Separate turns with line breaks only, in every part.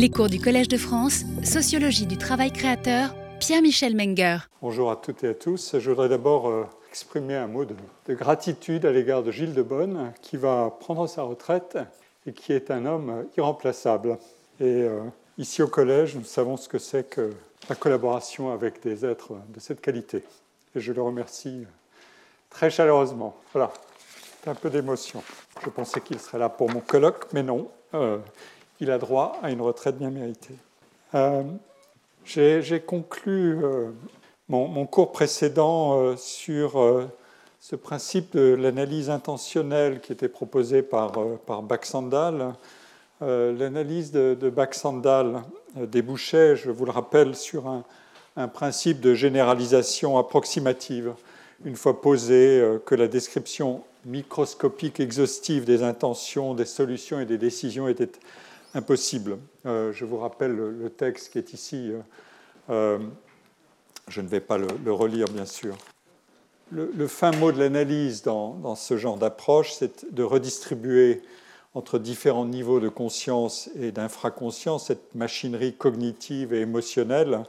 Les cours du Collège de France, Sociologie du travail créateur, Pierre-Michel Menger.
Bonjour à toutes et à tous. Je voudrais d'abord euh, exprimer un mot de, gratitude à l'égard de Gilles de Bonne, qui va prendre sa retraite et qui est un homme irremplaçable. Et euh, ici au Collège, nous savons ce que c'est que la collaboration avec des êtres de cette qualité. Et je le remercie très chaleureusement. Voilà, un peu d'émotion. Je pensais qu'il serait là pour mon colloque, mais non. Euh, il a droit à une retraite bien méritée. Euh, j'ai conclu euh, mon, cours précédent sur ce principe de l'analyse intentionnelle qui était proposé par, par Baxandal. L'analyse de, de Baxandal débouchait, je vous le rappelle, sur un principe de généralisation approximative une fois posé que la description microscopique exhaustive des intentions, des solutions et des décisions était impossible. Euh, je vous rappelle le, texte qui est ici. Euh, euh, je ne vais pas le, relire, bien sûr. Le, fin mot de l'analyse dans, ce genre d'approche, c'est de redistribuer entre différents niveaux de conscience et d'infraconscience cette machinerie cognitive et émotionnelle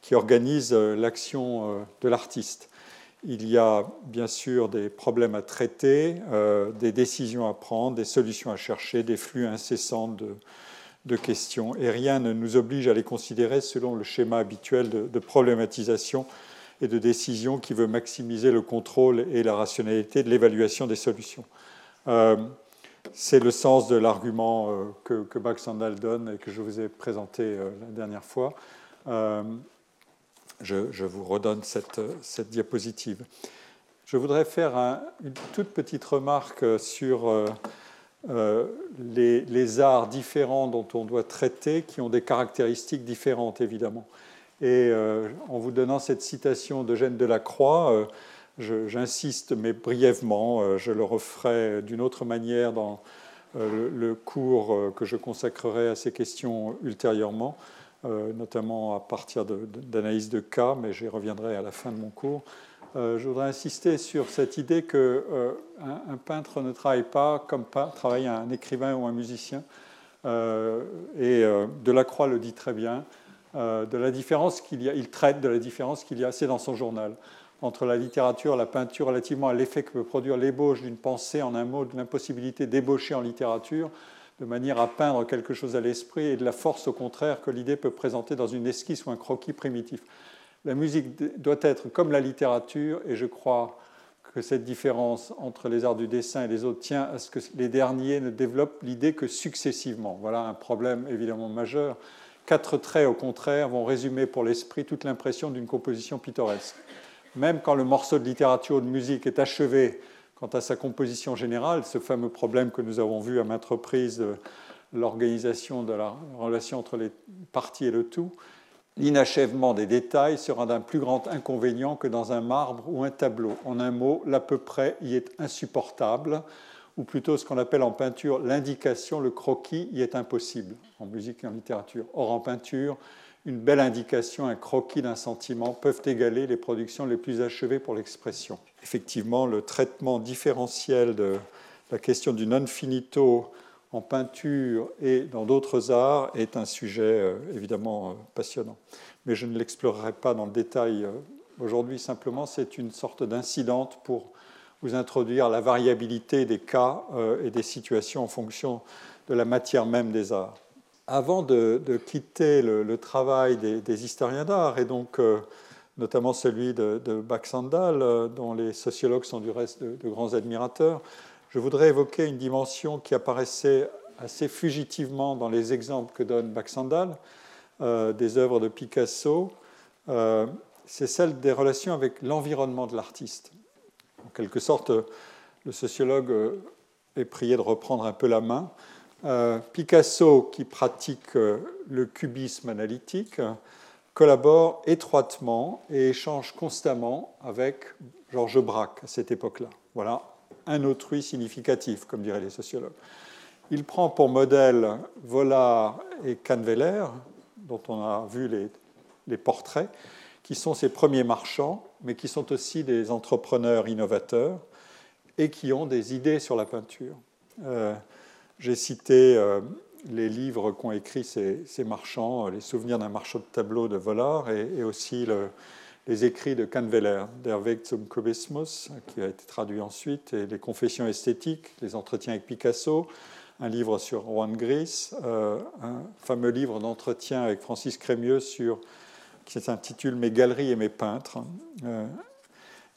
qui organise l'action de l'artiste. Il y a bien sûr des problèmes à traiter, des décisions à prendre, des solutions à chercher, des flux incessants de, questions. Et rien ne nous oblige à les considérer selon le schéma habituel de, problématisation et de décision qui veut maximiser le contrôle et la rationalité de l'évaluation des solutions. Euh, c'est le sens de l'argument euh, que, que Baxandal donne et que je vous ai présenté la dernière fois je, vous redonne cette, diapositive. Je voudrais faire une toute petite remarque sur euh, euh, les, arts différents dont on doit traiter, qui ont des caractéristiques différentes, évidemment. Et euh, en vous donnant cette citation d'Eugène Delacroix, j'insiste, mais brièvement, je le referai d'une autre manière dans le cours que je consacrerai à ces questions ultérieurement. Euh, notamment à partir d'analyse de, cas, mais j'y reviendrai à la fin de mon cours. Euh, je voudrais insister sur cette idée qu'un euh, un peintre ne travaille pas comme travaille un écrivain ou un musicien. et Delacroix le dit très bien, de la différence qu'il y a, il traite de la différence qu'il y a, c'est dans son journal, entre la littérature la peinture relativement à l'effet que peut produire l'ébauche d'une pensée, en un mot, de l'impossibilité d'ébaucher en littérature, de manière à peindre quelque chose à l'esprit et de la force au contraire que l'idée peut présenter dans une esquisse ou un croquis primitif. La musique doit être comme la littérature et je crois que cette différence entre les arts du dessin et les autres tient à ce que les derniers ne développent l'idée que successivement. Voilà un problème évidemment majeur. Quatre traits, au contraire, vont résumer pour l'esprit toute l'impression d'une composition pittoresque. Même quand le morceau de littérature ou de musique est achevé Quant à sa composition générale, ce fameux problème que nous avons vu à maintes reprises l'organisation de la relation entre les parties et le tout, l'inachèvement des détails sera d'un plus grand inconvénient que dans un marbre ou un tableau. En un mot, l'à peu près y est insupportable, ou plutôt ce qu'on appelle en peinture l'indication, le croquis y est impossible, en musique et en littérature. Or, en peinture, une belle indication, un croquis d'un sentiment peuvent égaler les productions les plus achevées pour l'expression. Effectivement, le traitement différentiel de la question du non finito en peinture et dans d'autres arts est un sujet euh, évidemment euh, passionnant. Mais je ne l'explorerai pas dans le détail euh, aujourd'hui, simplement c'est une sorte d'incidente pour vous introduire la variabilité des cas et des situations en fonction de la matière même des arts avant de, quitter le, travail des, historiens d'art, et donc notamment celui de, de Baxandal, dont les sociologues sont du reste de, grands admirateurs, je voudrais évoquer une dimension qui apparaissait assez fugitivement dans les exemples que donne Baxandal, euh, des œuvres de Picasso, c'est celle des relations avec l'environnement de l'artiste. En quelque sorte, le sociologue est prié de reprendre un peu la main euh, Picasso, qui pratique euh, le cubisme analytique, collabore étroitement et échange constamment avec Georges Braque à cette époque-là. Voilà un autrui significatif, comme diraient les sociologues. Il prend pour modèle Vollard et Canveller, dont on a vu les, portraits, qui sont ses premiers marchands, mais qui sont aussi des entrepreneurs innovateurs et qui ont des idées sur la peinture. Euh, j'ai cité euh, les livres qu'ont écrits ces, marchands, les souvenirs d'un marchand de tableaux de Vollard et, aussi les écrits de Kahnweiler, Der Weg zum Kubismus, qui a été traduit ensuite, et les confessions esthétiques, les entretiens avec Picasso, un livre sur Juan Gris, euh, un fameux livre d'entretien avec Francis Crémieux sur, qui s'intitule Mes galeries et mes peintres. Euh,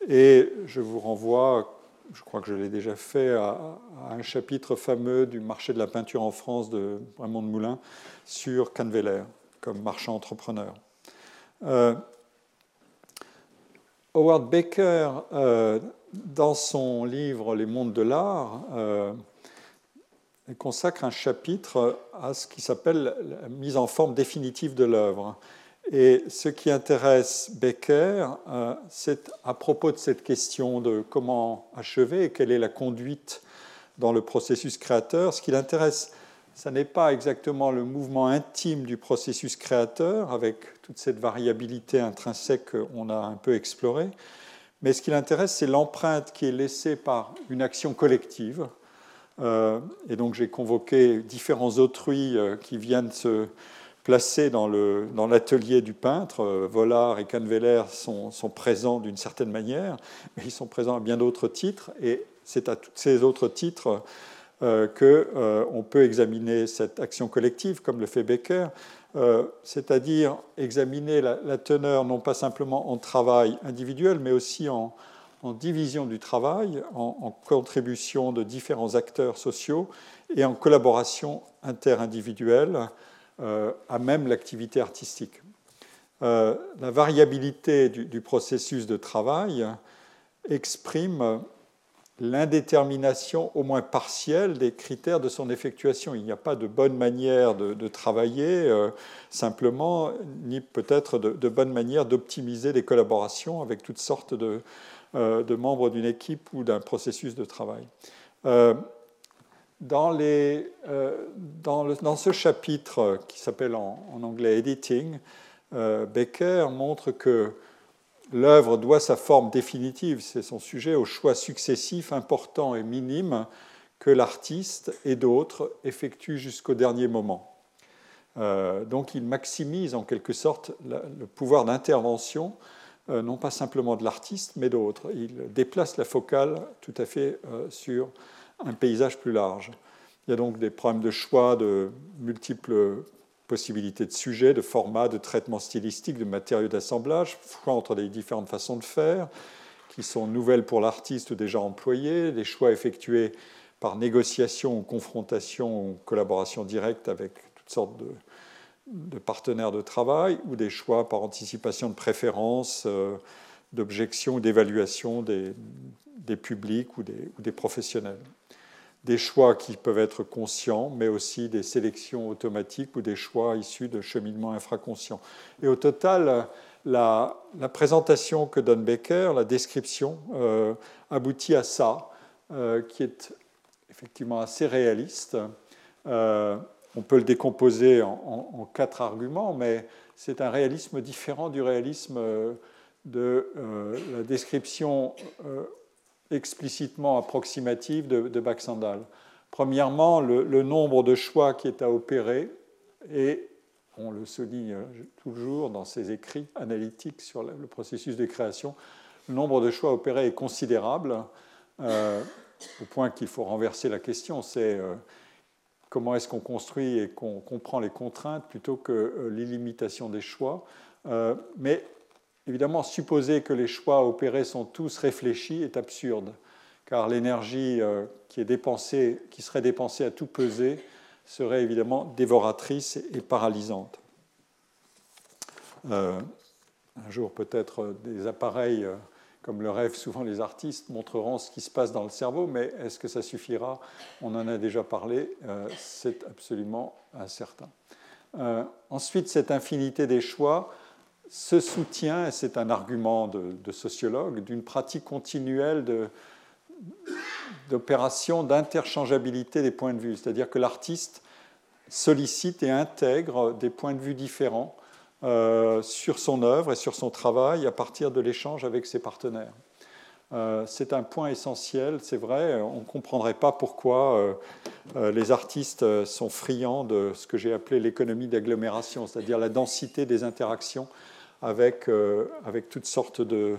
et je vous renvoie, je crois que je l'ai déjà fait, à, un chapitre fameux du marché de la peinture en France de Raymond de Moulin sur Canveller comme marchand entrepreneur. Euh, Howard Baker, dans son livre Les mondes de l'art, consacre un chapitre à ce qui s'appelle la mise en forme définitive de l'œuvre. Et ce qui intéresse Becker, euh, c'est à propos de cette question de comment achever et quelle est la conduite dans le processus créateur. Ce qui l'intéresse, ce n'est pas exactement le mouvement intime du processus créateur, avec toute cette variabilité intrinsèque qu'on a un peu explorée, mais ce qui l'intéresse, c'est l'empreinte qui est laissée par une action collective, euh, et donc j'ai convoqué différents autrui euh, qui viennent se placer dans l'atelier du peintre. Euh, Vollard et Canveller sont, sont présents d'une certaine manière, mais ils sont présents à bien d'autres titres. Et c'est à tous ces autres titres qu'on peut examiner cette action collective, comme le fait Becker, c'est-à-dire examiner la, teneur non pas simplement en travail individuel, mais aussi en, division du travail, en, contribution de différents acteurs sociaux et en collaboration interindividuelle euh, à même l'activité artistique. Euh, la variabilité du, processus de travail exprime l'indétermination au moins partielle des critères de son effectuation. Il n'y a pas de bonne manière de, travailler euh, simplement, ni peut-être de, bonne manière d'optimiser les collaborations avec toutes sortes de, euh, membres d'une équipe ou d'un processus de travail. Euh, dans, dans, le, dans, ce chapitre qui s'appelle en, anglais Editing, Becker montre que l'œuvre doit sa forme définitive, c'est son sujet, aux choix successifs, importants et minimes que l'artiste et d'autres effectuent jusqu'au dernier moment. donc il maximise en quelque sorte le pouvoir d'intervention euh, non pas simplement de l'artiste, mais d'autres. Il déplace la focale tout à fait euh, sur un paysage plus large. Il y a donc des problèmes de choix, de multiples possibilités de sujets, de formats, de traitements stylistiques, de matériaux d'assemblage, choix entre les différentes façons de faire, qui sont nouvelles pour l'artiste ou déjà employées, des choix effectués par négociation ou confrontation ou collaboration directe avec toutes sortes de, partenaires de travail ou des choix par anticipation de préférences, euh, d'objections ou d'évaluation des, publics ou des, professionnels. Des choix qui peuvent être conscients, mais aussi des sélections automatiques ou des choix issus de cheminements infraconscients. Et au total, la, présentation que donne Becker, la description, euh, aboutit à ça, euh, qui est effectivement assez réaliste on peut le décomposer en, quatre arguments, mais c'est un réalisme différent du réalisme euh, de euh, la description euh, explicitement approximative de, de Baxandal. Premièrement, le, nombre de choix qui est à opérer, et on le souligne toujours dans ses écrits analytiques sur le processus de création, le nombre de choix opérés est considérable, au point qu'il faut renverser la question, c'est comment est-ce qu'on construit et qu'on comprend les contraintes plutôt que euh, l'illimitation des choix. Euh, mais évidemment, supposer que les choix opérés sont tous réfléchis est absurde, car l'énergie euh, qui, serait dépensée à tout peser serait évidemment dévoratrice et paralysante. un jour, peut-être des appareils comme le rêvent souvent les artistes, montreront ce qui se passe dans le cerveau, mais est-ce que ça suffira? On en a déjà parlé, euh, c'est absolument incertain. Euh, ensuite, cette infinité des choix se soutient, et c'est un argument de, sociologue, d'une pratique continuelle d'opération d'interchangeabilité des points de vue, c'est-à-dire que l'artiste sollicite et intègre des points de vue différents euh, sur son œuvre et sur son travail à partir de l'échange avec ses partenaires. c'est un point essentiel, c'est vrai, on ne comprendrait pas pourquoi les artistes sont friands de ce que j'ai appelé l'économie d'agglomération, c'est-à-dire la densité des interactions avec, avec toutes sortes de,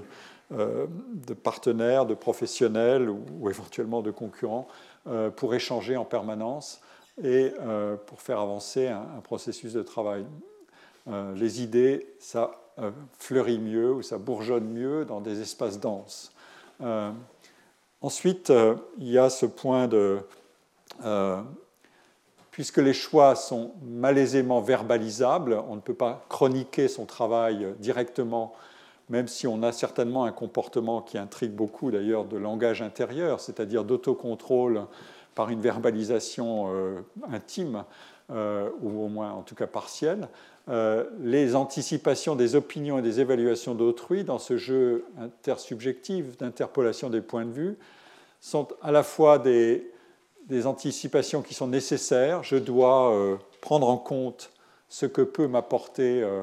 de partenaires, de professionnels ou, éventuellement de concurrents pour échanger en permanence et pour faire avancer un processus de travail. Euh, les idées, ça euh, fleurit mieux ou ça bourgeonne mieux dans des espaces denses. Euh, ensuite, il y a ce point de... puisque les choix sont malaisément verbalisables, on ne peut pas chroniquer son travail directement, même si on a certainement un comportement qui intrigue beaucoup d'ailleurs de langage intérieur, c'est-à-dire d'autocontrôle par une verbalisation intime, ou au moins en tout cas partielle. Euh, les anticipations des opinions et des évaluations d'autrui dans ce jeu intersubjectif d'interpolation des points de vue sont à la fois des, anticipations qui sont nécessaires. Je dois euh, prendre en compte ce que peut m'apporter euh,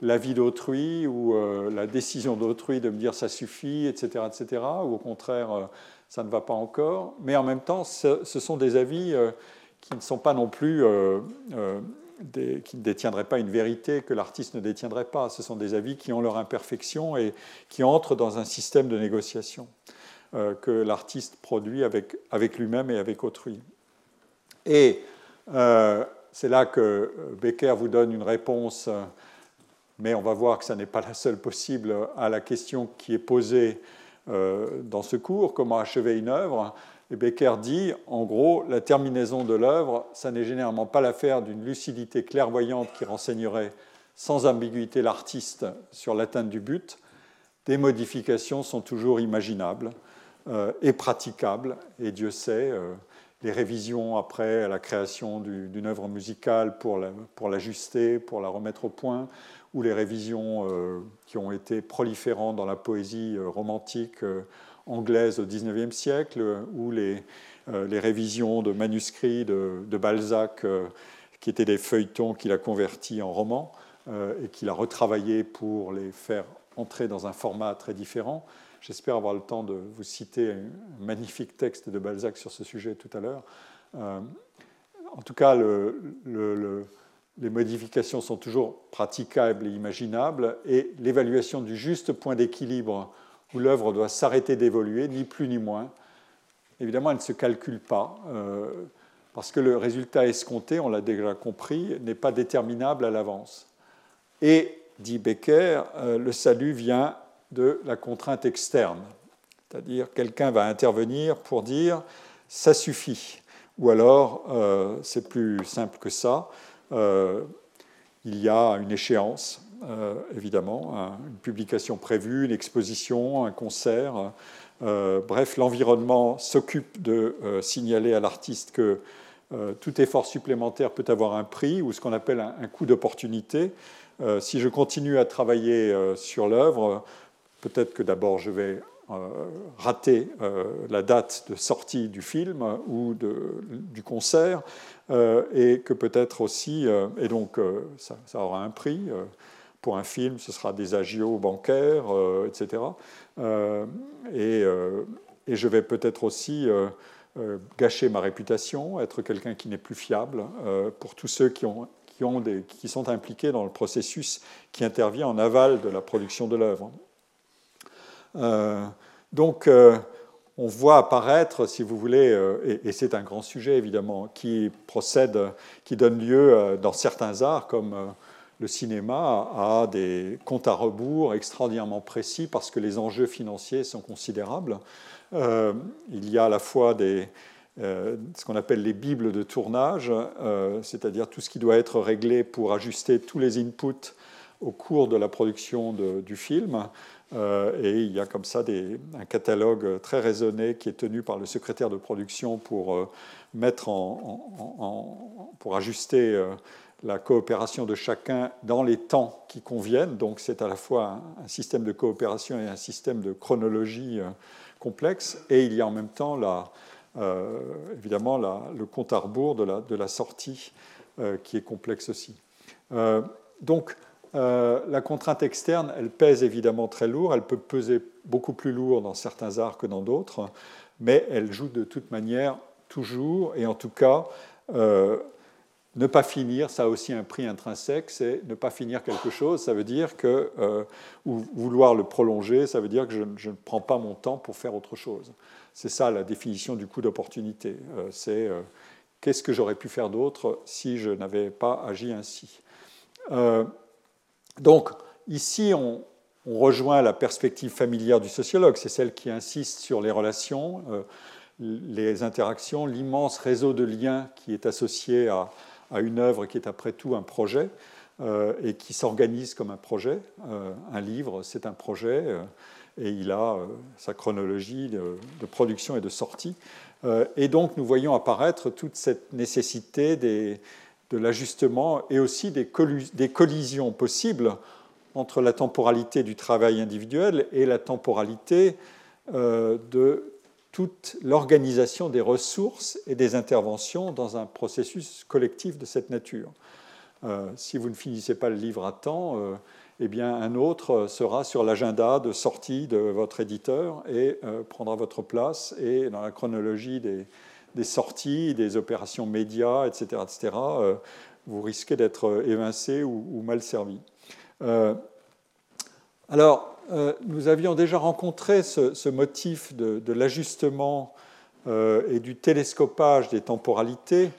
l'avis d'autrui ou la décision d'autrui de me dire ça suffit, etc., etc., ou au contraire ça ne va pas encore. Mais en même temps, ce sont des avis qui ne sont pas non plus qui ne détiendraient pas une vérité que l'artiste ne détiendrait pas. Ce sont des avis qui ont leur imperfection et qui entrent dans un système de négociation euh, que l'artiste produit avec, avec lui-même et avec autrui. Et euh, c'est là que Becker vous donne une réponse, mais on va voir que ça n'est pas la seule possible à la question qui est posée euh, dans ce cours, comment achever une œuvre. Et Becker dit, en gros, la terminaison de l'œuvre, ça n'est généralement pas l'affaire d'une lucidité clairvoyante qui renseignerait sans ambiguïté l'artiste sur l'atteinte du but. Des modifications sont toujours imaginables euh, et praticables, et Dieu sait, euh, les révisions après la création d'une œuvre musicale pour l'ajuster, pour, pour, la remettre au point, ou les révisions euh, qui ont été proliférantes dans la poésie romantique anglaise au XIXe siècle, ou les, les, révisions de manuscrits de, Balzac, euh, qui étaient des feuilletons qu'il a convertis en romans et qu'il a retravaillés pour les faire entrer dans un format très différent. J'espère avoir le temps de vous citer un magnifique texte de Balzac sur ce sujet tout à l'heure. en tout cas, le, les modifications sont toujours praticables et imaginables, et l'évaluation du juste point d'équilibre où l'œuvre doit s'arrêter d'évoluer, ni plus ni moins. Évidemment, elle ne se calcule pas, euh, parce que le résultat escompté, on l'a déjà compris, n'est pas déterminable à l'avance. Et, dit Becker, euh, le salut vient de la contrainte externe, c'est-à-dire quelqu'un va intervenir pour dire ça suffit, ou alors euh, c'est plus simple que ça, il y a une échéance, euh, évidemment, une publication prévue, une exposition, un concert. Euh, bref, l'environnement s'occupe de euh, signaler à l'artiste que tout effort supplémentaire peut avoir un prix ou ce qu'on appelle un, un coût d'opportunité. si je continue à travailler sur l'œuvre, peut-être que d'abord je vais rater la date de sortie du film ou de, du concert, et que peut-être aussi, et donc ça, aura un prix, pour un film, ce sera des agios bancaires, euh, etc. Euh, euh, et, je vais peut-être aussi gâcher ma réputation, être quelqu'un qui n'est plus fiable pour tous ceux qui, ont, qui, ont des, qui, sont impliqués dans le processus qui intervient en aval de la production de l'œuvre. Donc, on voit apparaître, si vous voulez, et, et c'est un grand sujet évidemment, qui procède, qui donne lieu dans certains arts, comme le cinéma a des comptes à rebours extraordinairement précis parce que les enjeux financiers sont considérables. Euh, il y a à la fois euh, ce qu'on appelle les bibles de tournage, euh, c'est-à-dire tout ce qui doit être réglé pour ajuster tous les inputs au cours de la production du film. Et il y a comme ça un catalogue très raisonné qui est tenu par le secrétaire de production pour mettre en, pour ajuster la coopération de chacun dans les temps qui conviennent. Donc c'est à la fois un, système de coopération et un système de chronologie euh, complexe. Et il y a en même temps, euh, évidemment, le compte à rebours de la, sortie euh, qui est complexe aussi. donc la contrainte externe, elle pèse évidemment très lourd, elle peut peser beaucoup plus lourd dans certains arts que dans d'autres, mais elle joue de toute manière toujours, et en tout cas, ne pas finir, ça a aussi un prix intrinsèque, c'est ne pas finir quelque chose, ça veut dire que, euh, ou vouloir le prolonger, ça veut dire que je, ne prends pas mon temps pour faire autre chose. C'est ça la définition du coût d'opportunité. Euh, c'est euh, qu'est-ce que j'aurais pu faire d'autre si je n'avais pas agi ainsi. Donc, ici, on, rejoint la perspective familière du sociologue, c'est celle qui insiste sur les relations, les interactions, l'immense réseau de liens qui est associé à une œuvre qui est après tout un projet euh, et qui s'organise comme un projet. Euh, un livre, c'est un projet euh, et il a sa chronologie de, production et de sortie. et donc nous voyons apparaître toute cette nécessité des, de l'ajustement et aussi des, collisions possibles entre la temporalité du travail individuel et la temporalité de toute l'organisation des ressources et des interventions dans un processus collectif de cette nature. Euh, si vous ne finissez pas le livre à temps, euh, eh bien, un autre sera sur l'agenda de sortie de votre éditeur et euh, prendra votre place. Et dans la chronologie des, sorties, des opérations médias, etc., etc., vous risquez d'être évincé ou, mal servi. alors, euh, nous avions déjà rencontré ce, motif de, l'ajustement euh, et du télescopage des temporalités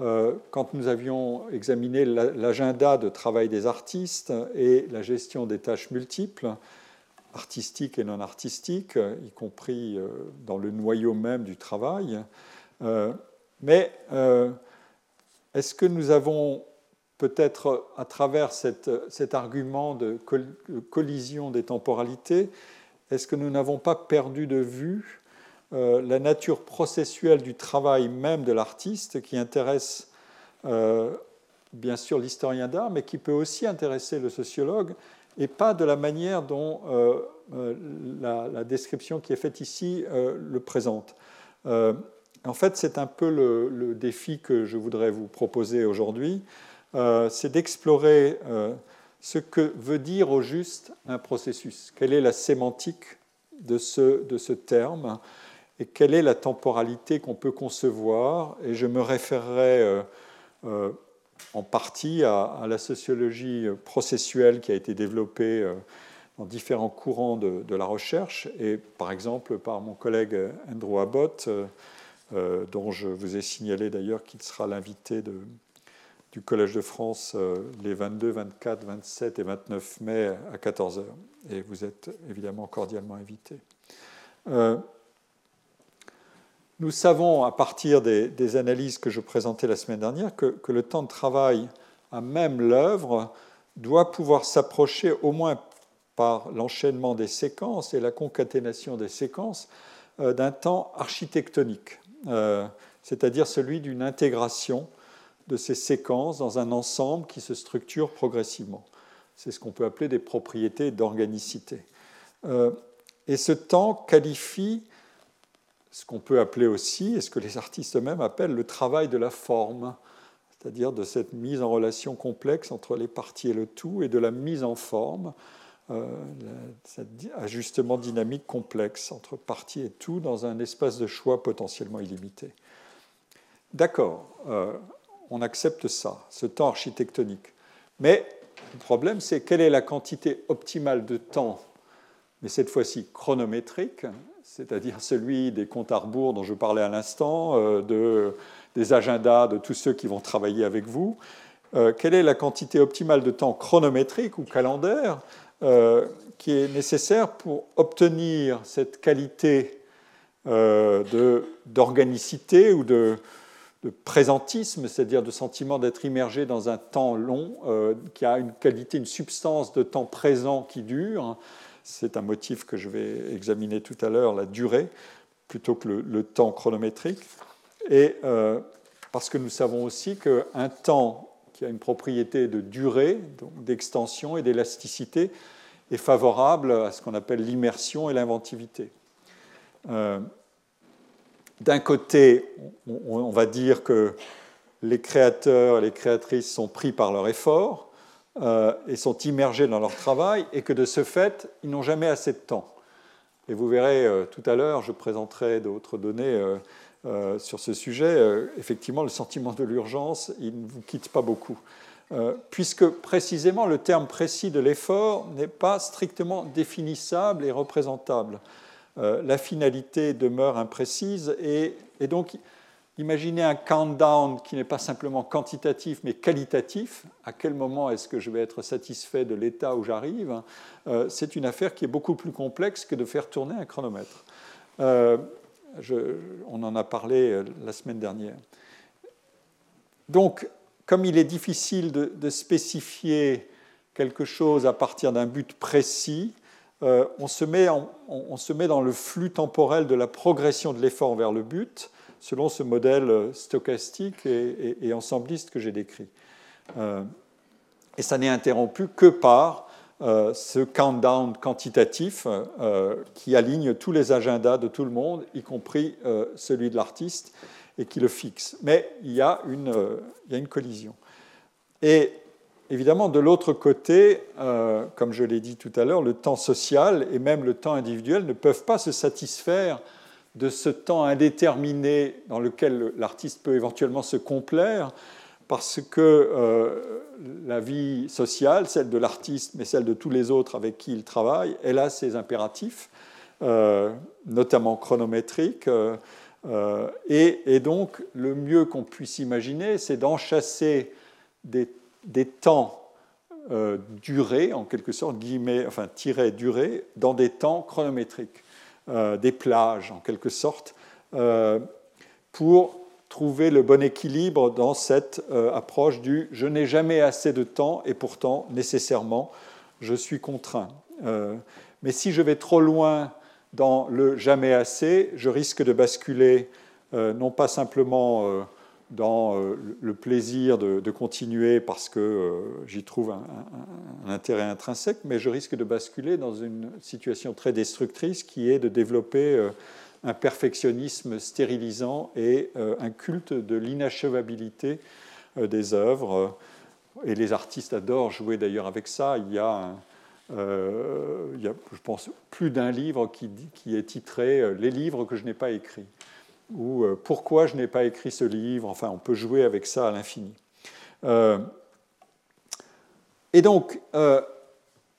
euh, quand nous avions examiné l'agenda de travail des artistes et la gestion des tâches multiples, artistiques et non artistiques, y compris dans le noyau même du travail. Mais est-ce que nous avons peut-être à travers cet argument de collision des temporalités, est-ce que nous n'avons pas perdu de vue euh, la nature processuelle du travail même de l'artiste qui intéresse euh, bien sûr l'historien d'art, mais qui peut aussi intéresser le sociologue, et pas de la manière dont euh, la, description qui est faite ici le présente. En fait, c'est un peu le, défi que je voudrais vous proposer aujourd'hui. Euh, c'est d'explorer euh, ce que veut dire au juste un processus. Quelle est la sémantique de ce, de ce terme et quelle est la temporalité qu'on peut concevoir? Et je me référerai euh, en partie à, la sociologie processuelle qui a été développée dans différents courants de, de, la recherche, et par exemple par mon collègue Andrew Abbott, dont je vous ai signalé d'ailleurs qu'il sera l'invité du Collège de France euh, les 22, 24, 27 et 29 mai à 14h. Et vous êtes évidemment cordialement invités. Euh, nous savons, à partir des, analyses que je présentais la semaine dernière, que, le temps de travail à même l'œuvre doit pouvoir s'approcher au moins par l'enchaînement des séquences et la concaténation des séquences euh, d'un temps architectonique, c'est-à-dire celui d'une intégration de ces séquences dans un ensemble qui se structure progressivement. C'est ce qu'on peut appeler des propriétés d'organicité. Euh, et ce temps qualifie ce qu'on peut appeler aussi, et ce que les artistes eux-mêmes appellent le travail de la forme, c'est-à-dire de cette mise en relation complexe entre les parties et le tout, et de la mise en forme, euh, cet ajustement dynamique complexe entre parties et tout dans un espace de choix potentiellement illimité. D'accord. Euh, on accepte ça, ce temps architectonique. Mais le problème, c'est quelle est la quantité optimale de temps, mais cette fois-ci chronométrique, c'est-à-dire celui des comptes à rebours dont je parlais à l'instant, euh, des agendas de tous ceux qui vont travailler avec vous. Euh, quelle est la quantité optimale de temps chronométrique ou calendaire euh, qui est nécessaire pour obtenir cette qualité d'organicité ou de, de présentisme, c'est-à-dire de sentiment d'être immergé dans un temps long, euh, qui a une qualité, une substance de temps présent qui dure. C'est un motif que je vais examiner tout à l'heure, la durée, plutôt que le, temps chronométrique. Et euh, parce que nous savons aussi qu'un temps qui a une propriété de durée, d'extension et d'élasticité, est favorable à ce qu'on appelle l'immersion et l'inventivité. Euh, d'un côté, on va dire que les créateurs et les créatrices sont pris par leur effort, et sont immergés dans leur travail, et que de ce fait, ils n'ont jamais assez de temps. Et vous verrez tout à l'heure, je présenterai d'autres données sur ce sujet. effectivement, le sentiment de l'urgence, il ne vous quitte pas beaucoup. puisque précisément le terme précis de l'effort n'est pas strictement définissable et représentable. la finalité demeure imprécise et, donc Imaginez un countdown qui n'est pas simplement quantitatif mais qualitatif. À quel moment est-ce que je vais être satisfait de l'état où j'arrive? Euh, C'est une affaire qui est beaucoup plus complexe que de faire tourner un chronomètre. Euh, on en a parlé euh, la semaine dernière. Donc, comme il est difficile de, spécifier quelque chose à partir d'un but précis, on, se met on, se met dans le flux temporel de la progression de l'effort vers le but selon ce modèle euh, stochastique et, ensembliste que j'ai décrit. Euh, et ça n'est interrompu que par euh, ce countdown quantitatif qui aligne tous les agendas de tout le monde, y compris celui de l'artiste, et qui le fixe. Mais il y a une, il y a une collision. Et évidemment, de l'autre côté, comme je l'ai dit tout à l'heure, le temps social et même le temps individuel ne peuvent pas se satisfaire de ce temps indéterminé dans lequel l'artiste peut éventuellement se complaire, parce que euh, la vie sociale, celle de l'artiste, mais celle de tous les autres avec qui il travaille, elle a ses impératifs, euh, notamment chronométriques. Euh, et, donc, le mieux qu'on puisse imaginer, c'est d'enchasser des, des, temps durés, en quelque sorte, guillemets, enfin, tirés durés, dans des temps chronométriques. Des plages, en quelque sorte, pour trouver le bon équilibre dans cette euh, approche du je n'ai jamais assez de temps et pourtant nécessairement je suis contraint. mais si je vais trop loin dans le jamais assez, je risque de basculer non pas simplement dans euh, le plaisir de, continuer parce que euh, j'y trouve un, intérêt intrinsèque, mais je risque de basculer dans une situation très destructrice qui est de développer euh, un perfectionnisme stérilisant et un culte de l'inachevabilité des œuvres. Et les artistes adorent jouer d'ailleurs avec ça. Il y a, a je pense, plus d'un livre qui, est titré Les livres que je n'ai pas écrits ou euh, pourquoi je n'ai pas écrit ce livre? Enfin, on peut jouer avec ça à l'infini. Euh, et donc, euh,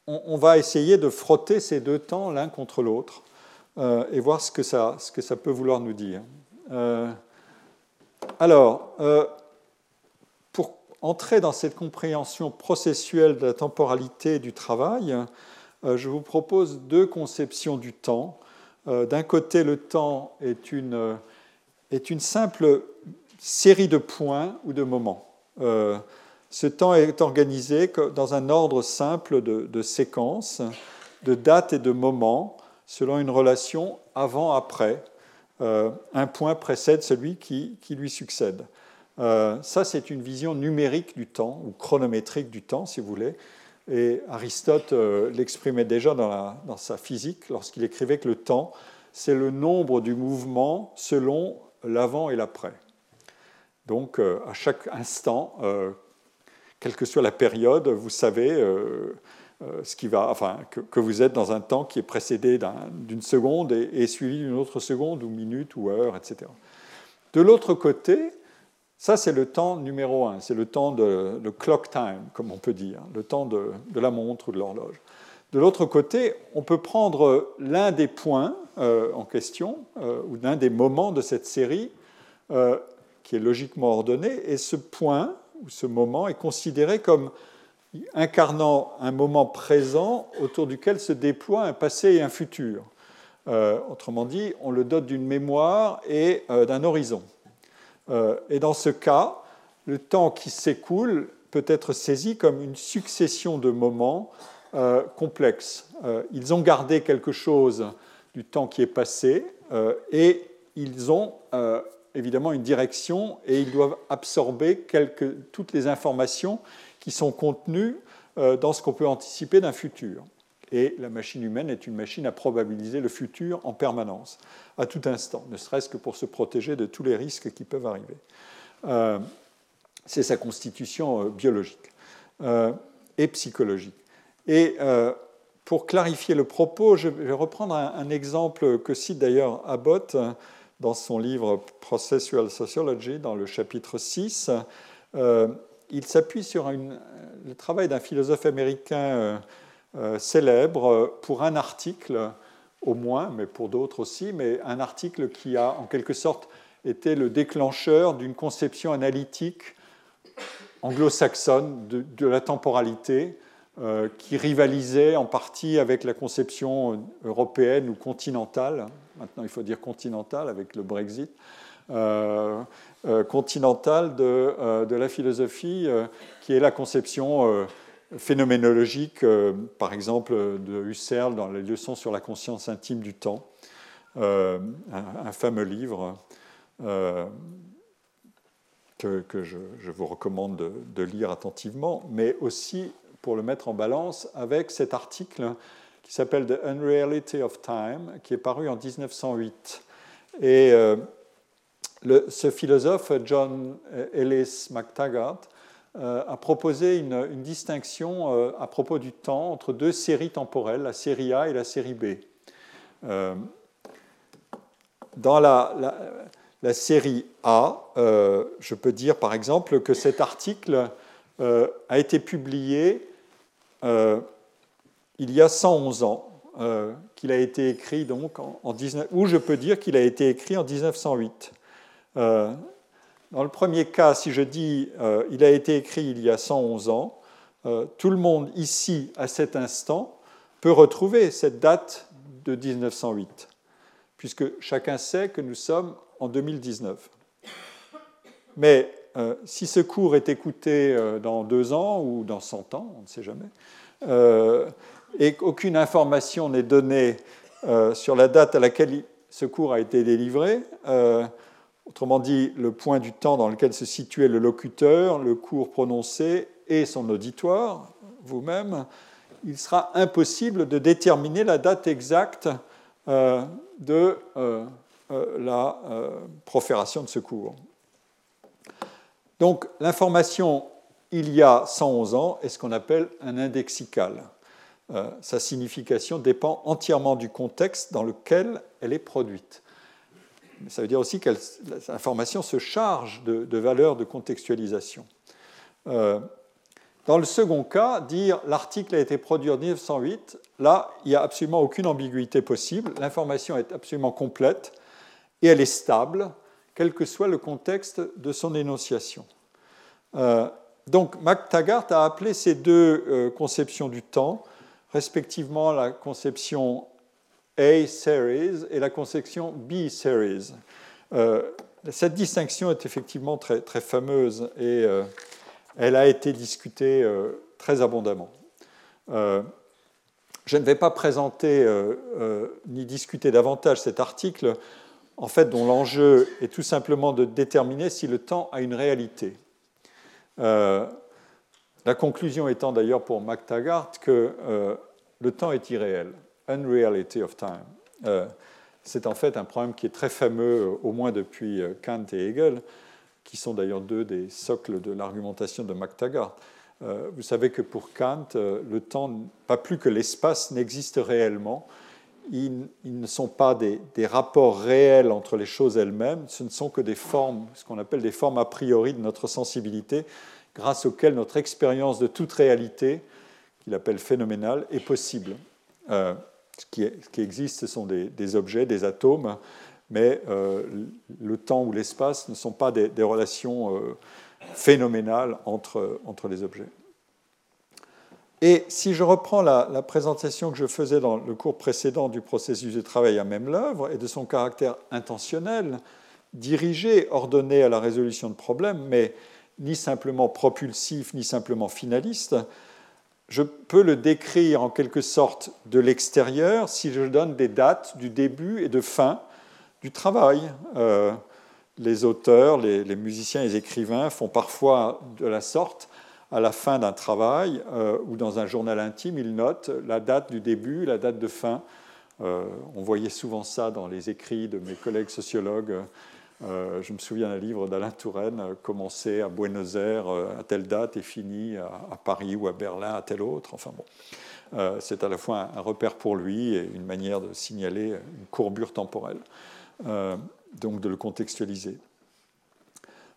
on, va essayer de frotter ces deux temps l'un contre l'autre et voir ce que, ça, ce que ça peut vouloir nous dire. alors, pour entrer dans cette compréhension processuelle de la temporalité du travail, je vous propose deux conceptions du temps. D'un côté, le temps est une est une simple série de points ou de moments. Euh, ce temps est organisé dans un ordre simple de, séquences, de dates et de moments, selon une relation avant-après. Euh, un point précède celui qui, lui succède. Euh, ça, c'est une vision numérique du temps, ou chronométrique du temps, si vous voulez. Et Aristote l'exprimait déjà dans, sa physique lorsqu'il écrivait que le temps, c'est le nombre du mouvement selon l'avant et l'après. Donc euh, à chaque instant, euh, quelle que soit la période, vous savez euh, ce qui va, enfin, que, vous êtes dans un temps qui est précédé d'une seconde et, suivi d'une autre seconde ou minute ou heure, etc. De l'autre côté, ça c'est le temps numéro un, c'est le temps de clock time, comme on peut dire, le temps de, la montre ou de l'horloge. De l'autre côté, on peut prendre l'un des points euh, en question, euh, ou l'un des moments de cette série, euh, qui est logiquement ordonné, et ce point, ou ce moment, est considéré comme incarnant un moment présent autour duquel se déploie un passé et un futur. autrement dit, on le dote d'une mémoire et d'un horizon. et dans ce cas, le temps qui s'écoule peut être saisi comme une succession de moments euh, complexes. Euh, ils ont gardé quelque chose du temps qui est passé euh, et ils ont évidemment une direction et ils doivent absorber toutes les informations qui sont contenues dans ce qu'on peut anticiper d'un futur. Et la machine humaine est une machine à probabiliser le futur en permanence, à tout instant, ne serait-ce que pour se protéger de tous les risques qui peuvent arriver. C'est sa constitution biologique. et psychologique. Et pour clarifier le propos, je vais reprendre un, exemple que cite d'ailleurs Abbott dans son livre Processual Sociology, dans le chapitre 6. Il s'appuie sur le travail d'un philosophe américain célèbre pour un article au moins, mais pour d'autres aussi, mais un article qui a en quelque sorte été le déclencheur d'une conception analytique anglo-saxonne de, la temporalité euh, qui rivalisait en partie avec la conception européenne ou continentale, maintenant il faut dire continentale avec le Brexit, euh, euh, continentale de, de, la philosophie, qui est la conception phénoménologique, euh, par exemple de Husserl dans les leçons sur la conscience intime du temps, euh, un, fameux livre euh, que, je, vous recommande de, lire attentivement, mais aussi pour le mettre en balance avec cet article qui s'appelle The Unreality of Time, qui est paru en 1908. Et ce philosophe, John Ellis McTaggart, euh, a proposé une, distinction euh, à propos du temps entre deux séries temporelles, la série A et la série B. Euh, dans la, série A, je peux dire par exemple que cet article a été publié il y a 111 ans, qu'il a été écrit donc en, 19, ou je peux dire qu'il a été écrit en 1908. Dans le premier cas, si je dis euh, il a été écrit il y a 111 ans, euh, tout le monde ici, à cet instant, peut retrouver cette date de 1908, puisque chacun sait que nous sommes en 2019. Mais euh, si ce cours est écouté dans deux ans ou dans 100 ans, on ne sait jamais, et qu'aucune information n'est donnée sur la date à laquelle ce cours a été délivré, Autrement dit, le point du temps dans lequel se situait le locuteur, le cours prononcé et son auditoire, vous-même, il sera impossible de déterminer la date exacte euh, de euh, euh, la profération de ce cours. Donc l'information il y a 111 ans est ce qu'on appelle un indexical. sa signification dépend entièrement du contexte dans lequel elle est produite ça veut dire aussi que l'information se charge de, valeurs de contextualisation. Euh, dans le second cas, dire l'article a été produit en 1908, là, il n'y a absolument aucune ambiguïté possible. L'information est absolument complète et elle est stable, quel que soit le contexte de son énonciation. Euh, donc, McTaggart a appelé ces deux euh, conceptions du temps, respectivement la conception a series et la conception B series. Euh, cette distinction est effectivement très, très fameuse et euh, elle a été discutée euh, très abondamment. je ne vais pas présenter ni discuter davantage cet article, en fait, dont l'enjeu est tout simplement de déterminer si le temps a une réalité. la conclusion étant d'ailleurs pour McTaggart que le temps est irréel unreality of time. Euh, c'est en fait un problème qui est très fameux, euh, au moins depuis euh, Kant et Hegel, qui sont d'ailleurs deux des socles de l'argumentation de MacTaggart. vous savez que pour Kant, le temps, pas plus que l'espace, n'existe réellement. Ils, ne sont pas des, rapports réels entre les choses elles-mêmes, ce ne sont que des formes, ce qu'on appelle des formes a priori de notre sensibilité, grâce auxquelles notre expérience de toute réalité, qu'il appelle phénoménale, est possible ce qui, existe, ce sont des, objets, des atomes, mais euh, le temps ou l'espace ne sont pas des, relations euh, phénoménales entre, entre les objets. Et si je reprends la, présentation que je faisais dans le cours précédent du processus de travail à même l'œuvre et de son caractère intentionnel, dirigé, ordonné à la résolution de problèmes, mais ni simplement propulsif, ni simplement finaliste, je peux le décrire en quelque sorte de l'extérieur si je donne des dates du début et de fin du travail. Euh, les auteurs, les, musiciens les écrivains font parfois de la sorte à la fin d'un travail euh, ou dans un journal intime, ils notent la date du début, la date de fin. Euh, on voyait souvent ça dans les écrits de mes collègues sociologues Euh, je me souviens d'un livre d'Alain Touraine, euh, commencé à Buenos Aires à telle date et fini à, Paris ou à Berlin à telle autre. Enfin bon, c'est à la fois un, repère pour lui et une manière de signaler une courbure temporelle, donc de le contextualiser.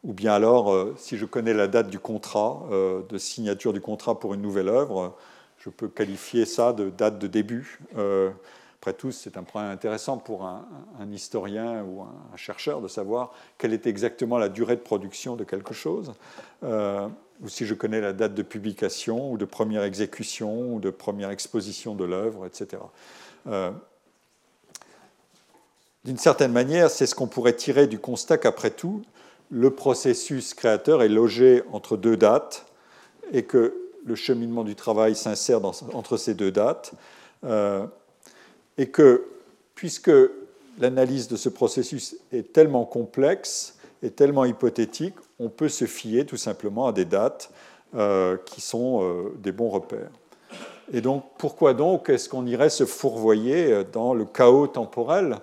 Ou bien alors, si je connais la date du contrat, de signature du contrat pour une nouvelle œuvre, je peux qualifier ça de date de début. Après tout, c'est un point intéressant pour un, historien ou un, chercheur de savoir quelle est exactement la durée de production de quelque chose, euh, ou si je connais la date de publication, ou de première exécution, ou de première exposition de l'œuvre, etc. Euh, d'une certaine manière, c'est ce qu'on pourrait tirer du constat qu'après tout, le processus créateur est logé entre deux dates et que le cheminement du travail s'insère entre ces deux dates. Euh, et que, puisque l'analyse de ce processus est tellement complexe et tellement hypothétique, on peut se fier tout simplement à des dates euh, qui sont euh, des bons repères. Et donc, pourquoi donc est-ce qu'on irait se fourvoyer dans le chaos temporel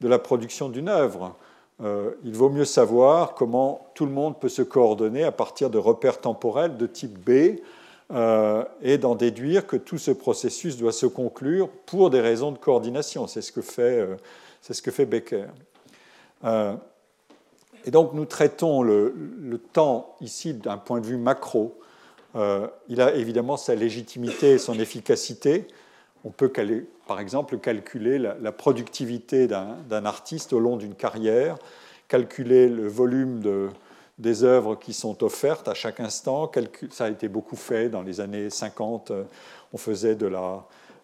de la production d'une œuvre? Euh, Il vaut mieux savoir comment tout le monde peut se coordonner à partir de repères temporels de type B, euh, et d'en déduire que tout ce processus doit se conclure pour des raisons de coordination. C'est ce que fait, euh, ce que fait Becker. Euh, et donc nous traitons le, temps ici d'un point de vue macro. il a évidemment sa légitimité et son efficacité. On peut, par exemple, calculer la, productivité d'un artiste au long d'une carrière, calculer le volume de, des œuvres qui sont offertes à chaque instant. Ça a été beaucoup fait dans les années 50. Euh, on faisait euh,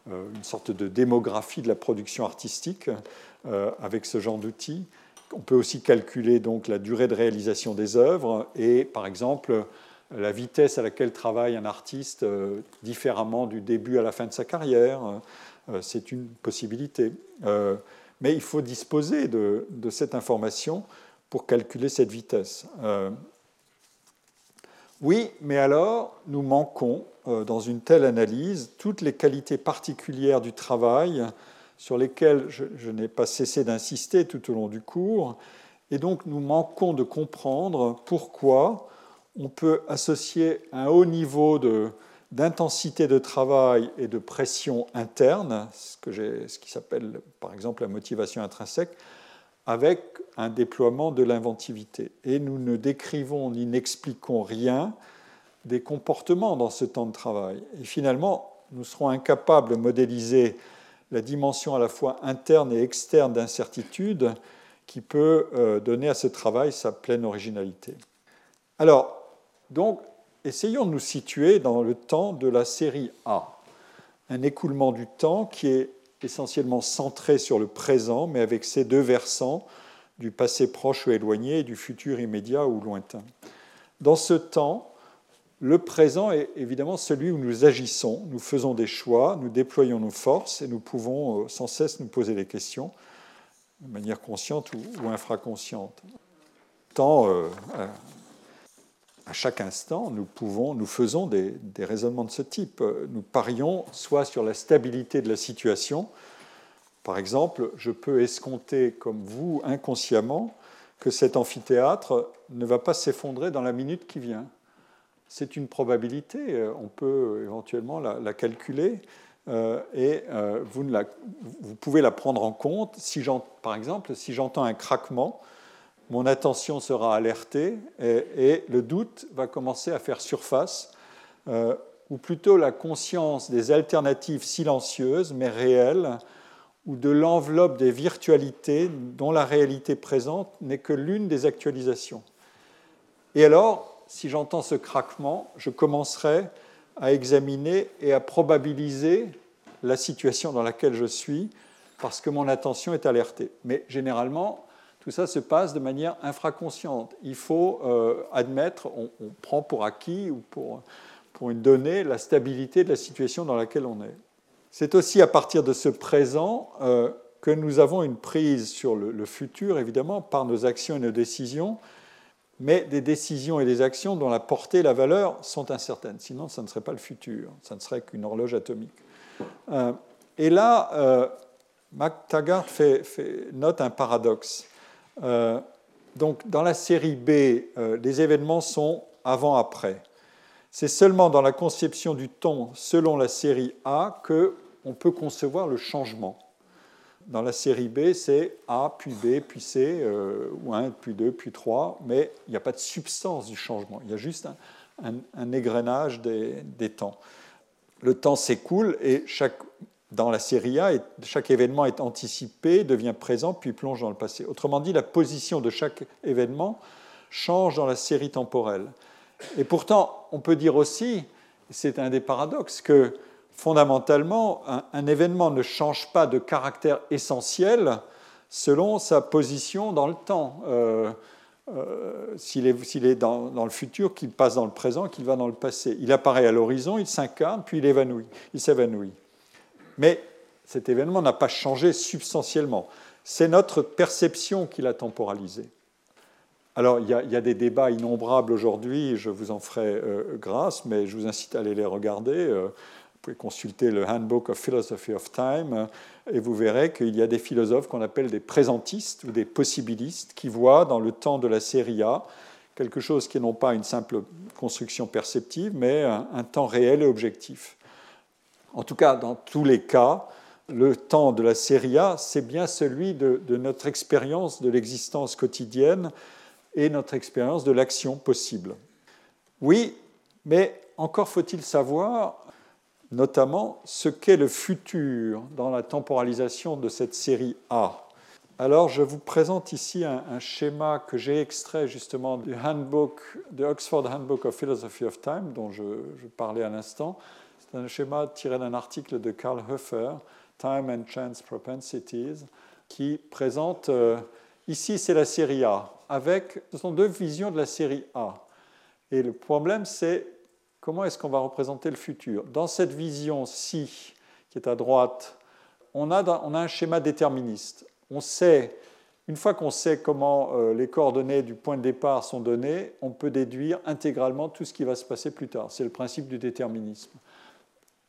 une sorte de démographie de la production artistique euh, avec ce genre d'outils. On peut aussi calculer donc la durée de réalisation des œuvres et, par exemple, la vitesse à laquelle travaille un artiste différemment du début à la fin de sa carrière. C'est une possibilité. Mais il faut disposer de cette information pour calculer cette vitesse. Euh, oui, mais alors nous manquons euh, dans une telle analyse toutes les qualités particulières du travail sur lesquelles je, n'ai pas cessé d'insister tout au long du cours, et donc nous manquons de comprendre pourquoi on peut associer un haut niveau d'intensité de travail et de pression interne, ce, que ce qui s'appelle par exemple la motivation intrinsèque, avec un déploiement de l'inventivité. Et nous ne décrivons ni n'expliquons rien des comportements dans ce temps de travail. Et finalement, nous serons incapables de modéliser la dimension à la fois interne et externe d'incertitude qui peut euh, donner à ce travail sa pleine originalité. Alors, donc, essayons de nous situer dans le temps de la série A, un écoulement du temps qui est essentiellement centré sur le présent, mais avec ses deux versants, du passé proche ou éloigné et du futur immédiat ou lointain. Dans ce temps, le présent est évidemment celui où nous agissons, nous faisons des choix, nous déployons nos forces et nous pouvons euh, sans cesse nous poser des questions de manière consciente ou, infraconsciente. Tant, euh, à chaque instant, nous, pouvons, nous faisons des, raisonnements de ce type. Nous parions soit sur la stabilité de la situation. Par exemple, je peux escompter, comme vous, inconsciemment, que cet amphithéâtre ne va pas s'effondrer dans la minute qui vient. C'est une probabilité, on peut éventuellement la, calculer, euh, et euh, vous, vous, pouvez la prendre en compte. Si par exemple, si j'entends un craquement, mon attention sera alertée et, le doute va commencer à faire surface, euh, ou plutôt la conscience des alternatives silencieuses mais réelles, ou de l'enveloppe des virtualités dont la réalité présente n'est que l'une des actualisations. Et alors, si j'entends ce craquement, je commencerai à examiner et à probabiliser la situation dans laquelle je suis parce que mon attention est alertée. Mais généralement, tout ça se passe de manière infraconsciente. Il faut euh, admettre, on, prend pour acquis ou pour, pour une donnée la stabilité de la situation dans laquelle on est. C'est aussi à partir de ce présent euh, que nous avons une prise sur le, futur, évidemment, par nos actions et nos décisions, mais des décisions et des actions dont la portée et la valeur sont incertaines. Sinon, ça ne serait pas le futur, ça ne serait qu'une horloge atomique. Euh, et là, fait, note un paradoxe. Euh, donc dans la série B, les événements sont avant-après. C'est seulement dans la conception du temps selon la série A que on peut concevoir le changement. Dans la série B, c'est A, puis B, puis C, euh, ou 1, puis 2, puis 3, mais il n'y a pas de substance du changement, il y a juste un, égrenage des, temps. Le temps s'écoule et chaque, dans la série A, chaque événement est anticipé, devient présent, puis plonge dans le passé. Autrement dit, la position de chaque événement change dans la série temporelle. Et pourtant, on peut dire aussi, c'est un des paradoxes, que fondamentalement, un, événement ne change pas de caractère essentiel selon sa position dans le temps. Euh, euh, s'il est, dans, le futur, qu'il passe dans le présent, qu'il va dans le passé. Il apparaît à l'horizon, il s'incarne, puis il évanouit, il s'évanouit. Mais cet événement n'a pas changé substantiellement. C'est notre perception qui l'a temporalisé. Alors, il y, a, des débats innombrables aujourd'hui, je vous en ferai euh, grâce, mais je vous incite à aller les regarder pouvez consulter le Handbook of Philosophy of Time et vous verrez qu'il y a des philosophes qu'on appelle des présentistes ou des possibilistes qui voient dans le temps de la série A quelque chose qui n'est pas une simple construction perceptive, mais un, temps réel et objectif. En tout cas, dans tous les cas, le temps de la série A, c'est bien celui de, de notre expérience de l'existence quotidienne et notre expérience de l'action possible. Oui, mais encore faut-il savoir notamment ce qu'est le futur dans la temporalisation de cette série A. Alors, je vous présente ici un, schéma que j'ai extrait justement du handbook, de Oxford Handbook of Philosophy of Time, dont je, parlais à l'instant. C'est un schéma tiré d'un article de Karl Hofer, Time and Chance Propensities, qui présente, euh, ici c'est la série A, avec, deux visions de la série A. Et le problème, c'est comment est-ce qu'on va représenter le futur? Dans cette vision-ci, qui est à droite, on a, un schéma déterministe. On sait, une fois qu'on sait comment euh, les coordonnées du point de départ sont données, on peut déduire intégralement tout ce qui va se passer plus tard. C'est le principe du déterminisme.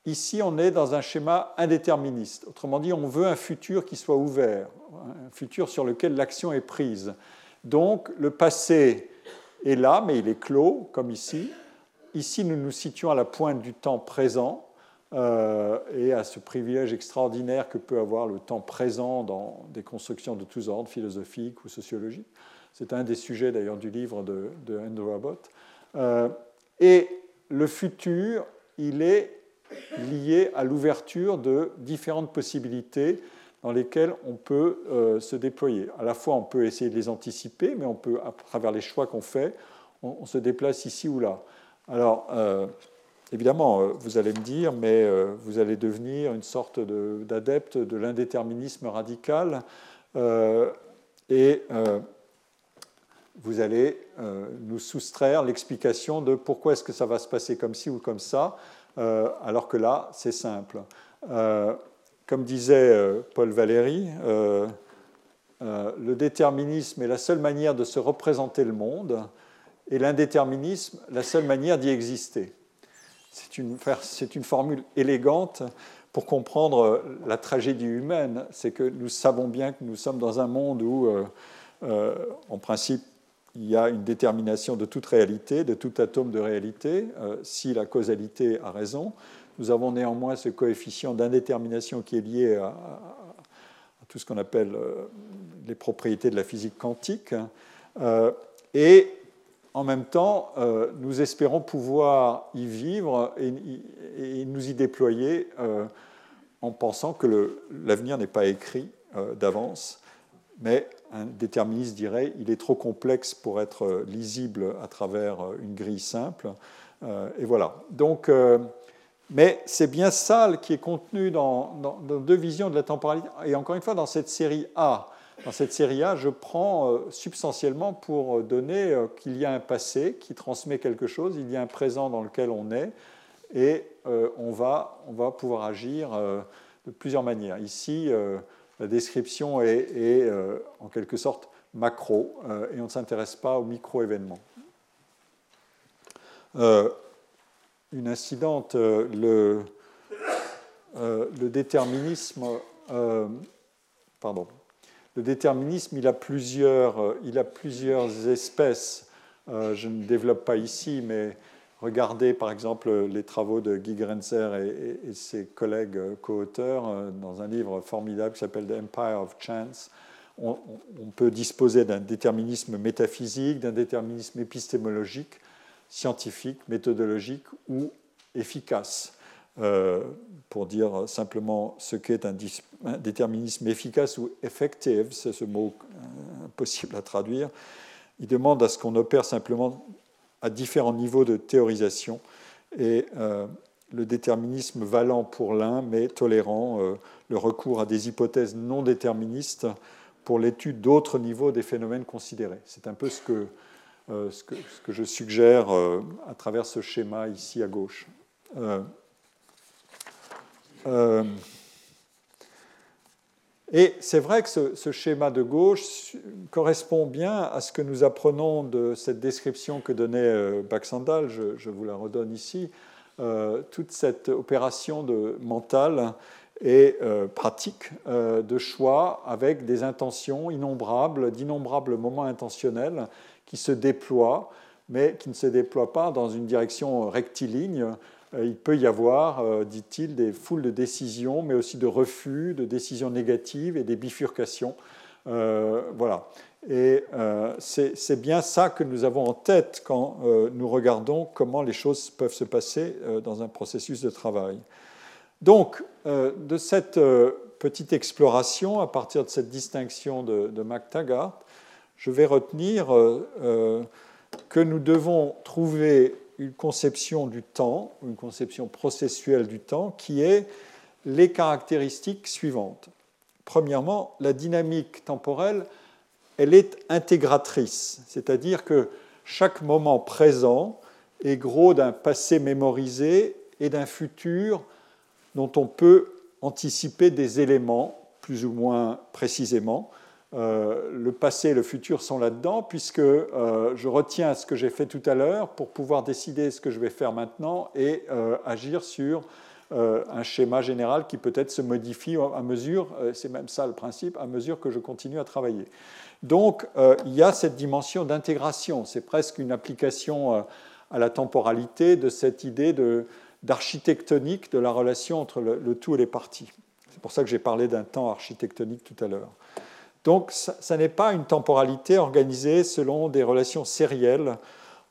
Ici, on est dans un schéma indéterministe. Autrement dit, on veut un futur qui soit ouvert, un futur sur lequel l'action est prise. Donc, le passé est là, mais il est clos, comme ici. Ici, nous nous situons à la pointe du temps présent euh, et à ce privilège extraordinaire que peut avoir le temps présent dans des constructions de tous ordres, philosophiques ou sociologiques. C'est un des sujets d'ailleurs du livre de, Andrew Abbott. Euh, et le futur, il est lié à l'ouverture de différentes possibilités dans lesquelles on peut euh, se déployer. À la fois, on peut essayer de les anticiper, mais on peut, à travers les choix qu'on fait, on se déplace ici ou là. Alors, euh, évidemment, euh, vous allez me dire, mais euh, vous allez devenir une sorte d'adepte de, l'indéterminisme radical et vous allez nous soustraire l'explication de pourquoi est-ce que ça va se passer comme ci ou comme ça, alors que là, c'est simple. comme disait Paul Valéry, le déterminisme est la seule manière de se représenter le monde et l'indéterminisme la seule manière d'y exister. C'est une, formule élégante pour comprendre la tragédie humaine. C'est que nous savons bien que nous sommes dans un monde où, euh, euh, en principe, il y a une détermination de toute réalité, de tout atome de réalité, euh, si la causalité a raison. Nous avons néanmoins ce coefficient d'indétermination qui est lié à, à tout ce qu'on appelle les propriétés de la physique quantique. et en même temps, euh, nous espérons pouvoir y vivre et, nous y déployer euh, en pensant que l'avenir n'est pas écrit euh, d'avance, mais un déterministe dirait il est trop complexe pour être lisible à travers une grille simple. et voilà. Donc, mais c'est bien ça qui est contenu dans, dans, deux visions de la temporalité. Et encore une fois, dans cette série A, dans cette série A, je prends euh, substantiellement pour donner euh, qu'il y a un passé qui transmet quelque chose, il y a un présent dans lequel on est, et euh, on, va, on va pouvoir agir de plusieurs manières. Ici, la description est, en quelque sorte macro, et on ne s'intéresse pas aux micro-événements. une incidente, le déterminisme, pardon, le déterminisme, il a plusieurs, il a plusieurs espèces. je ne développe pas ici, mais regardez par exemple les travaux de Guy Grenzer et, ses collègues co-auteurs dans un livre formidable qui s'appelle The Empire of Chance. On peut disposer d'un déterminisme métaphysique, d'un déterminisme épistémologique, scientifique, méthodologique ou efficace. Euh, pour dire simplement ce qu'est un, déterminisme efficace ou effective, c'est ce mot euh, impossible à traduire, il demande à ce qu'on opère simplement à différents niveaux de théorisation et euh, le déterminisme valant pour l'un mais tolérant le recours à des hypothèses non déterministes pour l'étude d'autres niveaux des phénomènes considérés. C'est un peu ce que, ce que je suggère à travers ce schéma ici à gauche. Euh, et c'est vrai que ce, schéma de gauche correspond bien à ce que nous apprenons de cette description que donnait euh, Baxandal, je, vous la redonne ici, euh, toute cette opération de mentale et pratique de choix avec des intentions innombrables, d'innombrables moments intentionnels qui se déploient, mais qui ne se déploient pas dans une direction rectiligne, euh, il peut y avoir, euh, dit-il, des foules de décisions, mais aussi de refus, de décisions négatives et des bifurcations. Euh, voilà. Et c'est bien ça que nous avons en tête quand nous regardons comment les choses peuvent se passer dans un processus de travail. Donc, de cette petite exploration, à partir de cette distinction de, de MacTaggart, je vais retenir que nous devons trouver une conception du temps, une conception processuelle du temps, qui est les caractéristiques suivantes. Premièrement, la dynamique temporelle, elle est intégratrice, c'est-à-dire que chaque moment présent est gros d'un passé mémorisé et d'un futur dont on peut anticiper des éléments plus ou moins précisément. Euh, le passé et le futur sont là-dedans, puisque euh, je retiens ce que j'ai fait tout à l'heure pour pouvoir décider ce que je vais faire maintenant et euh, agir sur un schéma général qui peut-être se modifie à mesure, c'est même ça le principe, à mesure que je continue à travailler. Donc il y a cette dimension d'intégration, c'est presque une application à la temporalité de cette idée d'architectonique de, la relation entre le, le tout et les parties. C'est pour ça que j'ai parlé d'un temps architectonique tout à l'heure. Donc, ça, n'est pas une temporalité organisée selon des relations sérielles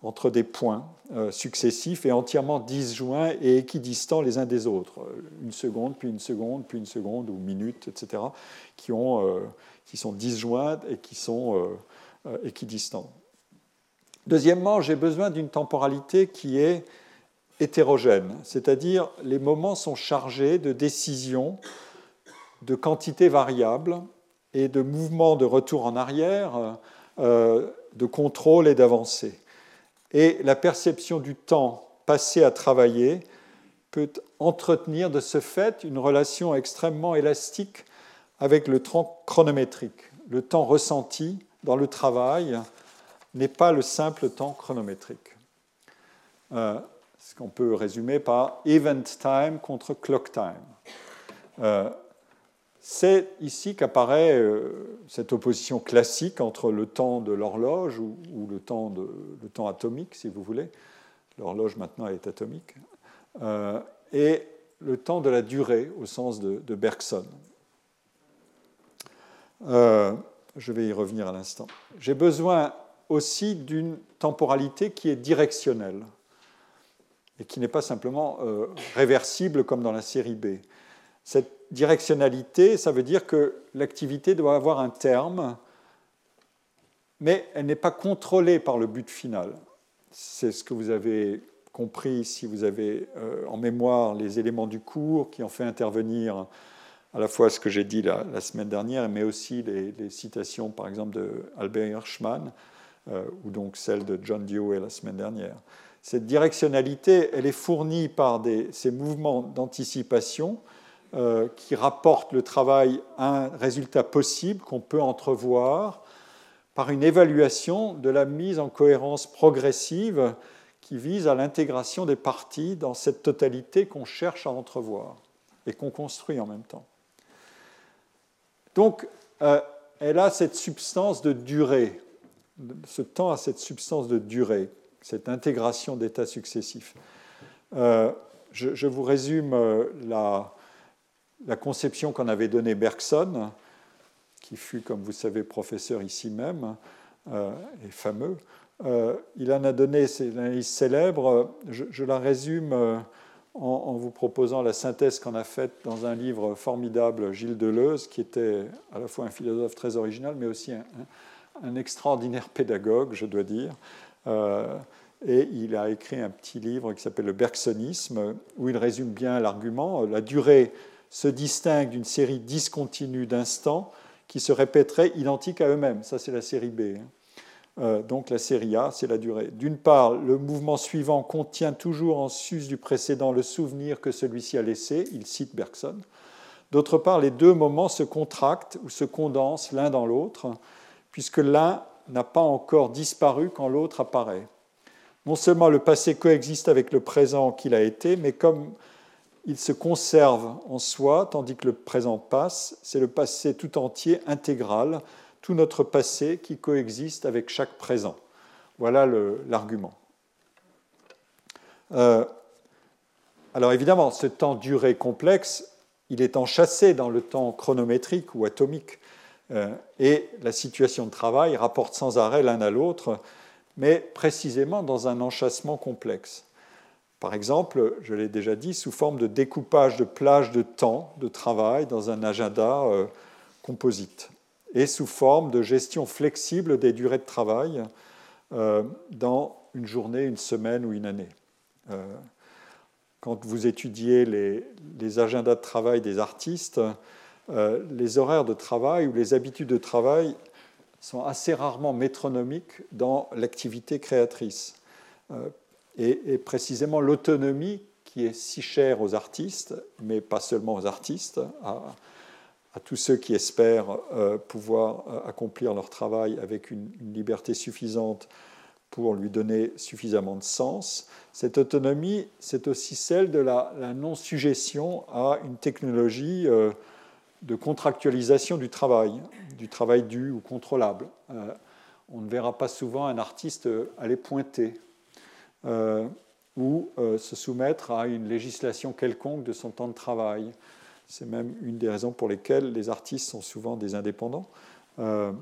entre des points euh, successifs et entièrement disjoints et équidistants les uns des autres. Une seconde, puis une seconde, puis une seconde, ou minute, etc., euh, qui sont disjoints et qui sont euh, équidistants. Deuxièmement, j'ai besoin d'une temporalité qui est hétérogène, c'est-à-dire les moments sont chargés de décisions de quantités variables et de mouvements de retour en arrière, euh, de contrôle et d'avancée. Et la perception du temps passé à travailler peut entretenir de ce fait une relation extrêmement élastique avec le temps chronométrique. Le temps ressenti dans le travail n'est pas le simple temps chronométrique. Euh, ce qu'on peut résumer par event time contre clock time. Euh, c'est ici qu'apparaît euh, cette opposition classique entre le temps de l'horloge ou, le, temps atomique, si vous voulez. L'horloge maintenant est atomique. Euh, et le temps de la durée au sens de, Bergson. Euh, je vais y revenir à l'instant. J'ai besoin aussi d'une temporalité qui est directionnelle et qui n'est pas simplement réversible comme dans la série B. Cette directionnalité, ça veut dire que l'activité doit avoir un terme, mais elle n'est pas contrôlée par le but final. C'est ce que vous avez compris si vous avez euh, en mémoire les éléments du cours qui ont fait intervenir à la fois ce que j'ai dit la, semaine dernière, mais aussi les, citations, par exemple, de Albert Hirschman, euh, ou donc celles de John Dewey la semaine dernière. Cette directionnalité, elle est fournie par ces mouvements d'anticipation euh, qui rapporte le travail à un résultat possible qu'on peut entrevoir par une évaluation de la mise en cohérence progressive qui vise à l'intégration des parties dans cette totalité qu'on cherche à entrevoir et qu'on construit en même temps. Donc, euh, elle a cette substance de durée. Ce temps a cette substance de durée, cette intégration d'états successifs. Euh, je, vous résume la, la conception qu'en avait donnée Bergson, qui fut, comme vous savez, professeur ici même, et fameux. il en a donné cette analyse célèbre. je la résume en, vous proposant la synthèse qu'on a faite dans un livre formidable, Gilles Deleuze, qui était à la fois un philosophe très original, mais aussi un, extraordinaire pédagogue, je dois dire. Euh, et il a écrit un petit livre qui s'appelle Le Bergsonisme, où il résume bien l'argument. La durée se distingue d'une série discontinue d'instants qui se répéteraient identiques à eux-mêmes. Ça, c'est la série B. Hein. Euh, donc la série A, c'est la durée. D'une part, le mouvement suivant contient toujours en sus du précédent le souvenir que celui-ci a laissé, il cite Bergson. D'autre part, les deux moments se contractent ou se condensent l'un dans l'autre, puisque l'un n'a pas encore disparu quand l'autre apparaît. Non seulement le passé coexiste avec le présent qu'il a été, mais comme il se conserve en soi, tandis que le présent passe, c'est le passé tout entier, intégral, tout notre passé qui coexiste avec chaque présent. Voilà l'argument. Euh, alors évidemment, ce temps duré complexe, il est enchâssé dans le temps chronométrique ou atomique, euh, et la situation de travail rapporte sans arrêt l'un à l'autre, mais précisément dans un enchâssement complexe. Par exemple, je l'ai déjà dit, sous forme de découpage de plages de temps de travail dans un agenda euh, composite et sous forme de gestion flexible des durées de travail euh, dans une journée, une semaine ou une année. Euh, quand vous étudiez les, agendas de travail des artistes, les horaires de travail ou les habitudes de travail sont assez rarement métronomiques dans l'activité créatrice. Et, précisément l'autonomie qui est si chère aux artistes, mais pas seulement aux artistes, à, à tous ceux qui espèrent euh, pouvoir euh, accomplir leur travail avec une, liberté suffisante pour lui donner suffisamment de sens. Cette autonomie, c'est aussi celle de la, non-suggestion à une technologie euh, de contractualisation du travail, du travail dû ou contrôlable. on ne verra pas souvent un artiste aller pointer ou se soumettre à une législation quelconque de son temps de travail. C'est même une des raisons pour lesquelles les artistes sont souvent des indépendants. Euh,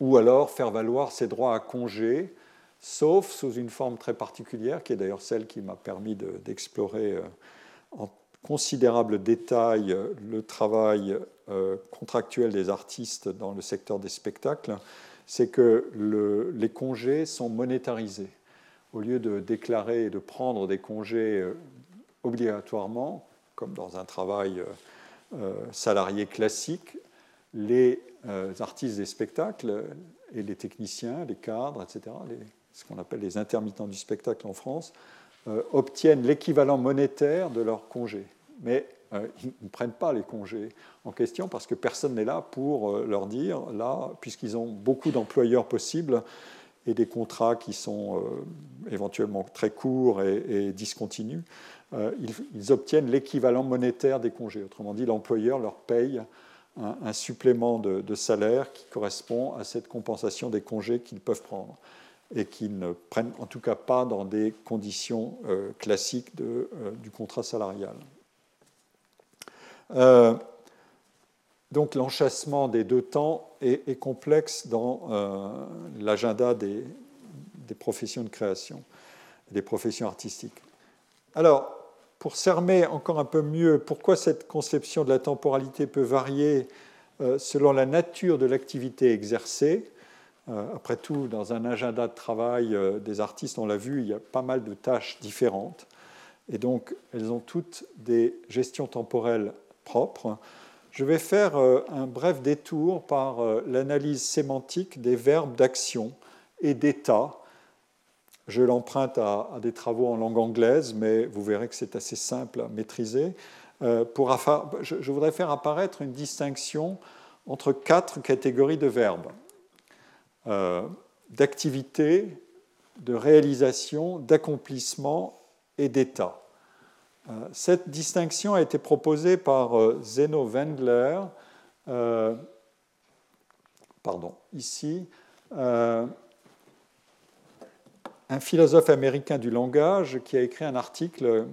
ou alors faire valoir ses droits à congé, sauf sous une forme très particulière, qui est d'ailleurs celle qui m'a permis d'explorer euh, en considérable détail euh, le travail contractuel des artistes dans le secteur des spectacles, c'est que les congés sont monétarisés. Au lieu de déclarer et de prendre des congés obligatoirement, comme dans un travail euh, euh, salarié classique, les euh, artistes des spectacles et les techniciens, les cadres, etc., ce qu'on appelle les intermittents du spectacle en France, obtiennent l'équivalent monétaire de leurs congés. Mais ils ne prennent pas les congés en question parce que personne n'est là pour leur dire, là, puisqu'ils ont beaucoup d'employeurs possibles et des contrats qui sont éventuellement très courts et discontinus, euh, ils, obtiennent l'équivalent monétaire des congés. Autrement dit, l'employeur leur paye un, supplément de, salaire qui correspond à cette compensation des congés qu'ils peuvent prendre et qu'ils ne prennent en tout cas pas dans des conditions euh, classiques euh, du contrat salarial. Donc l'enchassement des deux temps est, complexe dans l'agenda des, professions de création, des professions artistiques. Alors, pour cerner encore un peu mieux pourquoi cette conception de la temporalité peut varier euh, selon la nature de l'activité exercée? Euh, après tout, dans un agenda de travail euh, des artistes, on l'a vu, il y a pas mal de tâches différentes. Et donc, elles ont toutes des gestions temporelles propres. Je vais faire un bref détour par l'analyse sémantique des verbes d'action et d'état je l'emprunte à, des travaux en langue anglaise, mais vous verrez que c'est assez simple à maîtriser. Euh, je, voudrais faire apparaître une distinction entre quatre catégories de verbes. Euh, d'activité, de réalisation, d'accomplissement et d'état. Euh, cette distinction a été proposée par Zeno Wendler pardon, ici, euh, un philosophe américain du langage qui a écrit un article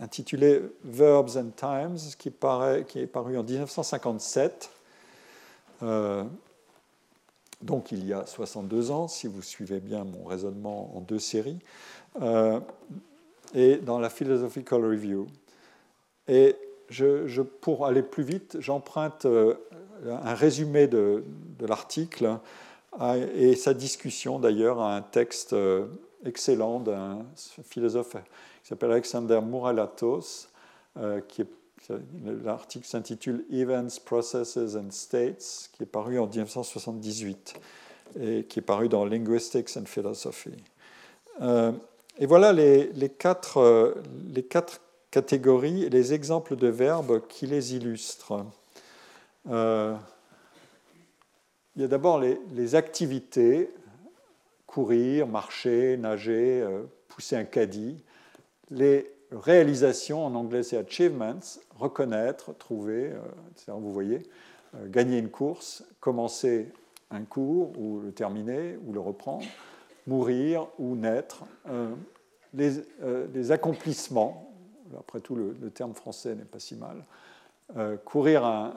intitulé Verbs and Times, qui, est paru en 1957. Euh, donc il y a 62 ans, si vous suivez bien mon raisonnement en deux séries, euh, et dans la Philosophical Review. Et pour aller plus vite, j'emprunte euh, un résumé de, l'article et sa discussion d'ailleurs à un texte excellent d'un philosophe qui s'appelle Alexander Mouralatos, euh, l'article s'intitule Events, Processes and States, qui est paru en 1978 et qui est paru dans Linguistics and Philosophy. Euh, et voilà les, quatre, euh, les, quatre, catégories et les exemples de verbes qui les illustrent. il y a d'abord les, activités, courir, marcher, nager, pousser un caddie. Les réalisations, en anglais c'est achievements, reconnaître, trouver, euh, vous voyez, euh, gagner une course, commencer un cours ou le terminer ou le reprendre, mourir ou naître, euh, les, accomplissements, après tout le, terme français n'est pas si mal, courir un,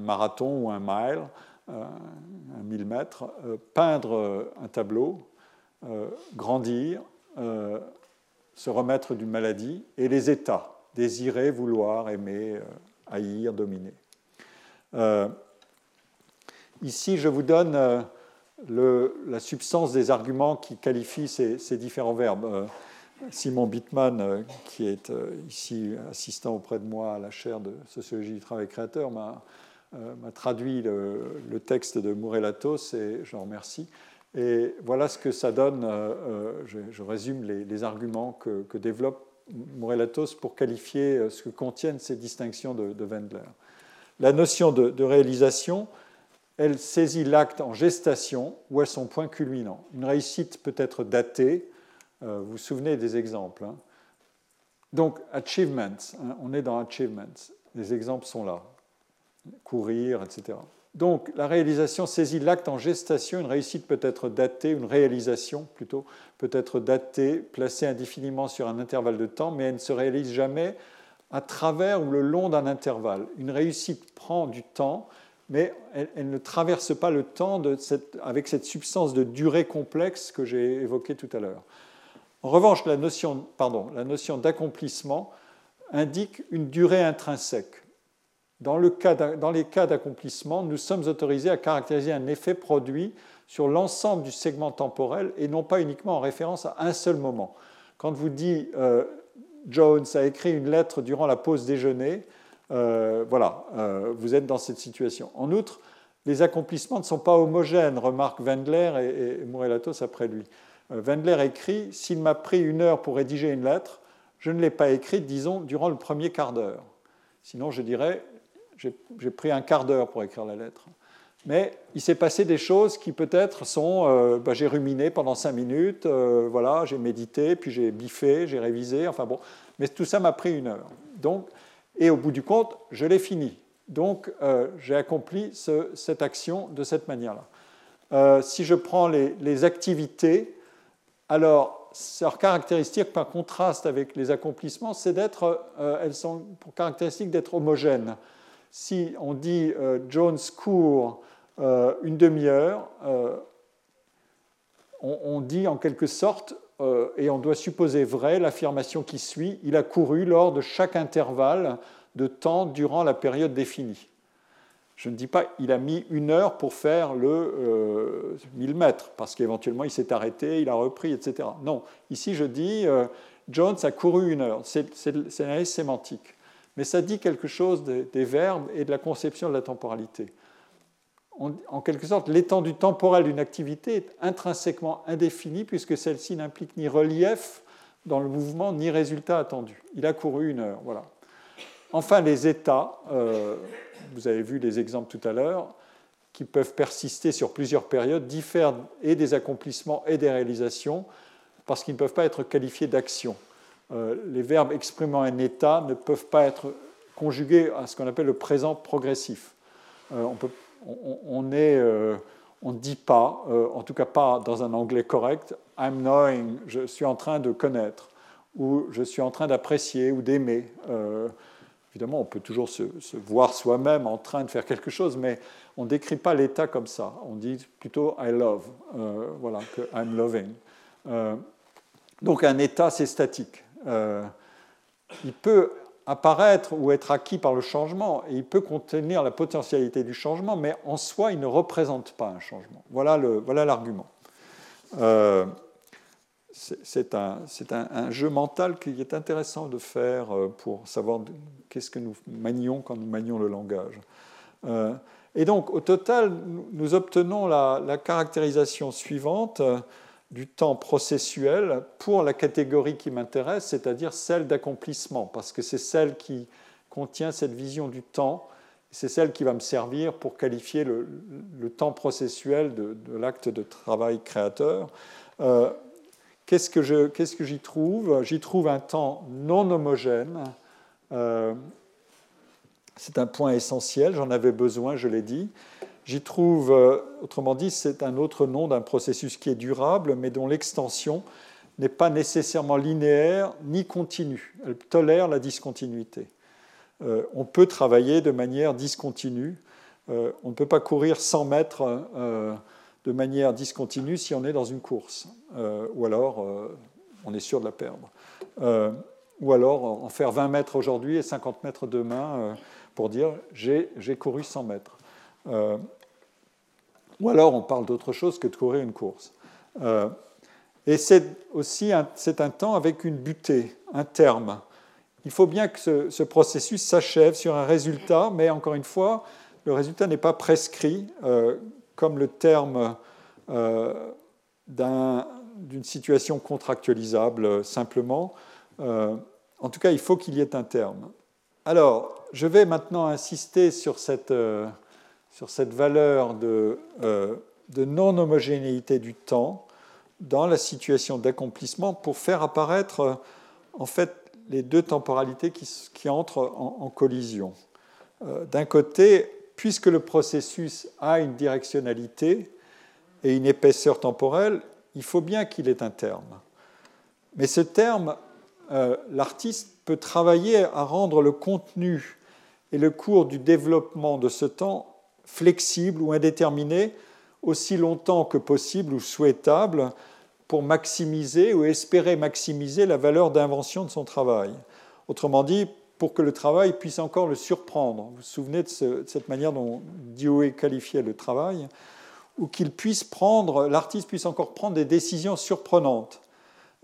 marathon ou un mile, un 1000 mètres, peindre un tableau, grandir, se remettre d'une maladie, et les états, désirer, vouloir, aimer, euh, haïr, dominer. Euh, ici, je vous donne euh, la substance des arguments qui qualifient ces, différents verbes. Simon Bittman, qui est ici assistant auprès de moi à la chaire de sociologie du travail créateur, m'a traduit le, texte de Mourelatos et je remercie. Et voilà ce que ça donne, euh, euh, je, résume les, arguments que, développe Morelatos pour qualifier euh, ce que contiennent ces distinctions de, Wendler. La notion de, réalisation, elle saisit l'acte en gestation ou à son point culminant. Une réussite peut être datée, vous vous souvenez des exemples. Hein. Donc, achievements, hein, on est dans achievements, les exemples sont là, courir, etc. Donc la réalisation saisit l'acte en gestation. Une réussite peut être datée, une réalisation plutôt, peut être datée, placée indéfiniment sur un intervalle de temps, mais elle ne se réalise jamais à travers ou le long d'un intervalle. Une réussite prend du temps, mais elle, ne traverse pas le temps avec cette substance de durée complexe que j'ai évoquée tout à l'heure. En revanche, la notion, d'accomplissement indique une durée intrinsèque. Dans, les cas d'accomplissement, nous sommes autorisés à caractériser un effet produit sur l'ensemble du segment temporel et non pas uniquement en référence à un seul moment. Quand vous dites euh, Jones a écrit une lettre durant la pause déjeuner, euh, voilà, euh, vous êtes dans cette situation. En outre, les accomplissements ne sont pas homogènes, remarque Wendler et, et après lui. Wendler écrit S'il m'a pris une heure pour rédiger une lettre, je ne l'ai pas écrite, disons, durant le premier quart d'heure. Sinon, je dirais j'ai pris un quart d'heure pour écrire la lettre. Mais il s'est passé des choses qui peut-être sont, euh, bah, j'ai ruminé pendant cinq minutes, euh, voilà, j'ai médité, puis j'ai biffé, j'ai révisé, enfin bon, mais tout ça m'a pris une heure. Donc, et au bout du compte, je l'ai fini. Donc, euh, j'ai accompli cette action de cette manière-là. si je prends les, activités, alors leur caractéristique par contraste avec les accomplissements, c'est d'être, elles sont pour d'être homogènes si on dit euh, Jones court euh, une demi-heure, euh, on, dit en quelque sorte, et on doit supposer vrai l'affirmation qui suit, il a couru lors de chaque intervalle de temps durant la période définie. Je ne dis pas il a mis une heure pour faire le 1000 mètres, parce qu'éventuellement il s'est arrêté, il a repris, etc. Non, ici je dis Jones a couru une heure. C'est l'analyse sémantique mais ça dit quelque chose des, verbes et de la conception de la temporalité. En, quelque sorte, l'étendue temporelle d'une activité est intrinsèquement indéfinie puisque celle-ci n'implique ni relief dans le mouvement ni résultat attendu. Il a couru une heure. Voilà. Enfin, les états, euh, vous avez vu les exemples tout à l'heure, qui peuvent persister sur plusieurs périodes, diffèrent et des accomplissements et des réalisations parce qu'ils ne peuvent pas être qualifiés d'action. Euh, les verbes exprimant un état ne peuvent pas être conjugués à ce qu'on appelle le présent progressif. Euh, on, est, on ne dit pas, en tout cas pas dans un anglais correct, I'm knowing, je suis en train de connaître, ou je suis en train d'apprécier ou d'aimer. évidemment, on peut toujours se, voir soi-même en train de faire quelque chose, mais on ne décrit pas l'état comme ça. On dit plutôt I love, voilà, que I'm loving. donc un état, c'est statique. il peut apparaître ou être acquis par le changement, et il peut contenir la potentialité du changement, mais en soi, il ne représente pas un changement. Voilà l'argument. Voilà euh, c'est un, un, jeu mental qui est intéressant de faire euh, pour savoir qu'est-ce que nous manions quand nous manions le langage. Euh, et donc, au total, nous obtenons la caractérisation suivante du temps processuel pour la catégorie qui m'intéresse, c'est-à-dire celle d'accomplissement, parce que c'est celle qui contient cette vision du temps, c'est celle qui va me servir pour qualifier le, temps processuel de, l'acte de travail créateur. Euh, qu'est-ce que j'y trouve? J'y trouve un temps non homogène. Euh, c'est un point essentiel, j'en avais besoin, je l'ai dit. J'y trouve, euh, autrement dit, c'est un autre nom d'un processus qui est durable, mais dont l'extension n'est pas nécessairement linéaire ni continue. Elle tolère la discontinuité. Euh, on peut travailler de manière discontinue. Euh, on ne peut pas courir 100 mètres de manière discontinue si on est dans une course, ou alors on est sûr de la perdre. ou alors en faire 20 mètres aujourd'hui et 50 mètres demain pour dire j'ai couru 100 mètres. Ou alors on parle d'autre chose que de courir une course. Euh, et c'est aussi un, un temps avec une butée, un terme. Il faut bien que ce, processus s'achève sur un résultat, mais encore une fois, le résultat n'est pas prescrit euh, comme le terme euh, d'une situation contractualisable simplement. en tout cas, il faut qu'il y ait un terme. Alors, je vais maintenant insister sur cette sur cette valeur de, euh, de non-homogénéité du temps dans la situation d'accomplissement pour faire apparaître euh, en fait les deux temporalités qui, qui entrent en, collision. Euh, d'un côté, puisque le processus a une directionnalité et une épaisseur temporelle, il faut bien qu'il ait un terme. Mais ce terme, l'artiste peut travailler à rendre le contenu et le cours du développement de ce temps flexible ou indéterminé aussi longtemps que possible ou souhaitable pour maximiser ou espérer maximiser la valeur d'invention de son travail. Autrement dit, pour que le travail puisse encore le surprendre. Vous vous souvenez de, cette manière dont Dewey qualifiait le travail, ou qu'il puisse prendre, l'artiste puisse encore prendre des décisions surprenantes,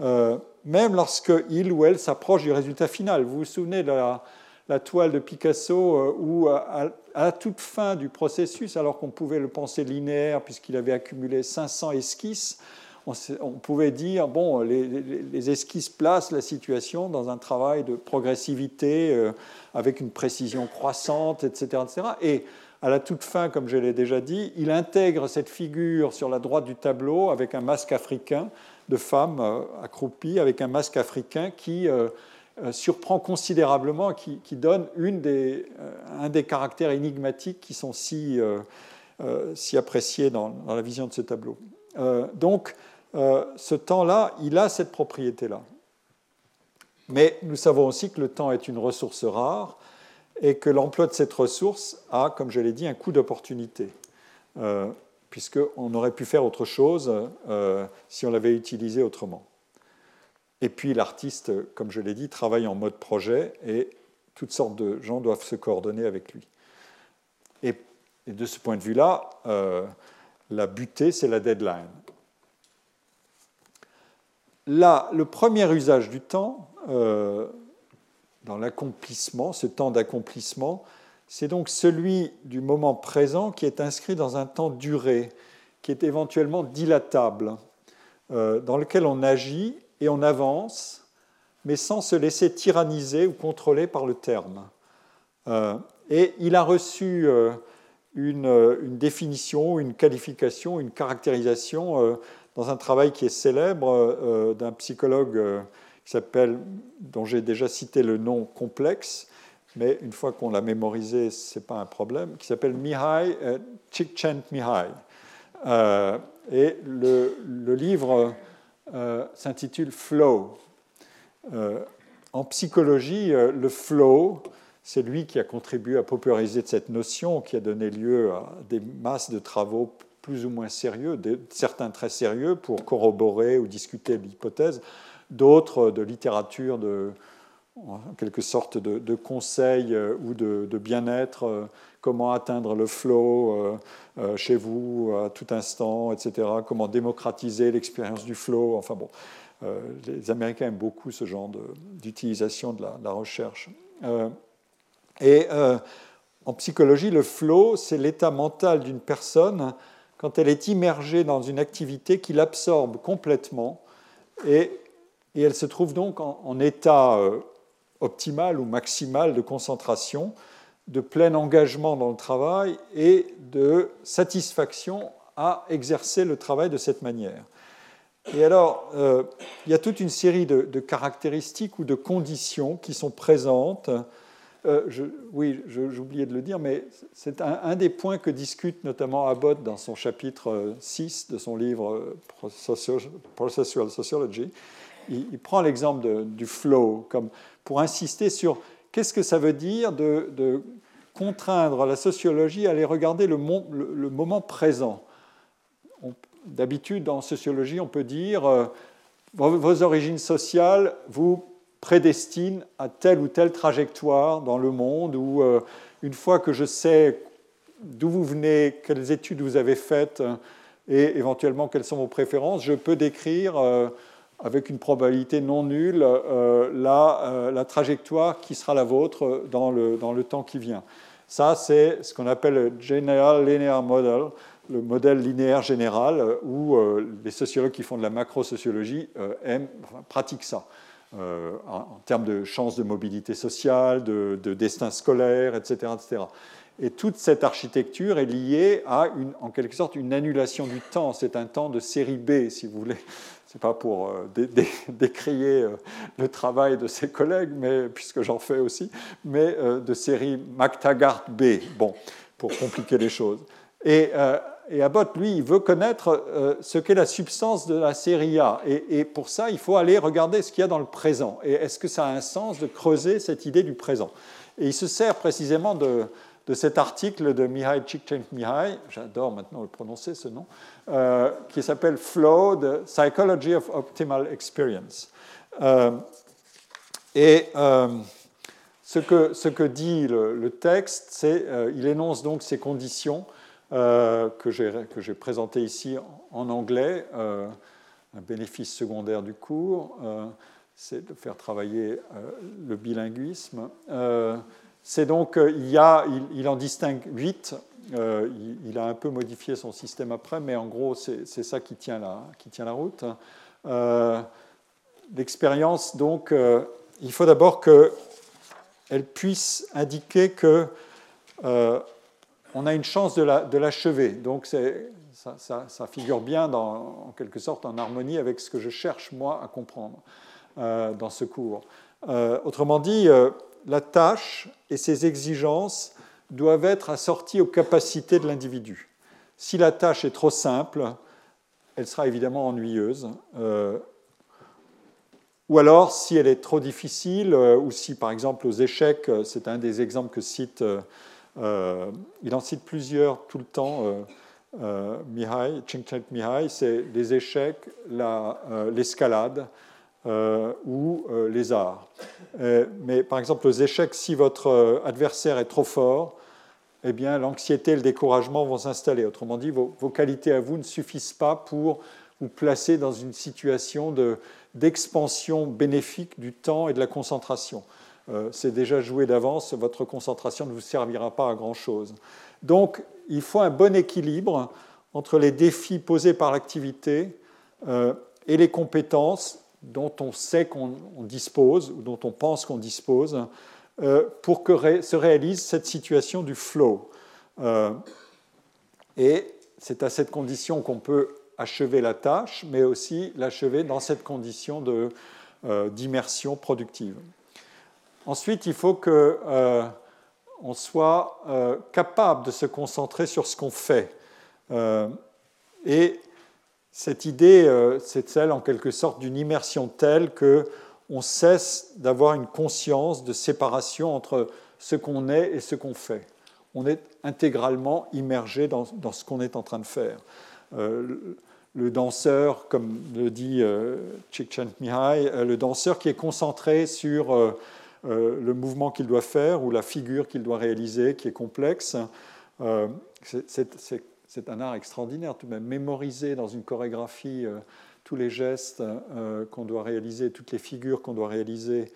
euh, même lorsque il ou elle s'approche du résultat final. Vous vous souvenez de la, la toile de Picasso euh, où, à, la toute fin du processus, alors qu'on pouvait le penser linéaire puisqu'il avait accumulé 500 esquisses, on, pouvait dire, bon, les, esquisses placent la situation dans un travail de progressivité euh, avec une précision croissante, etc., etc. Et à la toute fin, comme je l'ai déjà dit, il intègre cette figure sur la droite du tableau avec un masque africain de femme euh, accroupie, avec un masque africain qui euh, surprend considérablement, qui, donne une des, euh, un des caractères énigmatiques qui sont si, euh, appréciés dans, la vision de ce tableau. donc, ce temps-là, il a cette propriété-là. Mais nous savons aussi que le temps est une ressource rare et que l'emploi de cette ressource a, comme je l'ai dit, un coût d'opportunité, puisqu'on aurait pu faire autre chose si on l'avait utilisé autrement. Et puis l'artiste, comme je l'ai dit, travaille en mode projet et toutes sortes de gens doivent se coordonner avec lui. Et, de ce point de vue-là, euh, la butée, c'est la deadline. Là, le premier usage du temps, euh, dans l'accomplissement, ce temps d'accomplissement, c'est donc celui du moment présent qui est inscrit dans un temps duré, qui est éventuellement dilatable, euh, dans lequel on agit et on avance, mais sans se laisser tyranniser ou contrôler par le terme. Euh, et il a reçu euh, une, définition, une qualification, une caractérisation euh, dans un travail qui est célèbre d'un psychologue qui s'appelle, dont j'ai déjà cité le nom complexe, mais une fois qu'on l'a mémorisé, ce n'est pas un problème, qui s'appelle Mihai Csikszentmihalyi. Et le livre euh, s'intitule Flow. en psychologie, le flow, c'est lui qui a contribué à populariser cette notion, qui a donné lieu à des masses de travaux plus ou moins sérieux, certains très sérieux pour corroborer ou discuter l'hypothèse, d'autres de littérature de, en quelque sorte de, conseils euh, ou de, bien-être, euh, comment atteindre le flow euh, chez vous à tout instant, etc., comment démocratiser l'expérience du flow. Enfin bon, les Américains aiment beaucoup ce genre d'utilisation de, la, recherche. et en psychologie, le flow, c'est l'état mental d'une personne quand elle est immergée dans une activité qui l'absorbe complètement et, et, elle se trouve donc en état optimale ou maximale de concentration, de plein engagement dans le travail et de satisfaction à exercer le travail de cette manière. Et alors, euh, il y a toute une série de, caractéristiques ou de conditions qui sont présentes. Euh, je, oui, j'oubliais de le dire, mais c'est un, des points que discute notamment Abbott dans son chapitre 6 de son livre Processual Sociology. Il, il prend l'exemple du flow comme pour insister sur qu'est-ce que ça veut dire de, contraindre la sociologie à aller regarder le, moment présent. D'habitude, en sociologie, on peut dire euh, vos, origines sociales vous prédestinent à telle ou telle trajectoire dans le monde, ou euh, une fois que je sais d'où vous venez, quelles études vous avez faites, et éventuellement quelles sont vos préférences, je peux décrire euh, avec une probabilité non nulle euh, euh, la, trajectoire qui sera la vôtre dans le, temps qui vient. Ça, c'est ce qu'on appelle le General Linear Model, le modèle linéaire général, où euh, les sociologues qui font de la macro-sociologie aiment, pratiquent ça. en termes de chances de mobilité sociale, de, de, destin scolaire, etc., etc. Et toute cette architecture est liée à, une, en quelque sorte, une annulation du temps. C'est un temps de série B, si vous voulez n'est pas pour euh, décrier euh, le travail de ses collègues, mais, puisque j'en fais aussi, mais euh, de série MacTaggart B, bon, pour compliquer les choses. Et, et Abbott, lui, il veut connaître ce qu'est la substance de la série A. Et, et pour ça, il faut aller regarder ce qu'il y a dans le présent. Et est-ce que ça a un sens de creuser cette idée du présent? Et il se sert précisément de, de cet article de Mihai Csikszentmihalyi, j'adore maintenant le prononcer ce nom, euh, qui s'appelle Flow, the Psychology of Optimal Experience. Euh, et euh, ce, que, ce, que, dit le, texte, c'est il énonce donc ces conditions que j'ai présentées ici en, anglais, un bénéfice secondaire du cours, c'est de faire travailler le bilinguisme. C'est donc, il, y a, il, en distingue huit euh, il, a un peu modifié son système après, mais en gros, c'est ça qui tient la, qui tient la route. Euh, l'expérience, donc, euh, il faut d'abord qu'elle puisse indiquer que on a une chance de l'achever. donc, ça, ça, figure bien, en quelque sorte, en harmonie avec ce que je cherche, moi, à comprendre dans ce cours. autrement dit, la tâche et ses exigences doivent être assorties aux capacités de l'individu. Si la tâche est trop simple, elle sera évidemment ennuyeuse. Euh, ou alors, si elle est trop difficile, euh, ou si par exemple aux échecs, euh, c'est un des exemples que cite, il en cite plusieurs tout le temps, Mihai, Mihai, c'est les échecs, l'escalade, euh, ou euh, les arts. Euh, mais par exemple, aux échecs, si votre adversaire est trop fort, eh bien, l'anxiété et le découragement vont s'installer. Autrement dit, vos, qualités à vous ne suffisent pas pour vous placer dans une situation d'expansion bénéfique du temps et de la concentration. C'est déjà joué d'avance, votre concentration ne vous servira pas à grand-chose. Donc, il faut un bon équilibre entre les défis posés par l'activité et les compétences dont on sait qu'on dispose ou dont on pense qu'on dispose euh, pour que se réalise cette situation du flow. Euh, et c'est à cette condition qu'on peut achever la tâche, mais aussi l'achever dans cette condition euh, d'immersion productive. ensuite, il faut qu'on soit capable de se concentrer sur ce qu'on fait. et cette idée, c'est celle en quelque sorte d'une immersion telle que on cesse d'avoir une conscience de séparation entre ce qu'on est et ce qu'on fait. On est intégralement immergé dans, ce qu'on est en train de faire. Euh, le danseur, comme le dit euh, Csikszentmihalyi, euh, le danseur qui est concentré sur euh, le mouvement qu'il doit faire ou la figure qu'il doit réaliser, qui est complexe, c'est un art extraordinaire, tout de même. Mémoriser dans une chorégraphie tous les gestes euh, qu'on doit réaliser, toutes les figures qu'on doit réaliser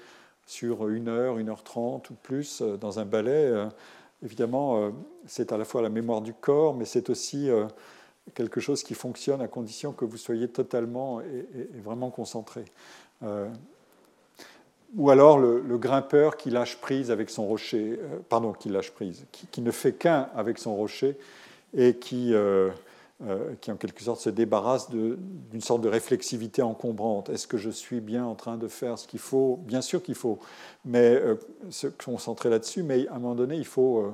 sur une heure, une heure trente ou plus euh, dans un ballet, euh, évidemment, c'est à la fois la mémoire du corps, mais c'est aussi quelque chose qui fonctionne à condition que vous soyez totalement et, vraiment concentré. ou alors le, grimpeur qui lâche prise avec son rocher, pardon, qui lâche prise, qui ne fait qu'un avec son rocher et qui euh, qui en quelque sorte se débarrasse d'une sorte de réflexivité encombrante. Est-ce que je suis bien en train de faire ce qu'il faut? Bien sûr qu'il faut, mais euh, se concentrer là-dessus, mais à un moment donné, il faut, euh,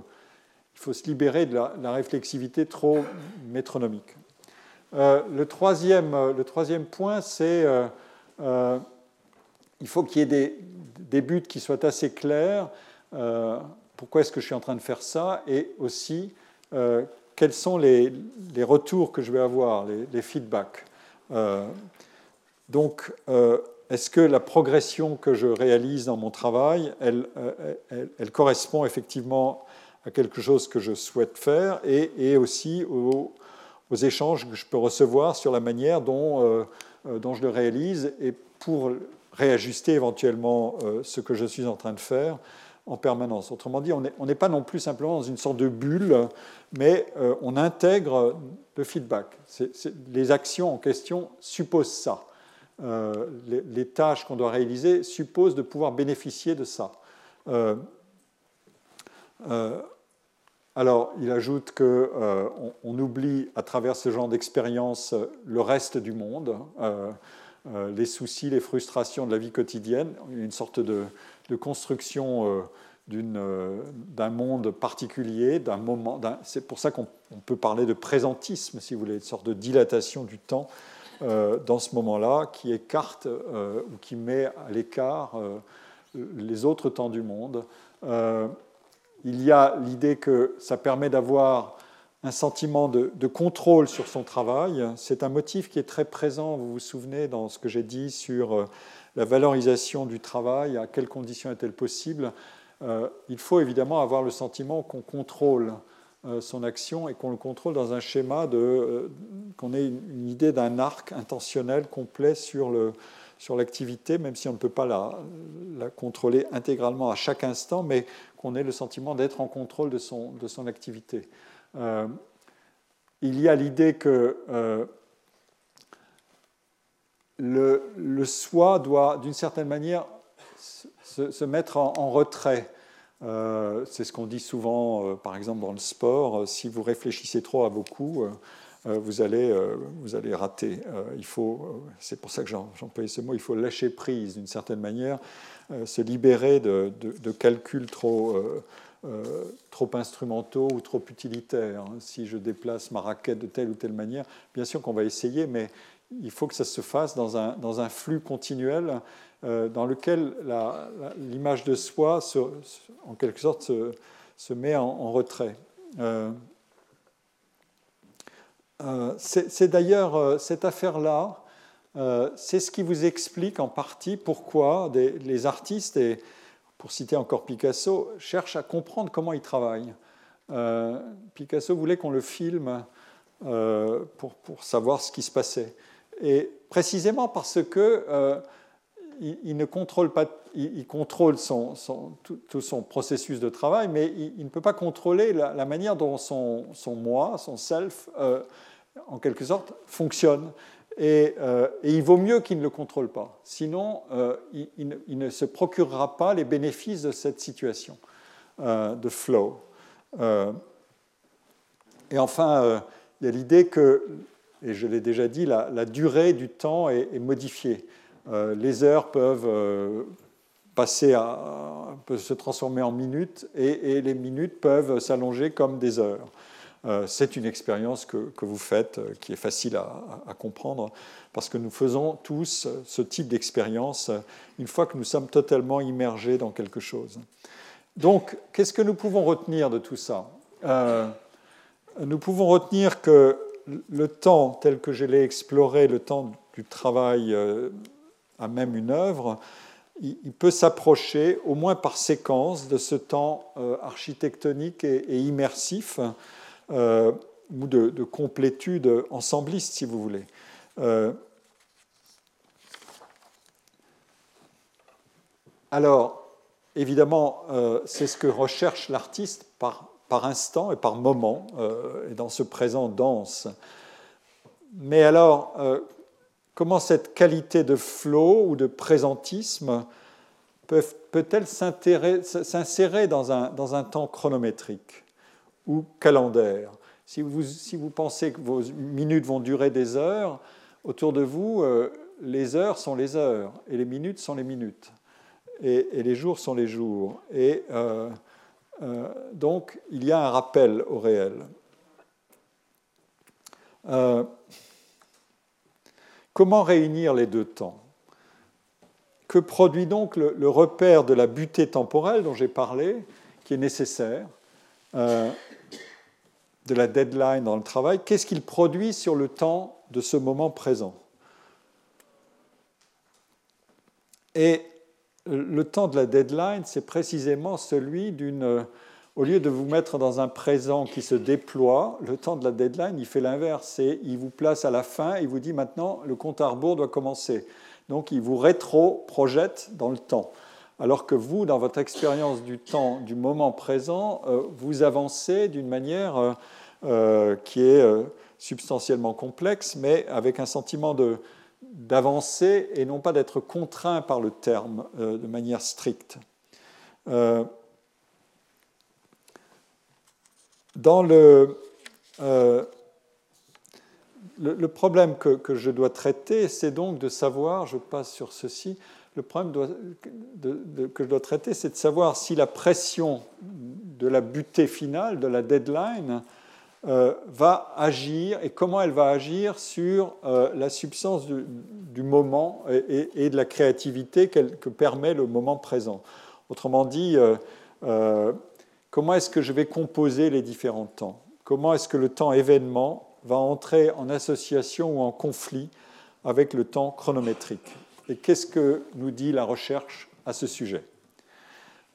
il faut se libérer de la, réflexivité trop métronomique. le, troisième, le troisième point, c'est il faut qu'il y ait des, des, buts qui soient assez clairs. pourquoi est-ce que je suis en train de faire ça? Et aussi, quels sont les, retours que je vais avoir, les, feedbacks. Euh, donc, euh, est-ce que la progression que je réalise dans mon travail, elle, euh, correspond effectivement à quelque chose que je souhaite faire et, aussi aux, échanges que je peux recevoir sur la manière dont, dont je le réalise et pour réajuster éventuellement ce que je suis en train de faire en permanence. Autrement dit, on n'est pas non plus simplement dans une sorte de bulle, mais euh, on intègre le feedback. les actions en question supposent ça. Euh, les, tâches qu'on doit réaliser supposent de pouvoir bénéficier de ça. Euh, alors, il ajoute qu'on on oublie à travers ce genre d'expérience le reste du monde, les soucis, les frustrations de la vie quotidienne, une sorte de, de construction euh, euh, d'un monde particulier, d'un moment. C'est pour ça qu'on peut parler de présentisme, si vous voulez, une sorte de dilatation du temps euh, dans ce moment-là, qui écarte ou qui met à l'écart les autres temps du monde. il y a l'idée que ça permet d'avoir un sentiment de, de, contrôle sur son travail. C'est un motif qui est très présent, vous vous souvenez, dans ce que j'ai dit sur la valorisation du travail, à quelles conditions est-elle possible euh, Il faut évidemment avoir le sentiment qu'on contrôle euh, son action et qu'on le contrôle dans un schéma, euh, qu'on ait une, idée d'un arc intentionnel complet sur, le, sur l'activité, même si on ne peut pas la, la, contrôler intégralement à chaque instant, mais qu'on ait le sentiment d'être en contrôle de son, de son activité. il y a l'idée que le, soi doit, d'une certaine manière, se, mettre en, retrait. Euh, c'est ce qu'on dit souvent, euh, par exemple, dans le sport. Euh, si vous réfléchissez trop à beaucoup, vous, allez, vous allez rater. il faut, c'est pour ça que j'emploie ce mot, il faut lâcher prise, d'une certaine manière, se libérer de, calculs trop, trop instrumentaux ou trop utilitaires. Si je déplace ma raquette de telle ou telle manière, bien sûr qu'on va essayer, mais il faut que ça se fasse dans un, dans un flux continuel euh, dans lequel l'image de soi, en quelque sorte, se, met en, retrait. Euh, euh, c'est d'ailleurs cette affaire-là, c'est ce qui vous explique en partie pourquoi les artistes, et pour citer encore Picasso, cherchent à comprendre comment ils travaillent. Picasso voulait qu'on le filme pour, pour, savoir ce qui se passait. Et précisément parce que euh, il, ne contrôle pas, il, contrôle son, tout, son processus de travail, mais il, ne peut pas contrôler la, manière dont son, son, moi, son self, euh, en quelque sorte, fonctionne. Euh, et il vaut mieux qu'il ne le contrôle pas. Sinon, il, ne se procurera pas les bénéfices de cette situation de flow. et enfin, il y a l'idée que et je l'ai déjà dit, la, durée du temps est, modifiée. Euh, les heures peuvent, euh, passer à, se transformer en minutes et, les minutes peuvent s'allonger comme des heures. Euh, c'est une expérience que, vous faites qui est facile à, comprendre parce que nous faisons tous ce type d'expérience une fois que nous sommes totalement immergés dans quelque chose. Donc, qu'est-ce que nous pouvons retenir de tout ça? Nous pouvons retenir que le temps tel que je l'ai exploré, le temps du travail à même une œuvre, il peut s'approcher, au moins par séquence, de ce temps euh, architectonique et, immersif, euh, ou de, complétude ensembliste, si vous voulez. Euh, alors, évidemment, c'est ce que recherche l'artiste par, par, instant et par moment, et dans ce présent dense. Mais alors, comment cette qualité de flow ou de présentisme peut-elle s'insérer dans un, temps chronométrique ou calendaire? Si vous, pensez que vos minutes vont durer des heures, autour de vous, euh, les heures sont les heures et les minutes sont les minutes et, les jours sont les jours. Euh, euh, donc, il y a un rappel au réel. Comment réunir les deux temps? Que produit donc le, repère de la butée temporelle dont j'ai parlé, qui est nécessaire, euh, de la deadline dans le travail? Qu'est-ce qu'il produit sur le temps de ce moment présent? Et le temps de la deadline, c'est précisément celui d'une au lieu de vous mettre dans un présent qui se déploie, le temps de la deadline, il fait l'inverse. Il vous place à la fin, il vous dit maintenant le compte à rebours doit commencer. Donc il vous rétro-projette dans le temps. Alors que vous, dans votre expérience du temps, du moment présent, euh, vous avancez d'une manière euh, euh, qui est substantiellement complexe, mais avec un sentiment d'avancer et non pas d'être contraint par le terme de manière stricte. Dans le, euh, le, problème que, je dois traiter, c'est donc de savoir, je passe sur ceci, le problème que je dois traiter, c'est de savoir si la pression de la butée finale, de la deadline, euh, va agir et comment elle va agir sur euh, la substance du, moment et, de la créativité que permet le moment présent. Autrement dit, comment est-ce que je vais composer les différents temps? Comment est-ce que le temps événement va entrer en association ou en conflit avec le temps chronométrique? Et qu'est-ce que nous dit la recherche à ce sujet?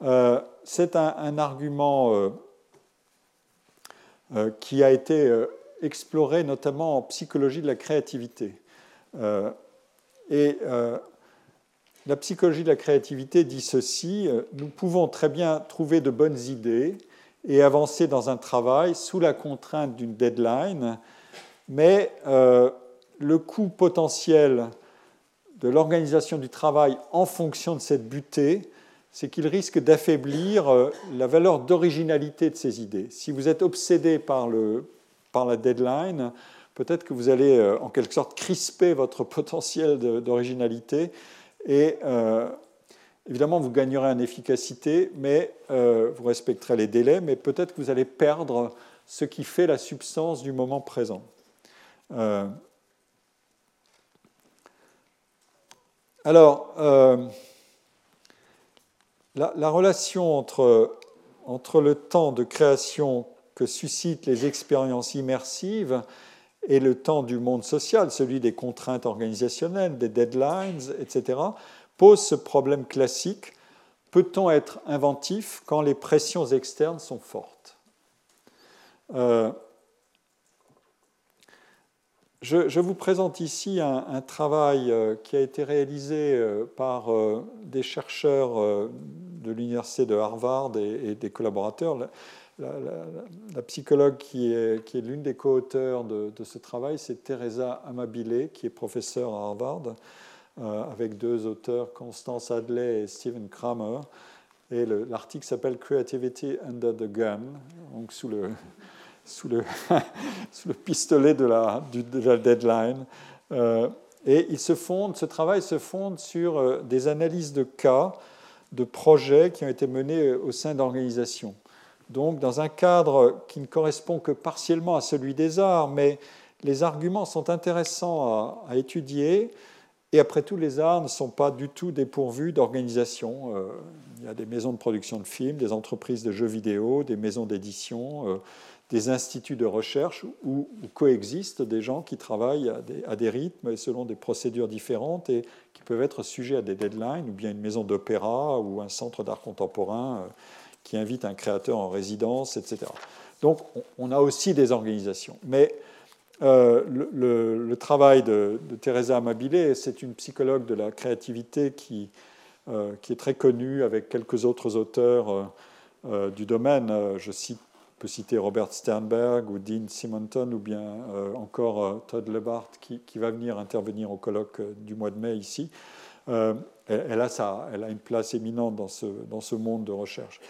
Euh, C'est un, argument euh, euh, qui a été exploré notamment en psychologie de la créativité. et la psychologie de la créativité dit ceci, euh, nous pouvons très bien trouver de bonnes idées et avancer dans un travail sous la contrainte d'une deadline, mais euh, le coût potentiel de l'organisation du travail en fonction de cette butée, c'est qu'il risque d'affaiblir euh, la valeur d'originalité de ces idées. Si vous êtes obsédé par, le, par la deadline, peut-être que vous allez en quelque sorte crisper votre potentiel d'originalité et euh, évidemment, vous gagnerez en efficacité, mais euh, vous respecterez les délais, mais peut-être que vous allez perdre ce qui fait la substance du moment présent. Euh, alors, la, relation entre, entre le temps de création que suscitent les expériences immersives et le temps du monde social, celui des contraintes organisationnelles, des deadlines, etc., pose ce problème classique. Peut-on être inventif quand les pressions externes sont fortes? Euh, je, vous présente ici un, travail euh, qui a été réalisé euh, par des chercheurs de l'université de Harvard et, des collaborateurs la, psychologue qui est, l'une des co-auteurs de, ce travail, c'est Teresa Amabile, qui est professeure à Harvard, euh, avec deux auteurs, Constance Adley et Stephen Kramer. Et l'article s'appelle Creativity Under the Gun, donc sous le, sous le, pistolet de la, de la deadline. Euh, et il se fonde, ce travail se fonde sur euh, des analyses de cas de projets qui ont été menés au sein d'organisations. Donc, dans un cadre qui ne correspond que partiellement à celui des arts, mais les arguments sont intéressants à, étudier. Et après tout, les arts ne sont pas du tout dépourvus d'organisation. Euh, il y a des maisons de production de films, des entreprises de jeux vidéo, des maisons d'édition, euh, des instituts de recherche où, coexistent des gens qui travaillent à des, rythmes et selon des procédures différentes et qui peuvent être sujets à des deadlines, ou bien une maison d'opéra ou un centre d'art contemporain euh, qui invite un créateur en résidence, etc. Donc on a aussi des organisations. Mais euh, le, travail de, Teresa Amabile, c'est une psychologue de la créativité qui, euh, qui, est très connue avec quelques autres auteurs du domaine. Je cite, peux citer Robert Sternberg ou Dean Simonton ou bien encore Todd Lebart qui, va venir intervenir au colloque du mois de mai ici. Elle, a ça, elle a une place éminente dans ce, dans ce monde de recherche.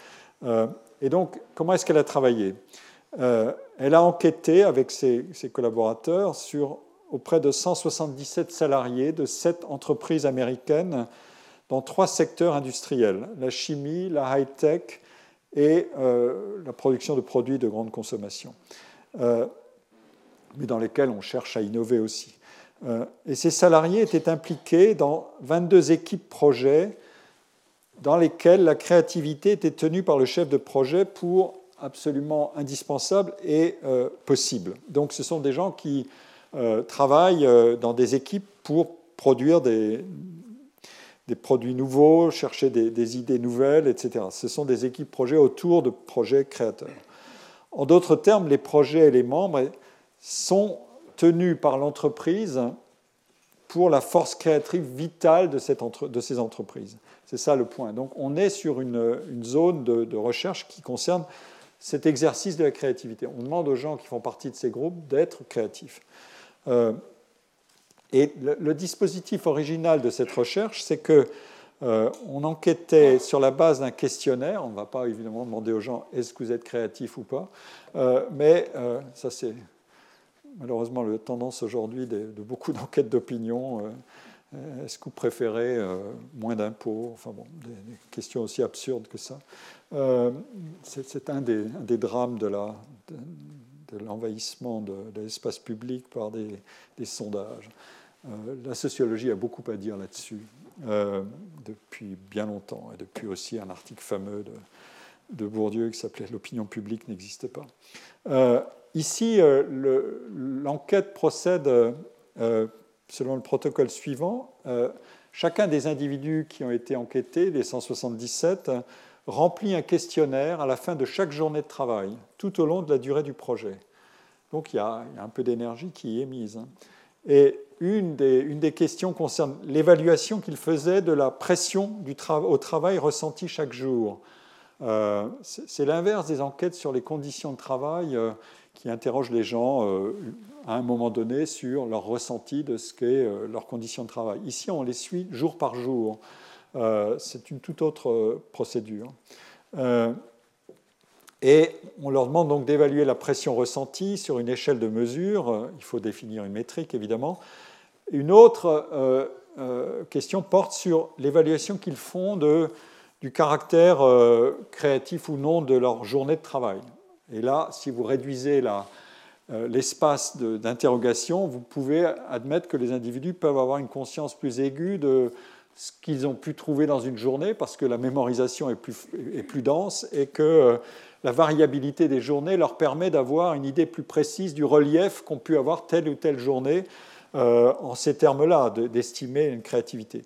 et donc, comment est-ce qu'elle a travaillé? Euh, elle a enquêté avec ses, collaborateurs sur auprès de 177 salariés de sept entreprises américaines dans trois secteurs industriels, la chimie, la high-tech et euh, la production de produits de grande consommation, euh, mais dans lesquels on cherche à innover aussi. et ces salariés étaient impliqués dans 22 équipes projets dans lesquelles la créativité était tenue par le chef de projet pour absolument indispensable et euh, possible. Donc ce sont des gens qui euh, travaillent euh, dans des équipes pour produire des, des produits nouveaux, chercher des, idées nouvelles, etc. Ce sont des équipes projets autour de projets créateurs. En d'autres termes, les projets et les membres sont tenus par l'entreprise pour la force créative vitale de, ces entreprises. C'est ça le point. Donc on est sur une, zone de, de, recherche qui concerne cet exercice de la créativité. On demande aux gens qui font partie de ces groupes d'être créatifs. Euh, et le, dispositif original de cette recherche, c'est que euh, on enquêtait sur la base d'un questionnaire. On ne va pas évidemment demander aux gens est-ce que vous êtes créatif ou pas, euh, mais ça c'est malheureusement la tendance aujourd'hui de, beaucoup d'enquêtes d'opinion. Est-ce que vous préférez moins d'impôts? Enfin bon, des, questions aussi absurdes que ça. Euh, c'est un des, drames de l'envahissement de, l'espace public par des, sondages. Euh, la sociologie a beaucoup à dire là-dessus euh, depuis bien longtemps, et depuis aussi un article fameux de, Bourdieu qui s'appelait L'opinion publique n'existe pas. ici, l'enquête procède selon le protocole suivant. chacun des individus qui ont été enquêtés, les 177, remplit un questionnaire à la fin de chaque journée de travail, tout au long de la durée du projet. Donc il y a, un peu d'énergie qui y est mise. Hein. Et une des, questions concerne l'évaluation qu'il faisait de la pression au travail ressentie chaque jour. Euh, c'est l'inverse des enquêtes sur les conditions de travail euh, qui interrogent les gens euh, à un moment donné sur leur ressenti de ce qu'est leur condition de travail. Ici, on les suit jour par jour. C'est une toute autre procédure. Et on leur demande donc d'évaluer la pression ressentie sur une échelle de mesure. Il faut définir une métrique, évidemment. Une autre question porte sur l'évaluation qu'ils font du caractère créatif ou non de leur journée de travail. Et là, si vous réduisez l'espace d'interrogation, vous pouvez admettre que les individus peuvent avoir une conscience plus aiguë de ce qu'ils ont pu trouver dans une journée parce que la mémorisation est plus, est plus dense et que euh, la variabilité des journées leur permet d'avoir une idée plus précise du relief qu'ont pu avoir telle ou telle journée euh, en ces termes-là, d'estimer une créativité.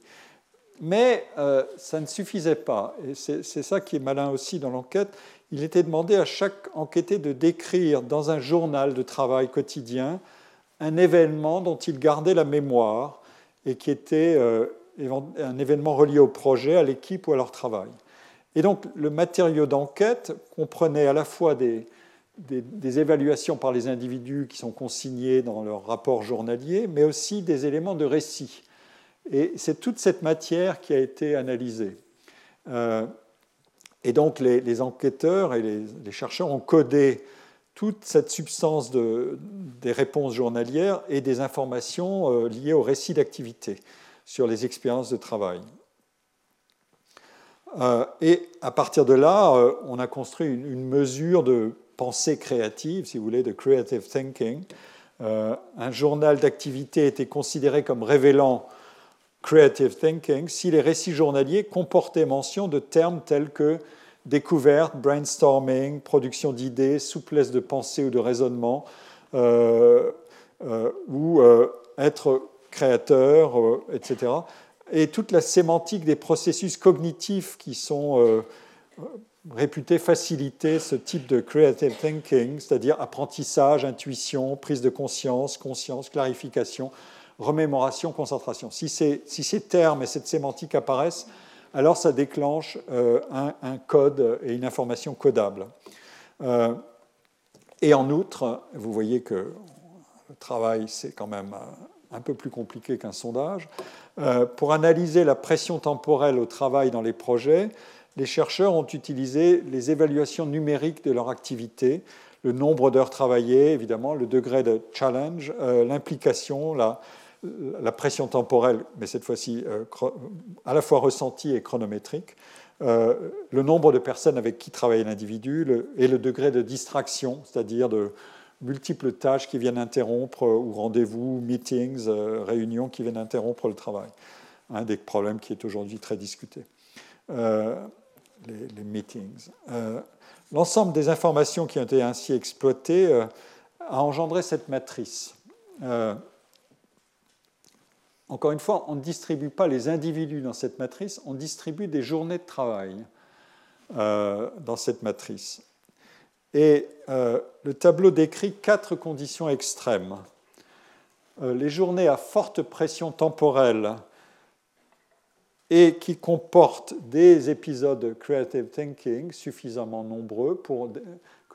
Mais euh, ça ne suffisait pas, et c'est ça qui est malin aussi dans l'enquête. Il était demandé à chaque enquêté de décrire dans un journal de travail quotidien un événement dont il gardait la mémoire et qui était un événement relié au projet, à l'équipe ou à leur travail. Et donc le matériau d'enquête comprenait à la fois des, des, évaluations par les individus qui sont consignés dans leur rapport journalier, mais aussi des éléments de récit. Et c'est toute cette matière qui a été analysée. Euh, et donc les, enquêteurs et les, chercheurs ont codé toute cette substance de, des réponses journalières et des informations euh, liées au récit d'activité sur les expériences de travail. et à partir de là, on a construit une, mesure de pensée créative, si vous voulez, de creative thinking. un journal d'activité était considéré comme révélant creative thinking si les récits journaliers comportaient mention de termes tels que découverte, brainstorming, production d'idées, souplesse de pensée ou de raisonnement, euh, euh, ou euh, être créateur, etc. Et toute la sémantique des processus cognitifs qui sont réputés faciliter ce type de creative thinking, c'est-à-dire apprentissage, intuition, prise de conscience, conscience, clarification, remémoration, concentration. Si ces, si ces termes et cette sémantique apparaissent, alors ça déclenche euh, un, code et une information codable. Euh, et en outre, vous voyez que le travail, c'est quand même un peu plus compliqué qu'un sondage. Euh, pour analyser la pression temporelle au travail dans les projets, les chercheurs ont utilisé les évaluations numériques de leur activité, le nombre d'heures travaillées, évidemment, le degré de challenge, l'implication, la, la pression temporelle, mais cette fois-ci euh, à la fois ressentie et chronométrique, euh, le nombre de personnes avec qui travaille l'individu et le degré de distraction, c'est-à-dire de multiples tâches qui viennent interrompre, ou rendez-vous, meetings, euh, réunions qui viennent interrompre le travail. Un des problèmes qui est aujourd'hui très discuté. Les, meetings. L'ensemble des informations qui ont été ainsi exploitées a engendré cette matrice. Encore une fois, on ne distribue pas les individus dans cette matrice, on distribue des journées de travail euh, dans cette matrice. Et euh, le tableau décrit quatre conditions extrêmes. Euh, les journées à forte pression temporelle et qui comportent des épisodes creative thinking suffisamment nombreux pour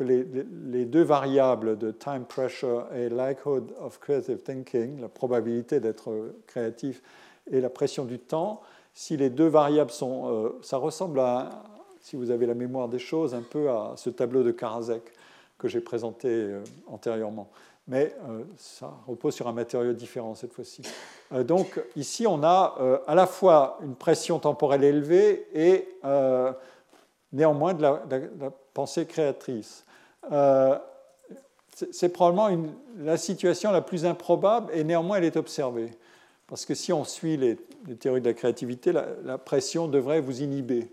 les, deux variables de time pressure et likelihood of creative thinking, la probabilité d'être créatif et la pression du temps, si les deux variables sont... Euh, ça ressemble à, si vous avez la mémoire des choses, un peu à ce tableau de Karasek que j'ai présenté euh, antérieurement. Mais euh, ça repose sur un matériau différent cette fois-ci. donc ici, on a à la fois une pression temporelle élevée et néanmoins de la pensée créatrice. Euh, c'est probablement la situation la plus improbable et néanmoins elle est observée. Parce que si on suit les, théories de la créativité, la, pression devrait vous inhiber.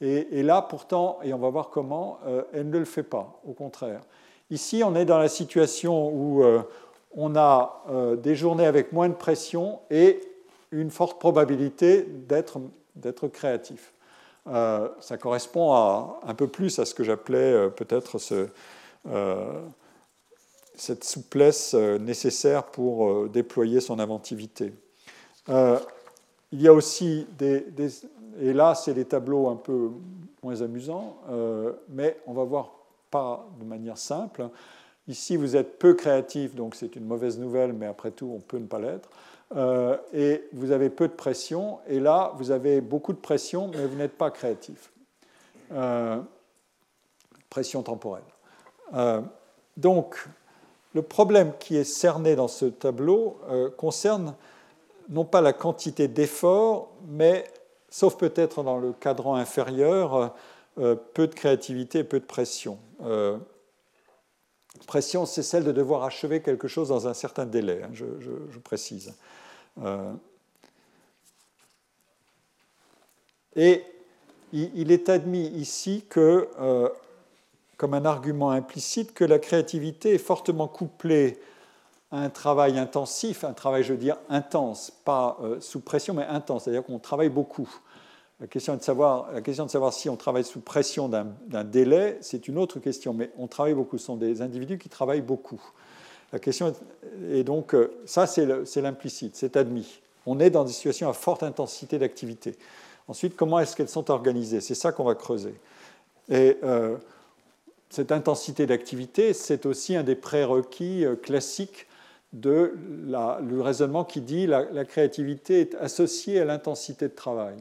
Et, là, pourtant, et on va voir comment, euh, elle ne le fait pas, au contraire. Ici, on est dans la situation où euh, on a des journées avec moins de pression et une forte probabilité d'être créatif. Euh, ça correspond à, un peu plus à ce que j'appelais euh, peut-être euh, cette souplesse nécessaire pour déployer son inventivité. il y a aussi des, et là c'est des tableaux un peu moins amusants, mais on va voir de manière simple. Ici, vous êtes peu créatif, donc c'est une mauvaise nouvelle, mais après tout, on peut ne pas l'être. Euh, et vous avez peu de pression, et là, vous avez beaucoup de pression, mais vous n'êtes pas créatif. Euh, pression temporelle. Euh, donc, le problème qui est cerné dans ce tableau concerne non pas la quantité d'efforts, mais, sauf peut-être dans le cadran inférieur, peu de créativité, peu de pression. pression, c'est celle de devoir achever quelque chose dans un certain délai, hein, je précise. Euh, et il est admis ici que, euh, comme un argument implicite, que la créativité est fortement couplée à un travail intensif, un travail, je veux dire, intense, pas euh, sous pression, mais intense, c'est-à-dire qu'on travaille beaucoup. La question, de savoir, si on travaille sous pression d'un délai, c'est une autre question, mais on travaille beaucoup. Ce sont des individus qui travaillent beaucoup. La question est donc, euh, ça c'est l'implicite, c'est admis. On est dans des situations à forte intensité d'activité. Ensuite, comment est-ce qu'elles sont organisées? C'est ça qu'on va creuser. Et euh, cette intensité d'activité, c'est aussi un des prérequis euh, classiques de le raisonnement qui dit la, la créativité est associée à l'intensité de travail.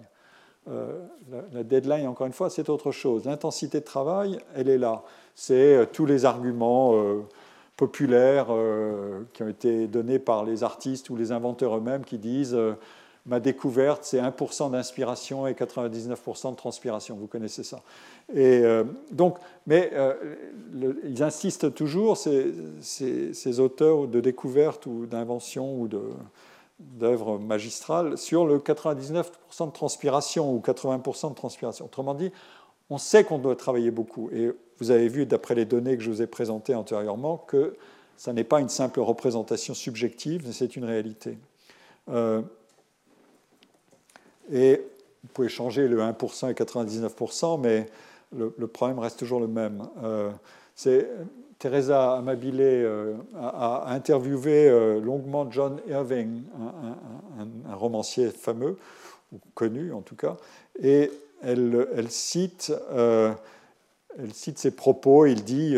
La, deadline, encore une fois, c'est autre chose. L'intensité de travail, elle est là. C'est tous les arguments populaires euh, qui ont été donnés par les artistes ou les inventeurs eux-mêmes qui disent euh, ma découverte, c'est 1% d'inspiration et 99% de transpiration. Vous connaissez ça. Et euh, donc, mais euh, ils insistent toujours, ces, ces, auteurs de découvertes ou d'inventions ou d'œuvres magistrales, sur le 99% de transpiration ou 80% de transpiration. Autrement dit, on sait qu'on doit travailler beaucoup. Et vous avez vu, d'après les données que je vous ai présentées antérieurement, que ça n'est pas une simple représentation subjective, c'est une réalité. Euh, et vous pouvez changer le 1% et 99%, mais le, problème reste toujours le même. Euh, Teresa Amabile euh, a, interviewé euh, longuement John Irving, un, romancier fameux, ou connu en tout cas, et elle, elle cite, ses propos. Il dit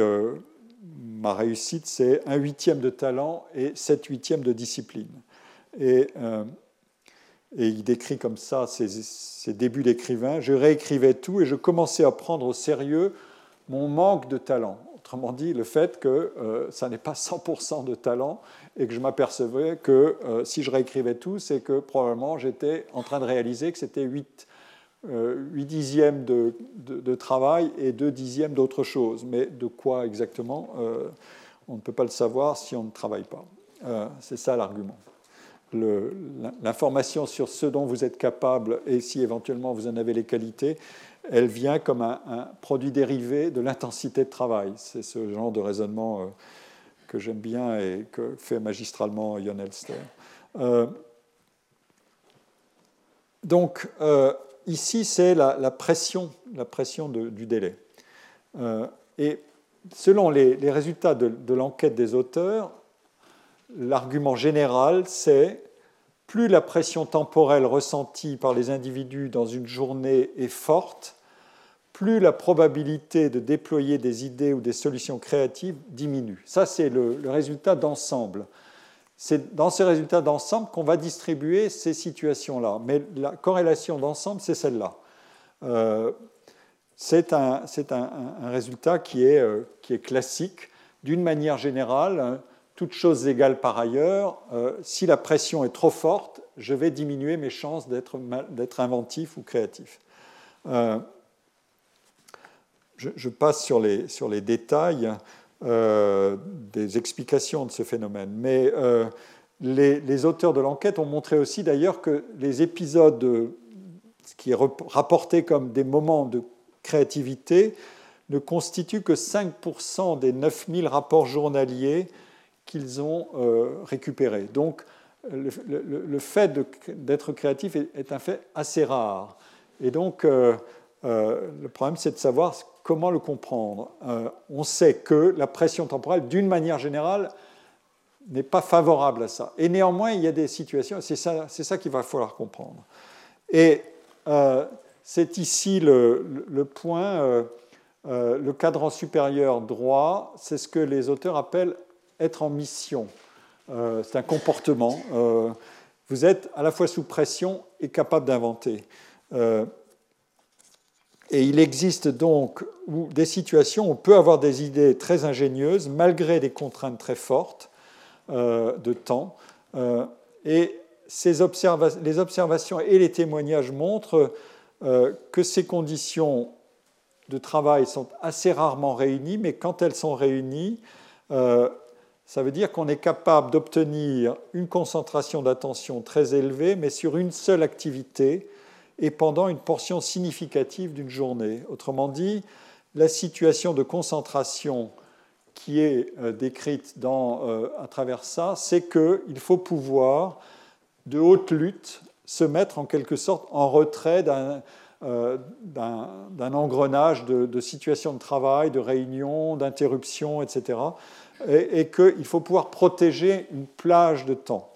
Ma réussite, c'est un huitième de talent et sept huitièmes de discipline. Et il décrit comme ça ses, débuts d'écrivain. Je réécrivais tout et je commençais à prendre au sérieux mon manque de talent. Autrement dit, le fait que euh, ça n'est pas 100% de talent et que je m'apercevais que euh, si je réécrivais tout, c'est que probablement j'étais en train de réaliser que c'était 8, euh, dixièmes de, de, travail et 2 dixièmes d'autre chose. Mais de quoi exactement On ne peut pas le savoir si on ne travaille pas. c'est ça l'argument l'information sur ce dont vous êtes capable et si éventuellement vous en avez les qualités, elle vient comme un, produit dérivé de l'intensité de travail. C'est ce genre de raisonnement euh, que j'aime bien et que fait magistralement Jon Elster. Euh, donc, euh, ici, c'est la, pression, la pression du délai. et selon les, résultats de l'enquête des auteurs, l'argument général, c'est plus la pression temporelle ressentie par les individus dans une journée est forte, plus la probabilité de déployer des idées ou des solutions créatives diminue. Ça, c'est le, résultat d'ensemble. C'est dans ces résultats d'ensemble qu'on va distribuer ces situations-là. Mais la corrélation d'ensemble, c'est celle-là. Euh, c'est un, résultat qui est, euh, qui est classique. D'une manière générale, toutes choses égales par ailleurs, euh, si la pression est trop forte, je vais diminuer mes chances d'être inventif ou créatif. Euh, je, passe sur les, sur les détails euh, des explications de ce phénomène. Mais les, les, auteurs de l'enquête ont montré aussi d'ailleurs que les épisodes ce qui est rapporté comme des moments de créativité ne constituent que 5% des 9000 rapports journaliers qu'ils ont euh, récupéré. Donc le, fait d'être créatif est, un fait assez rare. Et donc euh, euh, le problème, c'est de savoir comment le comprendre. on sait que la pression temporelle, d'une manière générale, n'est pas favorable à ça. Et néanmoins, il y a des situations, c'est ça, ça qu'il va falloir comprendre. Et c'est ici le, le point, le cadran supérieur droit, c'est ce que les auteurs appellent être en mission. Euh, c'est un comportement. Euh, vous êtes à la fois sous pression et capable d'inventer. Euh, et il existe donc des situations où on peut avoir des idées très ingénieuses malgré des contraintes très fortes de temps. et ces les observations et les témoignages montrent que ces conditions de travail sont assez rarement réunies, mais quand elles sont réunies, ça veut dire qu'on est capable d'obtenir une concentration d'attention très élevée, mais sur une seule activité et pendant une portion significative d'une journée. Autrement dit, la situation de concentration qui est euh, décrite euh, à travers ça, c'est qu'il faut pouvoir, de haute lutte, se mettre en quelque sorte en retrait d'un euh, engrenage de, de situations de travail, de réunions, d'interruptions, etc et, qu'il faut pouvoir protéger une plage de temps.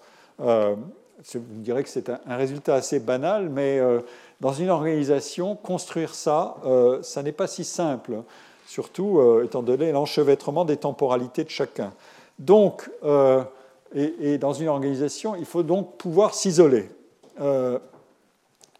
Euh, vous dirais que c'est un, résultat assez banal, mais euh, dans une organisation, construire ça, euh, ça n'est pas si simple, surtout étant donné l'enchevêtrement des temporalités de chacun. Donc, et, dans une organisation, il faut donc pouvoir s'isoler.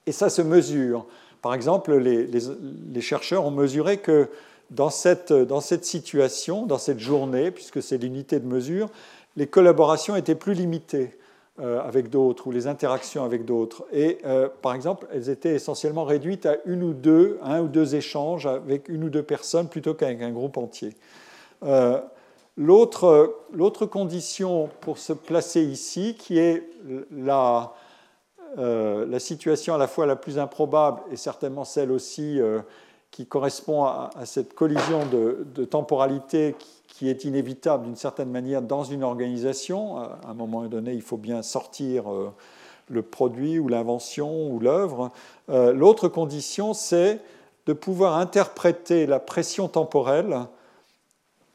et ça se mesure. Par exemple, les, les chercheurs ont mesuré que dans cette, dans cette situation, dans cette journée, puisque c'est l'unité de mesure, les collaborations étaient plus limitées. Avec d'autres ou les interactions avec d'autres. Et par exemple, elles étaient essentiellement réduites à une ou deux, un ou deux échanges avec une ou deux personnes plutôt qu'avec un groupe entier. L'autre condition pour se placer ici, qui est la, la, situation à la fois la plus improbable et certainement celle aussi qui correspond à, cette collision de, temporalité qui, est inévitable d'une certaine manière dans une organisation. À un moment donné, il faut bien sortir euh, le produit ou l'invention ou l'œuvre. Euh, l'autre condition, c'est de pouvoir interpréter la pression temporelle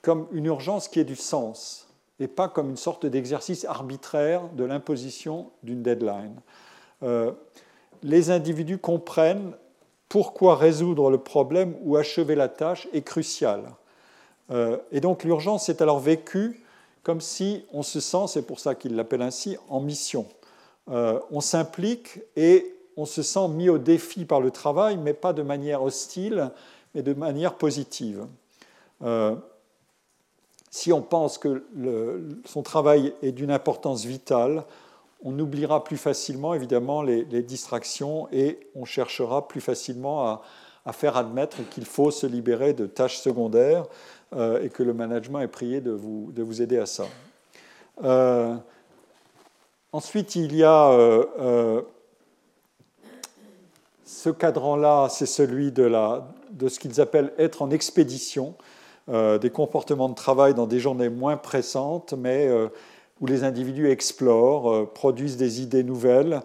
comme une urgence qui ait du sens et pas comme une sorte d'exercice arbitraire de l'imposition d'une deadline. Euh, les individus comprennent pourquoi résoudre le problème ou achever la tâche est crucial. Euh, et donc l'urgence est alors vécue comme si on se sent, c'est pour ça qu'il l'appelle ainsi, en mission. Euh, on s'implique et on se sent mis au défi par le travail, mais pas de manière hostile, mais de manière positive. Euh, si on pense que son travail est d'une importance vitale, on oubliera plus facilement évidemment les, distractions et on cherchera plus facilement à, faire admettre qu'il faut se libérer de tâches secondaires euh, et que le management est prié de vous, de vous aider à ça. Euh, ensuite, il y a euh, ce cadran-là, c'est celui de, ce qu'ils appellent être en expédition, des comportements de travail dans des journées moins pressantes, mais où les individus explorent, produisent des idées nouvelles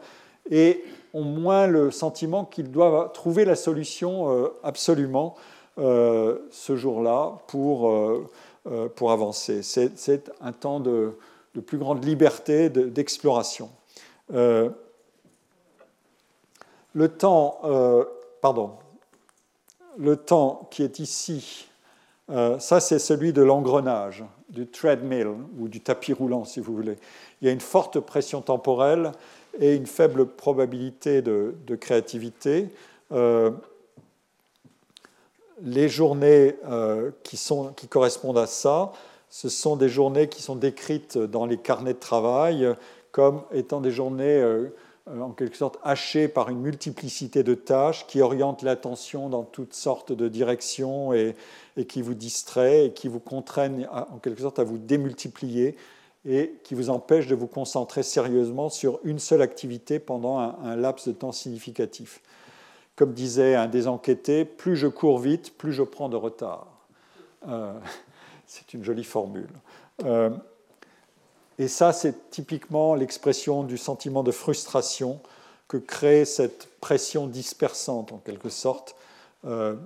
et ont moins le sentiment qu'ils doivent trouver la solution absolument euh, ce jour-là pour, pour avancer. C'est un temps de, plus grande liberté d'exploration. le temps, pardon, le temps qui est ici, ça c'est celui de l'engrenage du treadmill ou du tapis roulant, si vous voulez. Il y a une forte pression temporelle et une faible probabilité de, créativité. Euh, les journées euh, qui, sont, qui, correspondent à ça, ce sont des journées qui sont décrites dans les carnets de travail comme étant des journées euh, en quelque sorte hachées par une multiplicité de tâches qui orientent l'attention dans toutes sortes de directions et, et qui vous distrait et qui vous contraignent en quelque sorte à vous démultiplier et qui vous empêche de vous concentrer sérieusement sur une seule activité pendant un, laps de temps significatif. Comme disait un des enquêtés, plus je cours vite, plus je prends de retard. Euh, c'est une jolie formule. Euh, et ça, c'est typiquement l'expression du sentiment de frustration que crée cette pression dispersante, en quelque sorte, euh,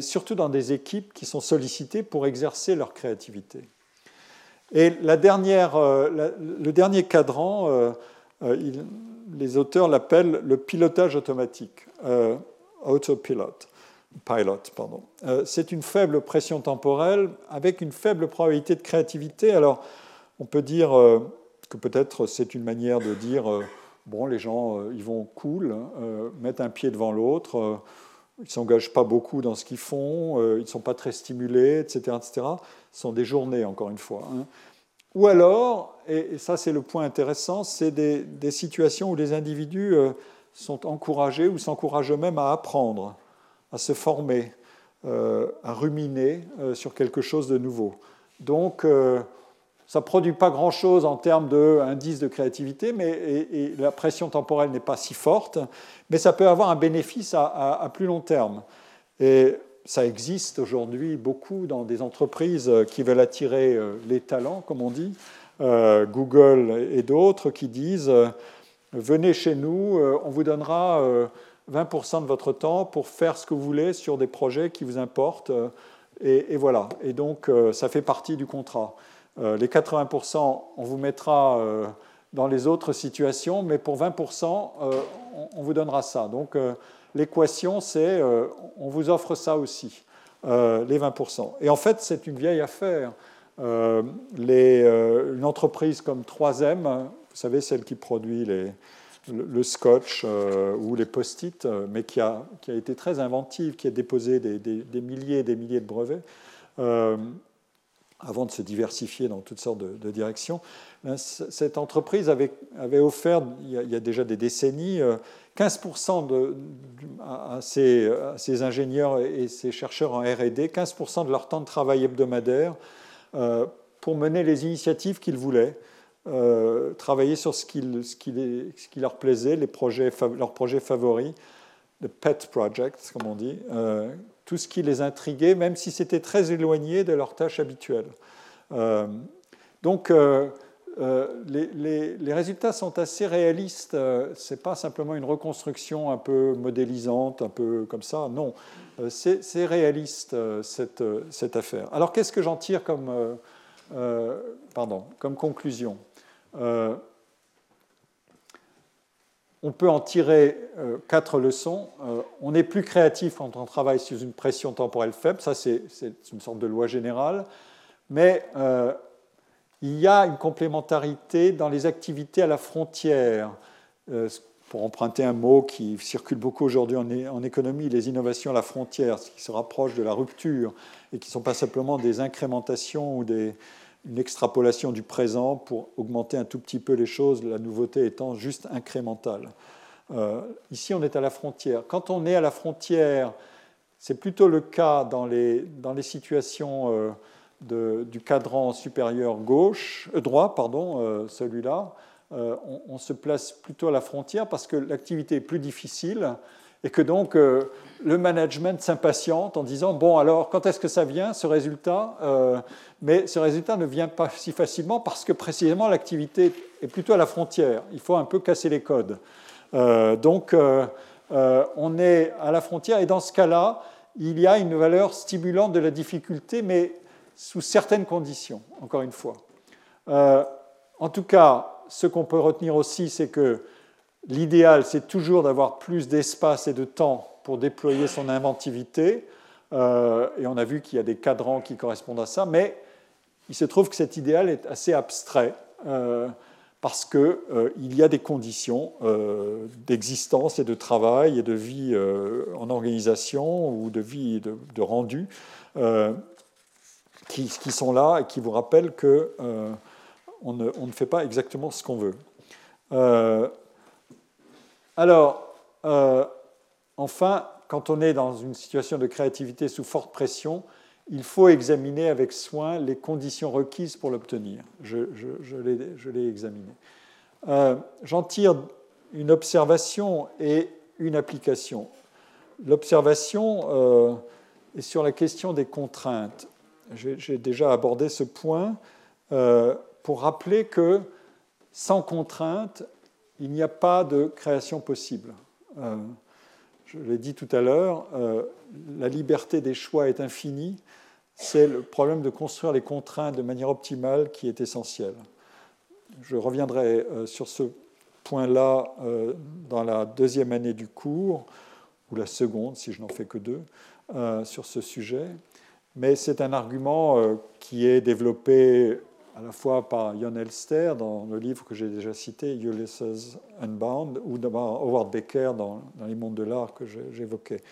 surtout dans des équipes qui sont sollicitées pour exercer leur créativité. Et le dernier cadran, euh, les auteurs l'appellent le pilotage automatique, autopilot. Pilot, pardon. c'est une faible pression temporelle avec une faible probabilité de créativité. Alors, on peut dire que peut-être c'est une manière de dire bon, les gens, ils vont cool, hein, mettent un pied devant l'autre ils ne s'engagent pas beaucoup dans ce qu'ils font, euh, ils ne sont pas très stimulés, etc. etc. Ce sont des journées, encore une fois. Hein. Ou alors, et, ça c'est le point intéressant, c'est des, situations où les individus euh, sont encouragés ou s'encouragent même à apprendre, à se former, euh, à ruminer sur quelque chose de nouveau. Donc, ça ne produit pas grand-chose en termes d'indice de créativité, mais et, la pression temporelle n'est pas si forte, mais ça peut avoir un bénéfice à, plus long terme. Ça existe aujourd'hui beaucoup dans des entreprises qui veulent attirer euh, les talents, comme on dit, euh, Google et d'autres, qui disent euh, venez chez nous, on vous donnera 20% de votre temps pour faire ce que vous voulez sur des projets qui vous importent. et voilà. Et donc, ça fait partie du contrat. Les 80%, on vous mettra dans les autres situations, mais pour 20%, euh, on vous donnera ça. Donc l'équation, c'est on vous offre ça aussi, les 20%. Et en fait, c'est une vieille affaire. une entreprise comme 3M, vous savez, celle qui produit le, scotch ou les post-it, mais qui a, été très inventive, qui a déposé des, milliers et des milliers de brevets, avant de se diversifier dans toutes sortes de, directions. Cette entreprise avait offert, il y, a, déjà des décennies, 15% de, à, ses, ingénieurs et ses chercheurs en RD, 15% de leur temps de travail hebdomadaire pour mener les initiatives qu'ils voulaient. Euh, travailler sur ce qui, leur plaisait, leurs projets favoris, les pet projects, comme on dit, euh, tout ce qui les intriguait, même si c'était très éloigné de leurs tâches habituelles. Euh, les, résultats sont assez réalistes. Ce n'est pas simplement une reconstruction un peu modélisante, un peu comme ça. Non, c'est réaliste, cette, affaire. Alors, qu'est-ce que j'en tire comme, conclusion? Euh, on peut en tirer euh, quatre leçons. Euh, on est plus créatif quand on travaille sous une pression temporelle faible, ça c'est une sorte de loi générale, mais il y a une complémentarité dans les activités à la frontière. pour emprunter un mot qui circule beaucoup aujourd'hui en, économie, les innovations à la frontière, ce qui se rapproche de la rupture et qui ne sont pas simplement des incrémentations ou une extrapolation du présent pour augmenter un tout petit peu les choses, la nouveauté étant juste incrémentale. Euh, ici, on est à la frontière. Quand on est à la frontière, c'est plutôt le cas dans les, dans les situations euh, du cadran supérieur gauche, euh, droit, pardon, celui-là. On, on, se place plutôt à la frontière parce que l'activité est plus difficile et que donc euh, le management s'impatiente en disant bon alors quand est-ce que ça vient ce résultat euh, mais ce résultat ne vient pas si facilement parce que précisément l'activité est plutôt à la frontière il faut un peu casser les codes euh, donc on est à la frontière et dans ce cas-là il y a une valeur stimulante de la difficulté mais sous certaines conditions encore une fois en tout cas ce qu'on peut retenir aussi c'est que L'idéal, c'est toujours d'avoir plus d'espace et de temps pour déployer son inventivité. Euh, et on a vu qu'il y a des cadrans qui correspondent à ça, mais il se trouve que cet idéal est assez abstrait euh, parce qu'il euh, y a des conditions d'existence et de travail et de vie en organisation ou de vie de rendu qui, sont là et qui vous rappellent on ne, on ne fait pas exactement ce qu'on veut. Alors, euh, enfin, quand on est dans une situation de créativité sous forte pression, il faut examiner avec soin les conditions requises pour l'obtenir. Je, l'ai examiné. Euh, j'en tire une observation et une application. L'observation euh, est sur la question des contraintes. J'ai déjà abordé ce point pour rappeler que sans contraintes, il n'y a pas de création possible. Euh, je l'ai dit tout à l'heure, euh, la liberté des choix est infinie. C'est le problème de construire les contraintes de manière optimale qui est essentiel. Je reviendrai euh, sur ce point-là dans la deuxième année du cours, ou la seconde, si je n'en fais que deux, sur ce sujet. Mais c'est un argument qui est développé à la fois par Jon Elster dans le livre que j'ai déjà cité, Ulysses Unbound, ou par Howard Becker dans, Les mondes de l'art que j'évoquais.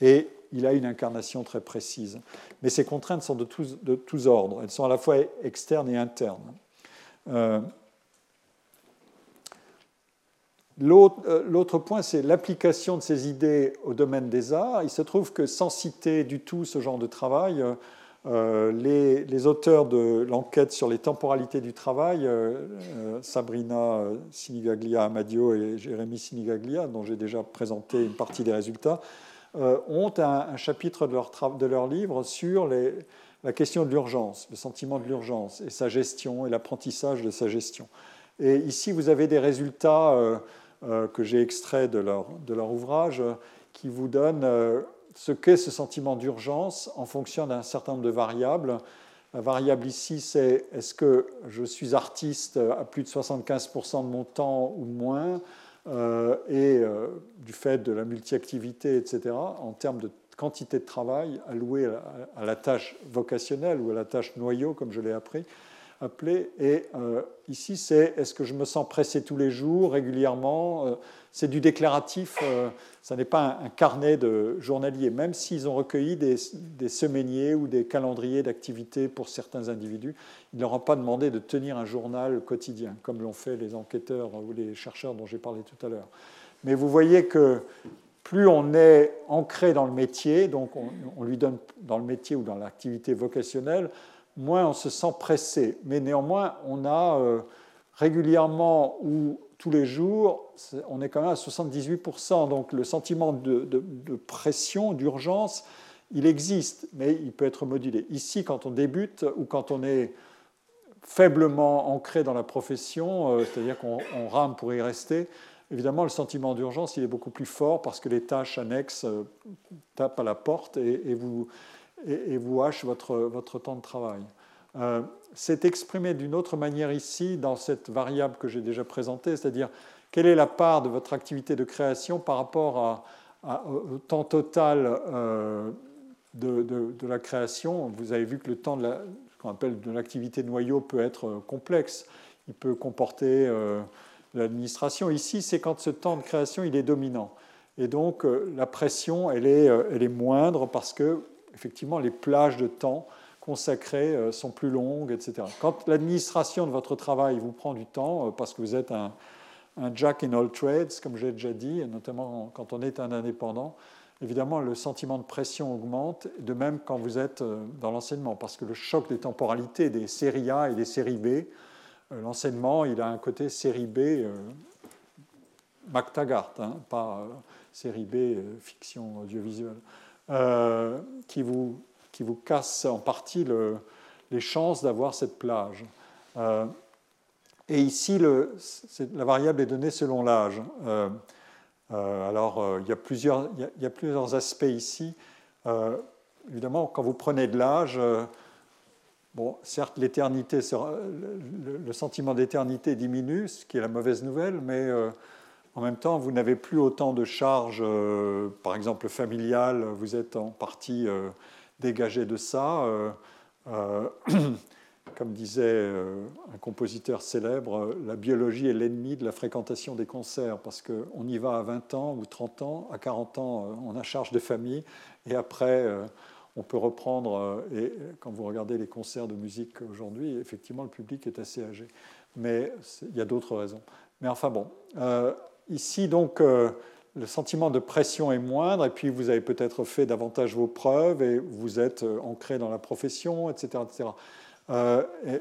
Et il a une incarnation très précise. Mais ces contraintes sont de tous, ordres. Elles sont à la fois externes et internes. Euh, euh, l'autre point, c'est l'application de ces idées au domaine des arts. Il se trouve que sans citer du tout ce genre de travail, euh, euh, les, auteurs de l'enquête sur les temporalités du travail, euh, euh, Sabrina Sinigaglia Amadio et Jérémy Sinigaglia, dont j'ai déjà présenté une partie des résultats, ont un, chapitre de leur, livre sur la question de l'urgence, le sentiment de l'urgence et sa gestion et l'apprentissage de sa gestion. Et ici, vous avez des résultats que j'ai extraits de leur, ouvrage qui vous donnent ce qu'est ce sentiment d'urgence en fonction d'un certain nombre de variables. La variable ici, c'est est-ce que je suis artiste à plus de 75% de mon temps ou moins, euh, et euh, du fait de la multi-activité, etc., en termes de quantité de travail allouée à, la tâche vocationnelle ou à la tâche noyau, comme je l'ai appris. Appelé. Et ici, c'est est-ce que je me sens pressé tous les jours, régulièrement C'est du déclaratif, ça n'est pas un, carnet de journalier, même s'ils ont recueilli des, des ou des calendriers d'activité pour certains individus. Ils ne leur ont pas demandé de tenir un journal quotidien, comme l'ont fait les enquêteurs ou les chercheurs dont j'ai parlé tout à l'heure. Mais vous voyez que plus on est ancré dans le métier, donc on, lui donne dans le métier ou dans l'activité vocationnelle, moins on se sent pressé. Mais néanmoins, on a euh, régulièrement ou tous les jours, on est quand même à 78%. Donc le sentiment de, pression, d'urgence, il existe, mais il peut être modulé. Ici, quand on débute ou quand on est faiblement ancré dans la profession, euh, c'est-à-dire qu'on rame pour y rester, Évidemment, le sentiment d'urgence, il est beaucoup plus fort parce que les tâches annexes euh, tapent à la porte et, vous, et, vous hachent votre, votre, temps de travail. Euh, c'est exprimé d'une autre manière ici dans cette variable que j'ai déjà présentée, c'est-à-dire quelle est la part de votre activité de création par rapport au temps total euh, de, la création. Vous avez vu que le temps de la, de l'activité noyau peut être complexe. Il peut comporter l'administration. Ici, c'est quand ce temps de création il est dominant. Et donc, euh, la pression, elle est, euh, elle est moindre parce que, effectivement, les plages de temps consacrées euh, sont plus longues, etc. Quand l'administration de votre travail vous prend du temps, parce que vous êtes un, jack in all trades, comme j'ai déjà dit, notamment quand on est un indépendant, évidemment, le sentiment de pression augmente, de même quand vous êtes dans l'enseignement, parce que le choc des temporalités des séries A et des séries B euh, l'enseignement, il a un côté série B, euh, MacTaggart, hein, pas euh, série B, fiction audiovisuelle, qui, vous, qui vous casse en partie les chances d'avoir cette plage. et ici, la variable est donnée selon l'âge. alors, il y, a plusieurs, il, y a, plusieurs, aspects ici. évidemment, quand vous prenez de l'âge, Bon, certes, l'éternité, le, sentiment d'éternité diminue, ce qui est la mauvaise nouvelle, mais euh, en même temps, vous n'avez plus autant de charges, euh, par exemple familiales, vous êtes en partie euh, dégagé de ça. comme disait un compositeur célèbre, la biologie est l'ennemi de la fréquentation des concerts, parce qu'on y va à 20 ans ou 30 ans, à 40 ans, on a charge de famille, et après on peut reprendre, euh, et quand vous regardez les concerts de musique aujourd'hui, effectivement, le public est assez âgé. Mais il y a d'autres raisons. Mais enfin bon, euh, ici, donc, euh, le sentiment de pression est moindre, et puis vous avez peut-être fait davantage vos preuves, et vous êtes ancré dans la profession, etc. etc.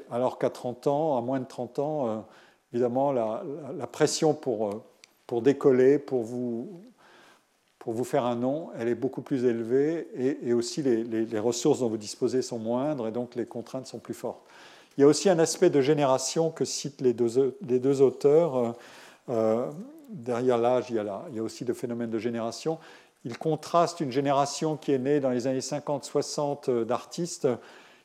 alors qu'à 30 ans, à moins de 30 ans, évidemment, la, pression pour, pour décoller, pour vous pour vous faire un nom, elle est beaucoup plus élevée et, aussi les, ressources dont vous disposez sont moindres et donc les contraintes sont plus fortes. Il y a aussi un aspect de génération que citent les deux, les deux auteurs. Euh, euh, derrière l'âge, il, il, y a aussi le phénomène de génération. Ils contrastent une génération qui est née dans les années 50-60 euh, d'artistes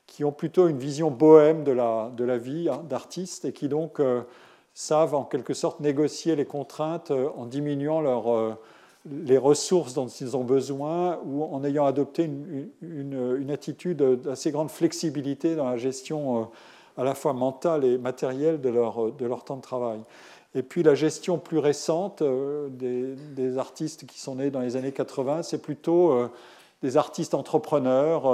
qui ont plutôt une vision bohème de la, vie hein, d'artistes et qui donc savent en quelque sorte négocier les contraintes en diminuant les ressources dont ils ont besoin ou en ayant adopté une, attitude d'assez grande flexibilité dans la gestion euh, à la fois mentale et matérielle de leur temps de travail. Et puis la gestion plus récente euh, des, artistes qui sont nés dans les années 80, c'est plutôt euh, des artistes entrepreneurs,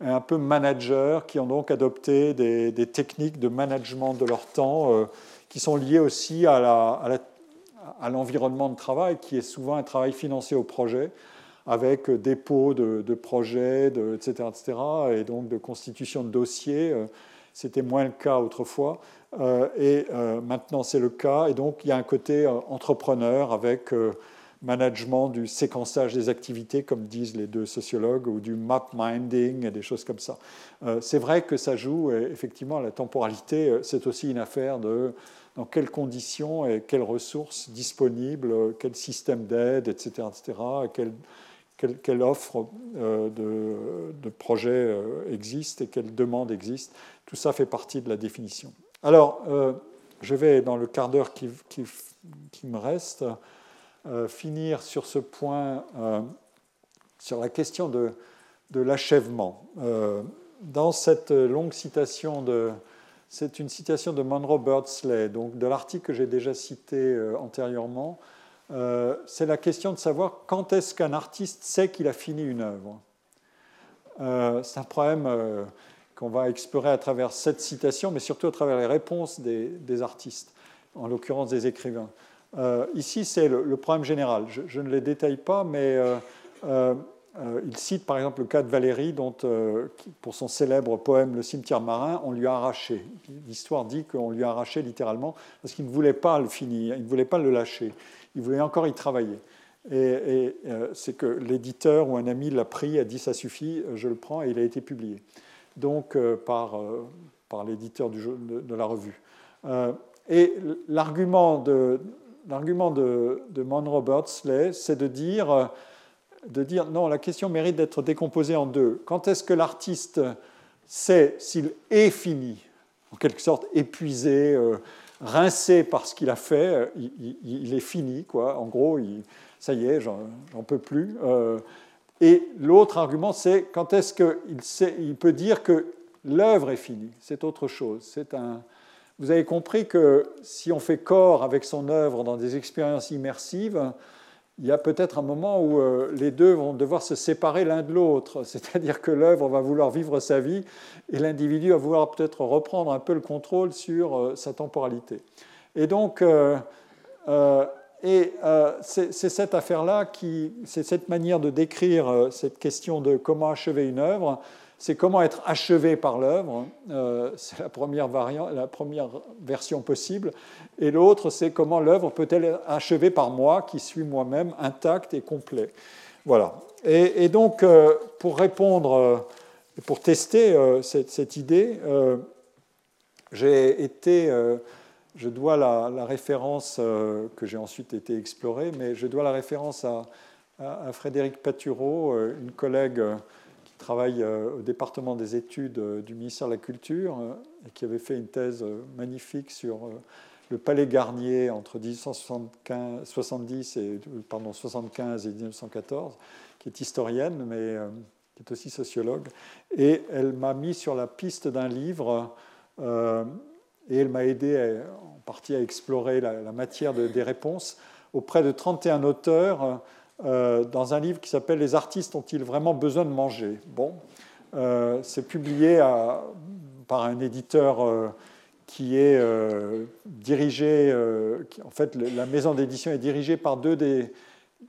un peu managers, qui ont donc adopté des, techniques de management de leur temps qui sont liées aussi à l'environnement de travail, qui est souvent un travail financé au projet, avec dépôt de projets, etc., etc., et donc de constitution de dossiers. Euh, c'était moins le cas autrefois, euh, et euh, maintenant c'est le cas. Et donc il y a un côté entrepreneur avec management du séquençage des activités, comme disent les deux sociologues, ou du map minding et des choses comme ça. c'est vrai que ça joue, effectivement, la temporalité, c'est aussi une affaire de dans quelles conditions et quelles ressources disponibles, quel système d'aide, etc., etc., quelle, offre euh, de, de projets euh, existe et quelle demande existe. Tout ça fait partie de la définition. Alors, euh, je vais, dans le quart d'heure qui, me reste, finir sur ce point, sur la question de, de l'achèvement. dans cette longue citation de c'est une citation de Monroe Birdsley, donc de l'article que j'ai déjà cité antérieurement. C'est la question de savoir quand est-ce qu'un artiste sait qu'il a fini une œuvre. c'est un problème qu'on va explorer à travers cette citation, mais surtout à travers les réponses des artistes, en l'occurrence des écrivains. Euh, ici, c'est le, problème général. Je, ne les détaille pas, mais euh, euh, il cite par exemple le cas de Valérie, dont, pour son célèbre poème Le cimetière marin, on lui a arraché. L'histoire dit qu'on lui a arraché littéralement parce qu'il ne voulait pas le finir, il ne voulait pas le lâcher, il voulait encore y travailler. Et, c'est que l'éditeur ou un ami l'a pris, a dit ça suffit, je le prends, et il a été publié. Donc par, par l'éditeur de, la revue. et l'argument de, de, de Monroe c'est de dire, euh, de dire non, la question mérite d'être décomposée en deux. Quand est-ce que l'artiste sait s'il est fini, en quelque sorte épuisé, euh, rincé par ce qu'il a fait, euh, il, est fini, quoi. En gros, ça y est, j'en peux plus. et l'autre argument, c'est quand est-ce qu'il il peut dire que l'œuvre est finie? C'est autre chose. C'est un, vous avez compris que si on fait corps avec son œuvre dans des expériences immersives, il y a peut-être un moment où euh, les deux vont devoir se séparer l'un de l'autre, c'est-à-dire que l'œuvre va vouloir vivre sa vie et l'individu va vouloir peut-être reprendre un peu le contrôle sur euh, sa temporalité. Et donc, euh, et c'est cette affaire-là, c'est cette manière de décrire cette question de comment achever une œuvre c'est comment être achevé par l'œuvre. Euh, c'est la première, variante, la première version possible. Et l'autre, c'est comment l'œuvre peut-elle être achevée par moi, qui suis moi-même intact et complet. Voilà. Et, donc, euh, pour répondre, euh, pour tester cette, idée, j'ai été, je dois la, référence que j'ai ensuite été explorée, mais je dois la référence à, à Frédéric Patureau, une collègue travaille euh, au département des études euh, du ministère de la Culture euh, et qui avait fait une thèse magnifique sur le palais Garnier entre 1870 et, pardon, 75 et 1914, qui est historienne, mais qui est aussi sociologue. Et elle m'a mis sur la piste d'un livre et elle m'a aidé en partie à explorer la, matière des réponses auprès de 31 auteurs euh, dans un livre qui s'appelle Les artistes ont-ils vraiment besoin de manger? Bon, euh, c'est publié par un éditeur euh, qui est dirigé, en fait, la maison d'édition est dirigée par deux des,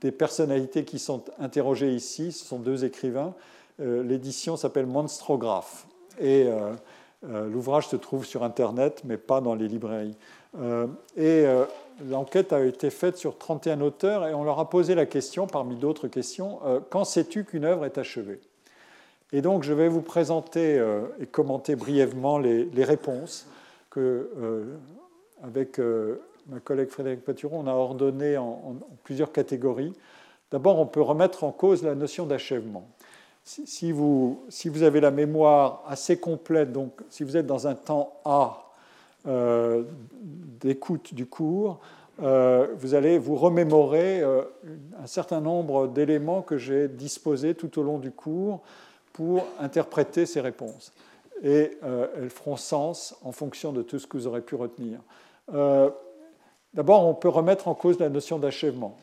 des, personnalités qui sont interrogées ici. Ce sont deux écrivains. L'édition s'appelle Monstrographe. Et l'ouvrage se trouve sur Internet, mais pas dans les librairies. et l'enquête a été faite sur 31 auteurs et on leur a posé la question, parmi d'autres questions, euh, quand sais-tu qu'une œuvre est achevée? Et donc je vais vous présenter euh, et commenter brièvement les, réponses que, euh, avec ma collègue Frédéric Paturon, on a ordonnées en, plusieurs catégories. D'abord, on peut remettre en cause la notion d'achèvement. Si, vous, si vous avez la mémoire assez complète, donc si vous êtes dans un temps A, euh, d'écoute du cours, euh, vous allez vous remémorer euh, un certain nombre d'éléments que j'ai disposés tout au long du cours pour interpréter ces réponses. Et elles feront sens en fonction de tout ce que vous aurez pu retenir. D'abord, on peut remettre en cause la notion d'achèvement,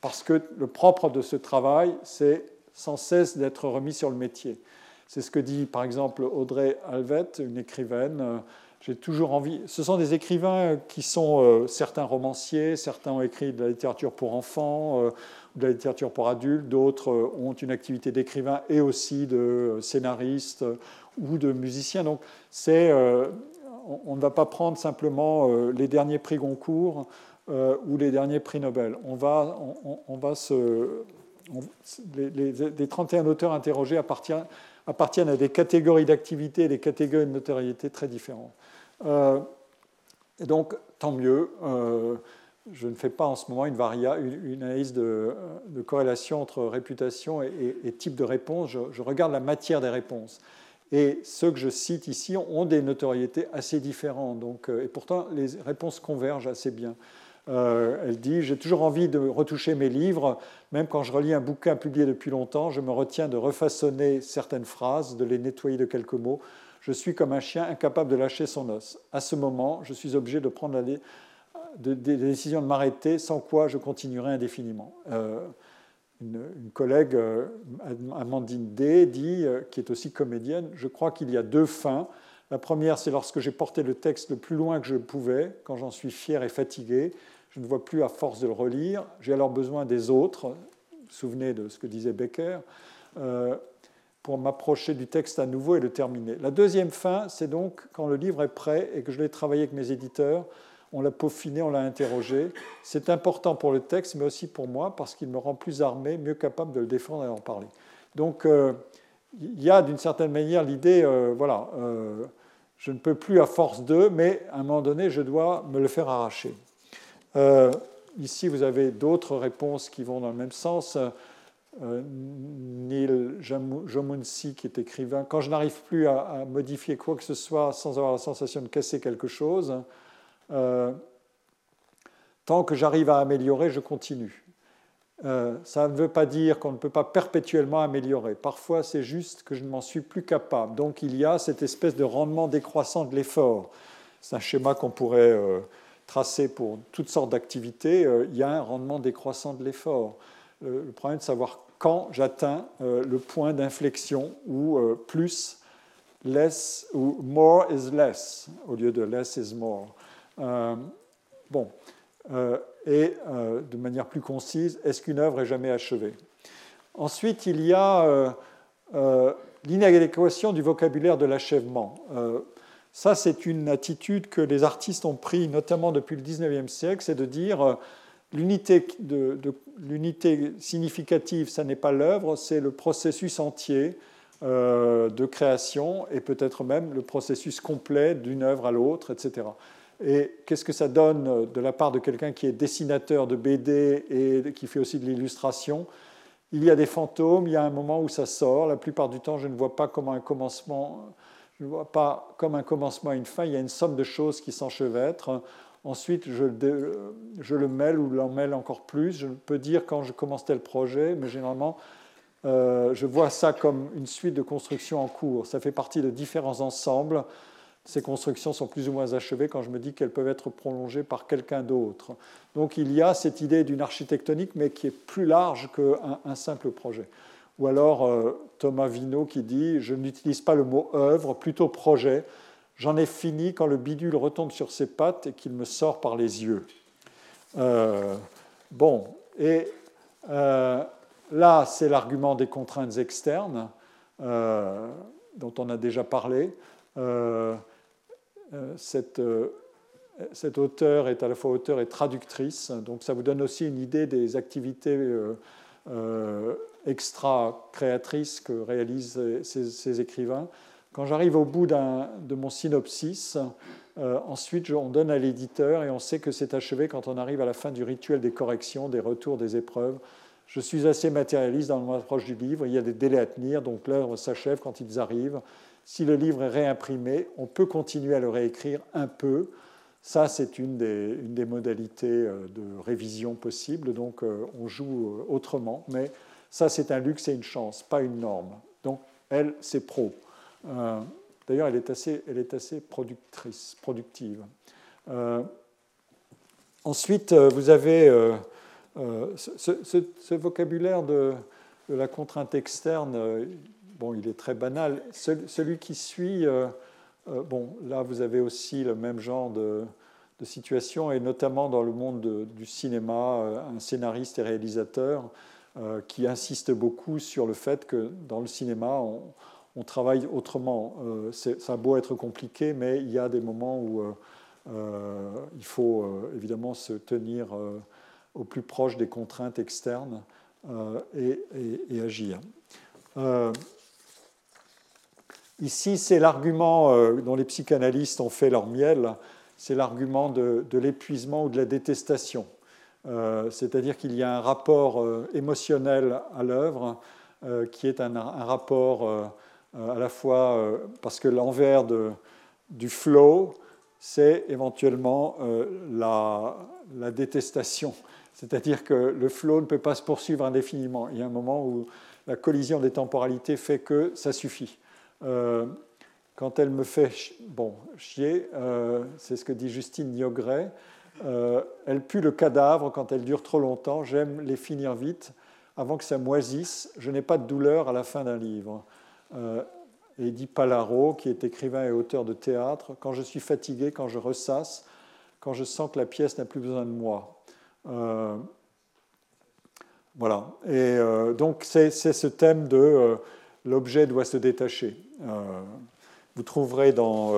parce que le propre de ce travail, c'est sans cesse d'être remis sur le métier. C'est ce que dit par exemple Audrey Alvet, une écrivaine j'ai toujours envie. Ce sont des écrivains qui sont euh, certains romanciers, certains ont écrit de la littérature pour enfants, euh, de la littérature pour adultes, d'autres euh, ont une activité d'écrivain et aussi de scénariste ou de musicien. Donc, on ne va pas prendre simplement les derniers prix Goncourt ou les derniers prix Nobel. On va, on, va se, les, 31 auteurs interrogés appartiennent, appartiennent à des catégories d'activité et des catégories de notoriété très différentes. Euh, et donc, tant mieux. Euh, je ne fais pas en ce moment une, analyse de, corrélation entre réputation et, type de réponse. Je, regarde la matière des réponses. Et ceux que je cite ici ont des notoriétés assez différentes. Donc, euh, et pourtant, les réponses convergent assez bien. Elle dit J'ai toujours envie de retoucher mes livres, même quand je relis un bouquin publié depuis longtemps, je me retiens de refaçonner certaines phrases, de les nettoyer de quelques mots Je suis comme un chien incapable de lâcher son os. À ce moment, je suis obligé de prendre la, des décisions de m'arrêter, sans quoi je continuerai indéfiniment. Euh, une, collègue, euh, Amandine D, dit, euh, qui est aussi comédienne, je crois qu'il y a deux fins. La première, c'est lorsque j'ai porté le texte le plus loin que je pouvais, quand j'en suis fier et fatigué. Je ne vois plus à force de le relire. J'ai alors besoin des autres. Vous vous souvenez de ce que disait Becker pour m'approcher du texte à nouveau et le terminer. La deuxième fin, c'est donc quand le livre est prêt et que je l'ai travaillé avec mes éditeurs, on l'a peaufiné, on l'a interrogé. C'est important pour le texte, mais aussi pour moi, parce qu'il me rend plus armé, mieux capable de le défendre et d'en parler. Donc, euh, il y a d'une certaine manière l'idée, euh, voilà, euh, je ne peux plus à force de, mais à un moment donné, je dois me le faire arracher. Ici, vous avez d'autres réponses qui vont dans le même sens. Neil Jomunsi, qui est écrivain, quand je n'arrive plus à, modifier quoi que ce soit sans avoir la sensation de casser quelque chose, euh, tant que j'arrive à améliorer, je continue. Euh, ça ne veut pas dire qu'on ne peut pas perpétuellement améliorer. Parfois, c'est juste que je ne m'en suis plus capable. Donc, il y a cette espèce de rendement décroissant de l'effort. C'est un schéma qu'on pourrait euh, tracer pour toutes sortes d'activités. il y a un rendement décroissant de l'effort. le problème de savoir quand j'atteins le point d'inflexion où plus, less ou more is less au lieu de less is more. Euh, bon, euh, et euh, de manière plus concise, est-ce qu'une œuvre est jamais achevée? Ensuite, il y a l'inadéquation du vocabulaire de l'achèvement. Ça, c'est une attitude que les artistes ont pris, notamment depuis le 19e siècle, c'est de dire l'unité, de, l'unité significative, ça n'est pas l'œuvre, c'est le processus entier de création et peut-être même le processus complet d'une œuvre à l'autre, etc. Et qu'est-ce que ça donne de la part de quelqu'un qui est dessinateur de BD et qui fait aussi de l'illustration? Il y a des fantômes, il y a un moment où ça sort. La plupart du temps, je ne vois pas comment un commencement, je ne vois pas comme un commencement et une fin. Il y a une somme de choses qui s'enchevêtrent. Ensuite, je, le mêle ou l'en mêle encore plus. Je peux dire quand je commence tel projet, mais généralement, euh, je vois ça comme une suite de constructions en cours. Ça fait partie de différents ensembles ces constructions sont plus ou moins achevées quand je me dis qu'elles peuvent être prolongées par quelqu'un d'autre. Donc il y a cette idée d'une architectonique, mais qui est plus large qu'un simple projet. Ou alors euh, Thomas Vino qui dit Je n'utilise pas le mot œuvre, plutôt projet. J'en ai fini quand le bidule retombe sur ses pattes et qu'il me sort par les yeux. Euh, bon, et euh, là, c'est l'argument des contraintes externes dont on a déjà parlé. Cette, cet auteur est à la fois auteur et traductrice, donc ça vous donne aussi une idée des activités euh, extra-créatrices que réalisent ces, écrivains. Quand j'arrive au bout de mon synopsis, ensuite on donne à l'éditeur et on sait que c'est achevé quand on arrive à la fin du rituel des corrections, des retours, des épreuves. Je suis assez matérialiste dans mon approche du livre, il y a des délais à tenir, donc l'œuvre s'achève quand ils arrivent. Si le livre est réimprimé, on peut continuer à le réécrire un peu. Ça, c'est une des, modalités euh, de révision possible, donc euh, on joue euh, autrement, mais ça, c'est un luxe et une chance, pas une norme. Donc, elle, c'est pro. D'ailleurs, elle, est assez, elle est assez productrice, productive. ensuite, vous avez ce, vocabulaire de, la contrainte externe bon, il est très banal. Celui qui suit, euh, euh, bon, là vous avez aussi le même genre de, situation, et notamment dans le monde du cinéma, euh, un scénariste et réalisateur qui insiste beaucoup sur le fait que dans le cinéma, on, travaille autrement. ça a beau être compliqué, mais il y a des moments où il faut évidemment se tenir au plus proche des contraintes externes et, agir. Ici, c'est l'argument euh, dont les psychanalystes ont fait leur miel, c'est l'argument de, l'épuisement ou de la détestation. Euh, c'est-à-dire qu'il y a un rapport euh, émotionnel à l'œuvre qui est un, rapport à la fois parce que l'envers du flow, c'est éventuellement la, détestation. C'est-à-dire que le flow ne peut pas se poursuivre indéfiniment. Il y a un moment où la collision des temporalités fait que ça suffit. Euh, quand elle me fait bon, chier, c'est ce que dit Justine Niogret, elle pue le cadavre quand elle dure trop longtemps, j'aime les finir vite avant que ça moisisse, je n'ai pas de douleur à la fin d'un livre. et dit Palaro, qui est écrivain et auteur de théâtre, quand je suis fatigué, quand je ressasse, quand je sens que la pièce n'a plus besoin de moi. Euh, voilà. Et euh, donc, c'est ce thème de euh, l'objet doit se détacher. Vous trouverez dans,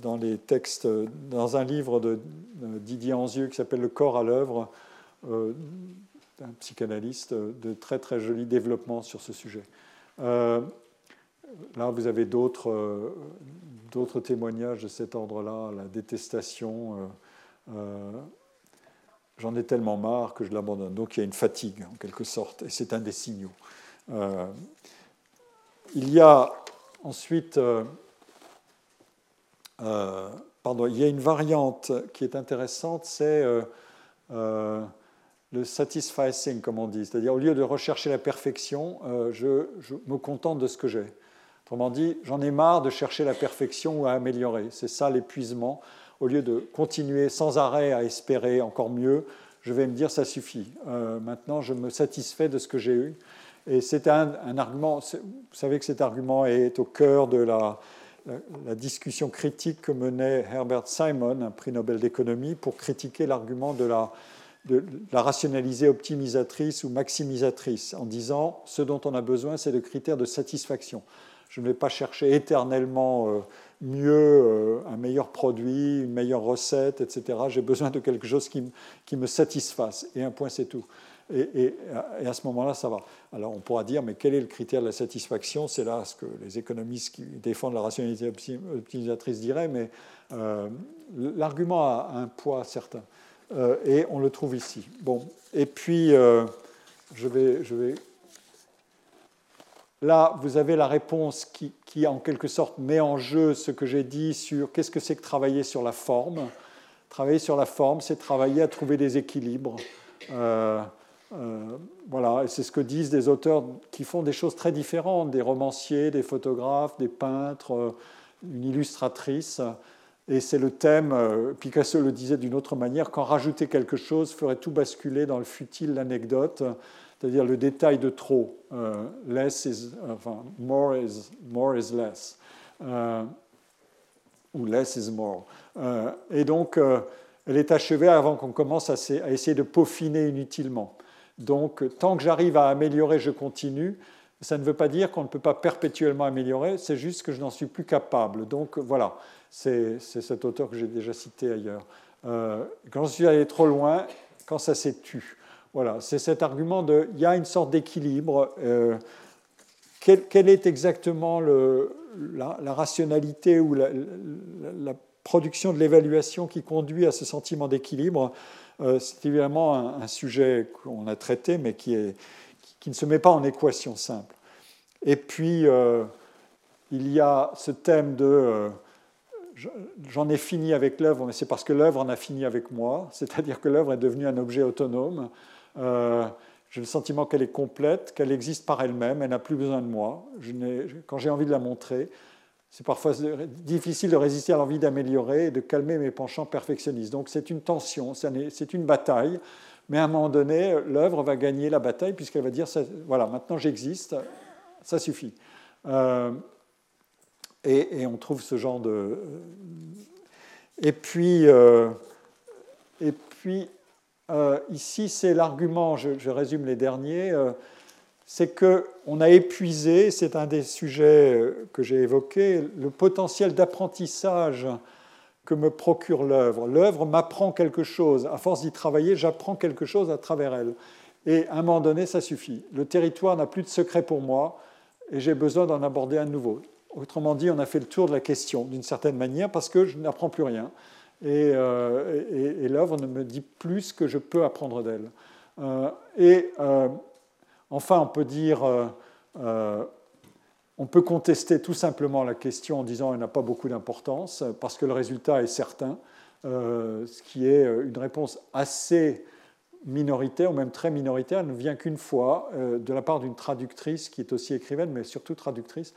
dans, les textes, dans un livre de Didier Anzieux qui s'appelle Le corps à l'œuvre, un psychanalyste, de très très jolis développements sur ce sujet. là, vous avez d'autres témoignages de cet ordre-là, la détestation euh, j'en ai tellement marre que je l'abandonne. Donc il y a une fatigue en quelque sorte, et c'est un des signaux. Euh, il y a ensuite, euh, pardon, il y a une variante qui est intéressante, c'est le satisficing, comme on dit, c'est-à-dire au lieu de rechercher la perfection, je, me contente de ce que j'ai. Autrement dit, j'en ai marre de chercher la perfection ou à améliorer. C'est ça l'épuisement au lieu de continuer sans arrêt à espérer encore mieux, je vais me dire ça suffit. Euh, maintenant, je me satisfais de ce que j'ai eu. Et c'est un, argument, vous savez que cet argument est au cœur de la, la, discussion critique que menait Herbert Simon, un prix Nobel d'économie, pour critiquer l'argument de la, de rationaliser optimisatrice ou maximisatrice, en disant ce dont on a besoin, c'est de critères de satisfaction. Je ne vais pas chercher éternellement euh, mieux, euh, un meilleur produit, une meilleure recette, etc. J'ai besoin de quelque chose qui, qui, me satisfasse. Et un point, c'est tout. Et, à ce moment-là, ça va. Alors on pourra dire, mais quel est le critère de la satisfaction? C'est là ce que les économistes qui défendent la rationalité optimisatrice diraient, mais euh, l'argument a un poids certain. Euh, et on le trouve ici. Bon, et puis, je vais, je vais Là, vous avez la réponse qui, en quelque sorte, met en jeu ce que j'ai dit sur qu'est-ce que c'est que travailler sur la forme. Travailler sur la forme, c'est travailler à trouver des équilibres. Euh, euh, voilà, c'est ce que disent des auteurs qui font des choses très différentes, des romanciers, des photographes, des peintres, euh, une illustratrice. Et c'est le thème, Picasso le disait d'une autre manière, quand rajouter quelque chose ferait tout basculer dans le futile, l'anecdote c'est-à-dire le détail de trop. Euh, less is, enfin, more is, more is less. Euh, ou less is more. Euh, et donc, elle est achevée avant qu'on commence à, essayer de peaufiner inutilement. Donc, tant que j'arrive à améliorer, je continue. Ça ne veut pas dire qu'on ne peut pas perpétuellement améliorer, c'est juste que je n'en suis plus capable. Donc, voilà, c'est cet auteur que j'ai déjà cité ailleurs. quand je suis allé trop loin, quand ça s'est tu. Voilà, c'est cet argument de il y a une sorte d'équilibre. Euh, quelle, est exactement la, rationalité ou la, production de l'évaluation qui conduit à ce sentiment d'équilibre? Euh, C'est évidemment un, sujet qu'on a traité, mais qui, ne se met pas en équation simple. Et puis, euh, il y a ce thème de j'en ai fini avec l'œuvre, mais c'est parce que l'œuvre en a fini avec moi, c'est-à-dire que l'œuvre est devenue un objet autonome. Euh, j'ai le sentiment qu'elle est complète, qu'elle existe par elle-même, elle n'a plus besoin de moi. Quand j'ai envie de la montrer, c'est parfois difficile de résister à l'envie d'améliorer et de calmer mes penchants perfectionnistes. Donc c'est une tension, c'est une bataille, mais à un moment donné, l'œuvre va gagner la bataille puisqu'elle va dire, voilà, maintenant j'existe, ça suffit. Euh, et, on trouve ce genre de... Et puis, euh, et puis euh, ici, c'est l'argument, je, résume les derniers, euh, c'est qu'on a épuisé, c'est un des sujets euh, que j'ai évoqué, le potentiel d'apprentissage que me procure l'œuvre. L'œuvre m'apprend quelque chose. À force d'y travailler, j'apprends quelque chose à travers elle. Et à un moment donné, ça suffit. Le territoire n'a plus de secret pour moi et j'ai besoin d'en aborder un nouveau. Autrement dit, on a fait le tour de la question d'une certaine manière parce que je n'apprends plus rien. Euh, et, l'œuvre ne me dit plus ce que je peux apprendre d'elle. Euh, et euh, enfin, on peut dire, on peut contester tout simplement la question en disant qu'elle n'a pas beaucoup d'importance, parce que le résultat est certain, ce qui est une réponse assez minoritaire, ou même très minoritaire, ne vient qu'une fois de la part d'une traductrice qui est aussi écrivaine, mais surtout traductrice,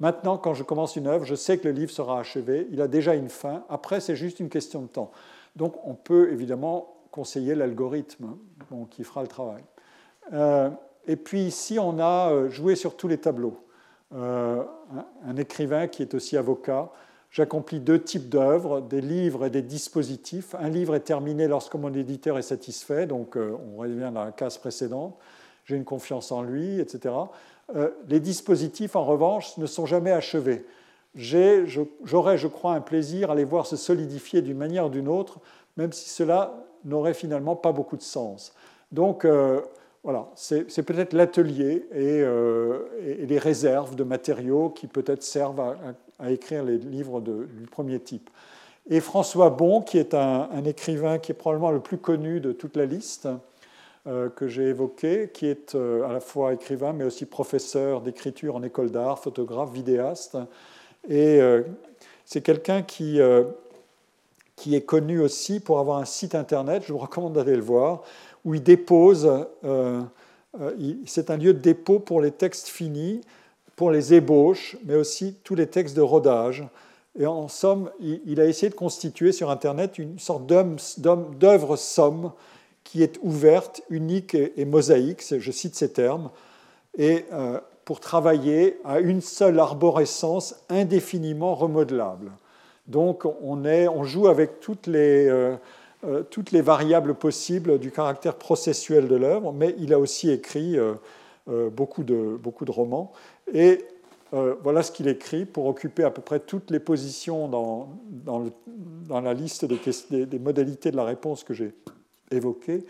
Maintenant, quand je commence une œuvre, je sais que le livre sera achevé, il a déjà une fin, après c'est juste une question de temps. Donc on peut évidemment conseiller l'algorithme qui fera le travail. Euh, et puis ici, on a euh, joué sur tous les tableaux. Euh, un écrivain qui est aussi avocat. J'accomplis deux types d'œuvres, des livres et des dispositifs. Un livre est terminé lorsque mon éditeur est satisfait, donc on revient à la case précédente. J'ai une confiance en lui, etc. les dispositifs, en revanche, ne sont jamais achevés. J'aurais, je crois, un plaisir à les voir se solidifier d'une manière ou d'une autre, même si cela n'aurait finalement pas beaucoup de sens. Donc, voilà, c'est peut-être l'atelier euh, et, les réserves de matériaux qui peut-être servent à, écrire les livres du premier type. Et François Bon, qui est un, écrivain qui est probablement le plus connu de toute la liste euh, que j'ai évoquée, qui est euh, à la fois écrivain mais aussi professeur d'écriture en école d'art, photographe, vidéaste. Et c'est quelqu'un qui, qui est connu aussi pour avoir un site internet, je vous recommande d'aller le voir, où il dépose, euh, euh, c'est un lieu de dépôt pour les textes finis, pour les ébauches, mais aussi tous les textes de rodage. Et en somme, il a essayé de constituer sur Internet une sorte d'œuvre somme qui est ouverte, unique et, mosaïque, je cite ces termes, et euh, pour travailler à une seule arborescence indéfiniment remodelable. Donc on, joue avec toutes les, euh, toutes les variables possibles du caractère processuel de l'œuvre, mais il a aussi écrit euh, euh, beaucoup, de, beaucoup de romans. Et voilà ce qu'il écrit pour occuper à peu près toutes les positions dans, dans, la liste des, des, modalités de la réponse que j'ai évoquées.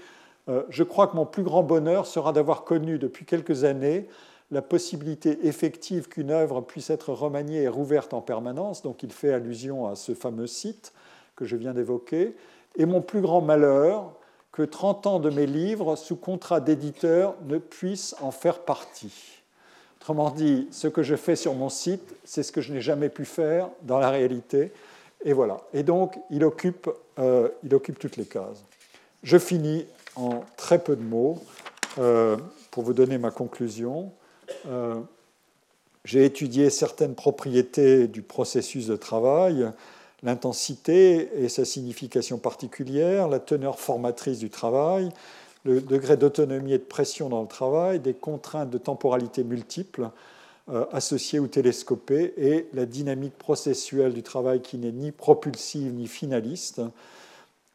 je crois que mon plus grand bonheur sera d'avoir connu depuis quelques années la possibilité effective qu'une œuvre puisse être remaniée et rouverte en permanence. Donc il fait allusion à ce fameux site que je viens d'évoquer et mon plus grand malheur, que 30 ans de mes livres sous contrat d'éditeur ne puissent en faire partie. Autrement dit, ce que je fais sur mon site, c'est ce que je n'ai jamais pu faire dans la réalité. Et voilà. Et donc, il occupe, euh, toutes les cases. Je finis en très peu de mots euh, pour vous donner ma conclusion. Euh, j'ai étudié certaines propriétés du processus de travail l'intensité et sa signification particulière, la teneur formatrice du travail, le degré d'autonomie et de pression dans le travail, des contraintes de temporalité multiples euh, associées ou télescopées, et la dynamique processuelle du travail qui n'est ni propulsive ni finaliste.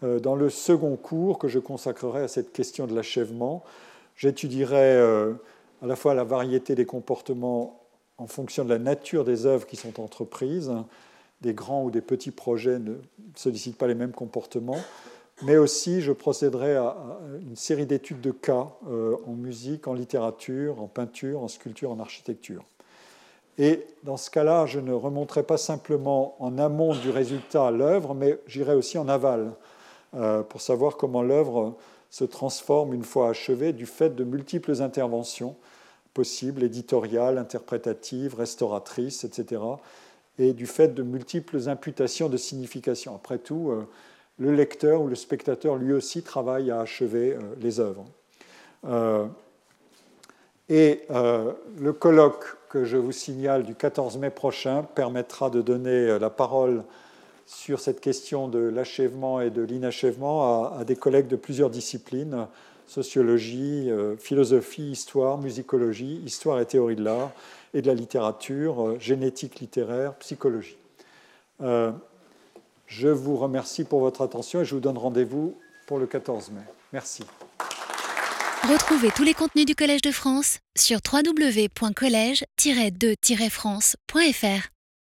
Euh, dans le second cours que je consacrerai à cette question de l'achèvement, j'étudierai euh, à la fois la variété des comportements en fonction de la nature des œuvres qui sont entreprises, des grands ou des petits projets ne sollicitent pas les mêmes comportements, mais aussi je procéderai à une série d'études de cas euh, en musique, en littérature, en peinture, en sculpture, en architecture. Et dans ce cas-là, je ne remonterai pas simplement en amont du résultat à l'œuvre, mais j'irai aussi en aval euh, pour savoir comment l'œuvre se transforme une fois achevée du fait de multiples interventions possibles, éditoriales, interprétatives, restauratrices, etc., et du fait de multiples imputations de signification. Après tout, euh, le lecteur ou le spectateur lui aussi travaille à achever euh, les œuvres. Euh, et le colloque que je vous signale du 14 mai prochain permettra de donner la parole sur cette question de l'achèvement et de l'inachèvement à, des collègues de plusieurs disciplines, sociologie, philosophie, histoire, musicologie, histoire et théorie de l'art, et de la littérature, euh, génétique littéraire, psychologie. Euh, je vous remercie pour votre attention et je vous donne rendez-vous pour le 14 mai. Merci.
Retrouvez tous les contenus du Collège de France sur www.colège-2-france.fr.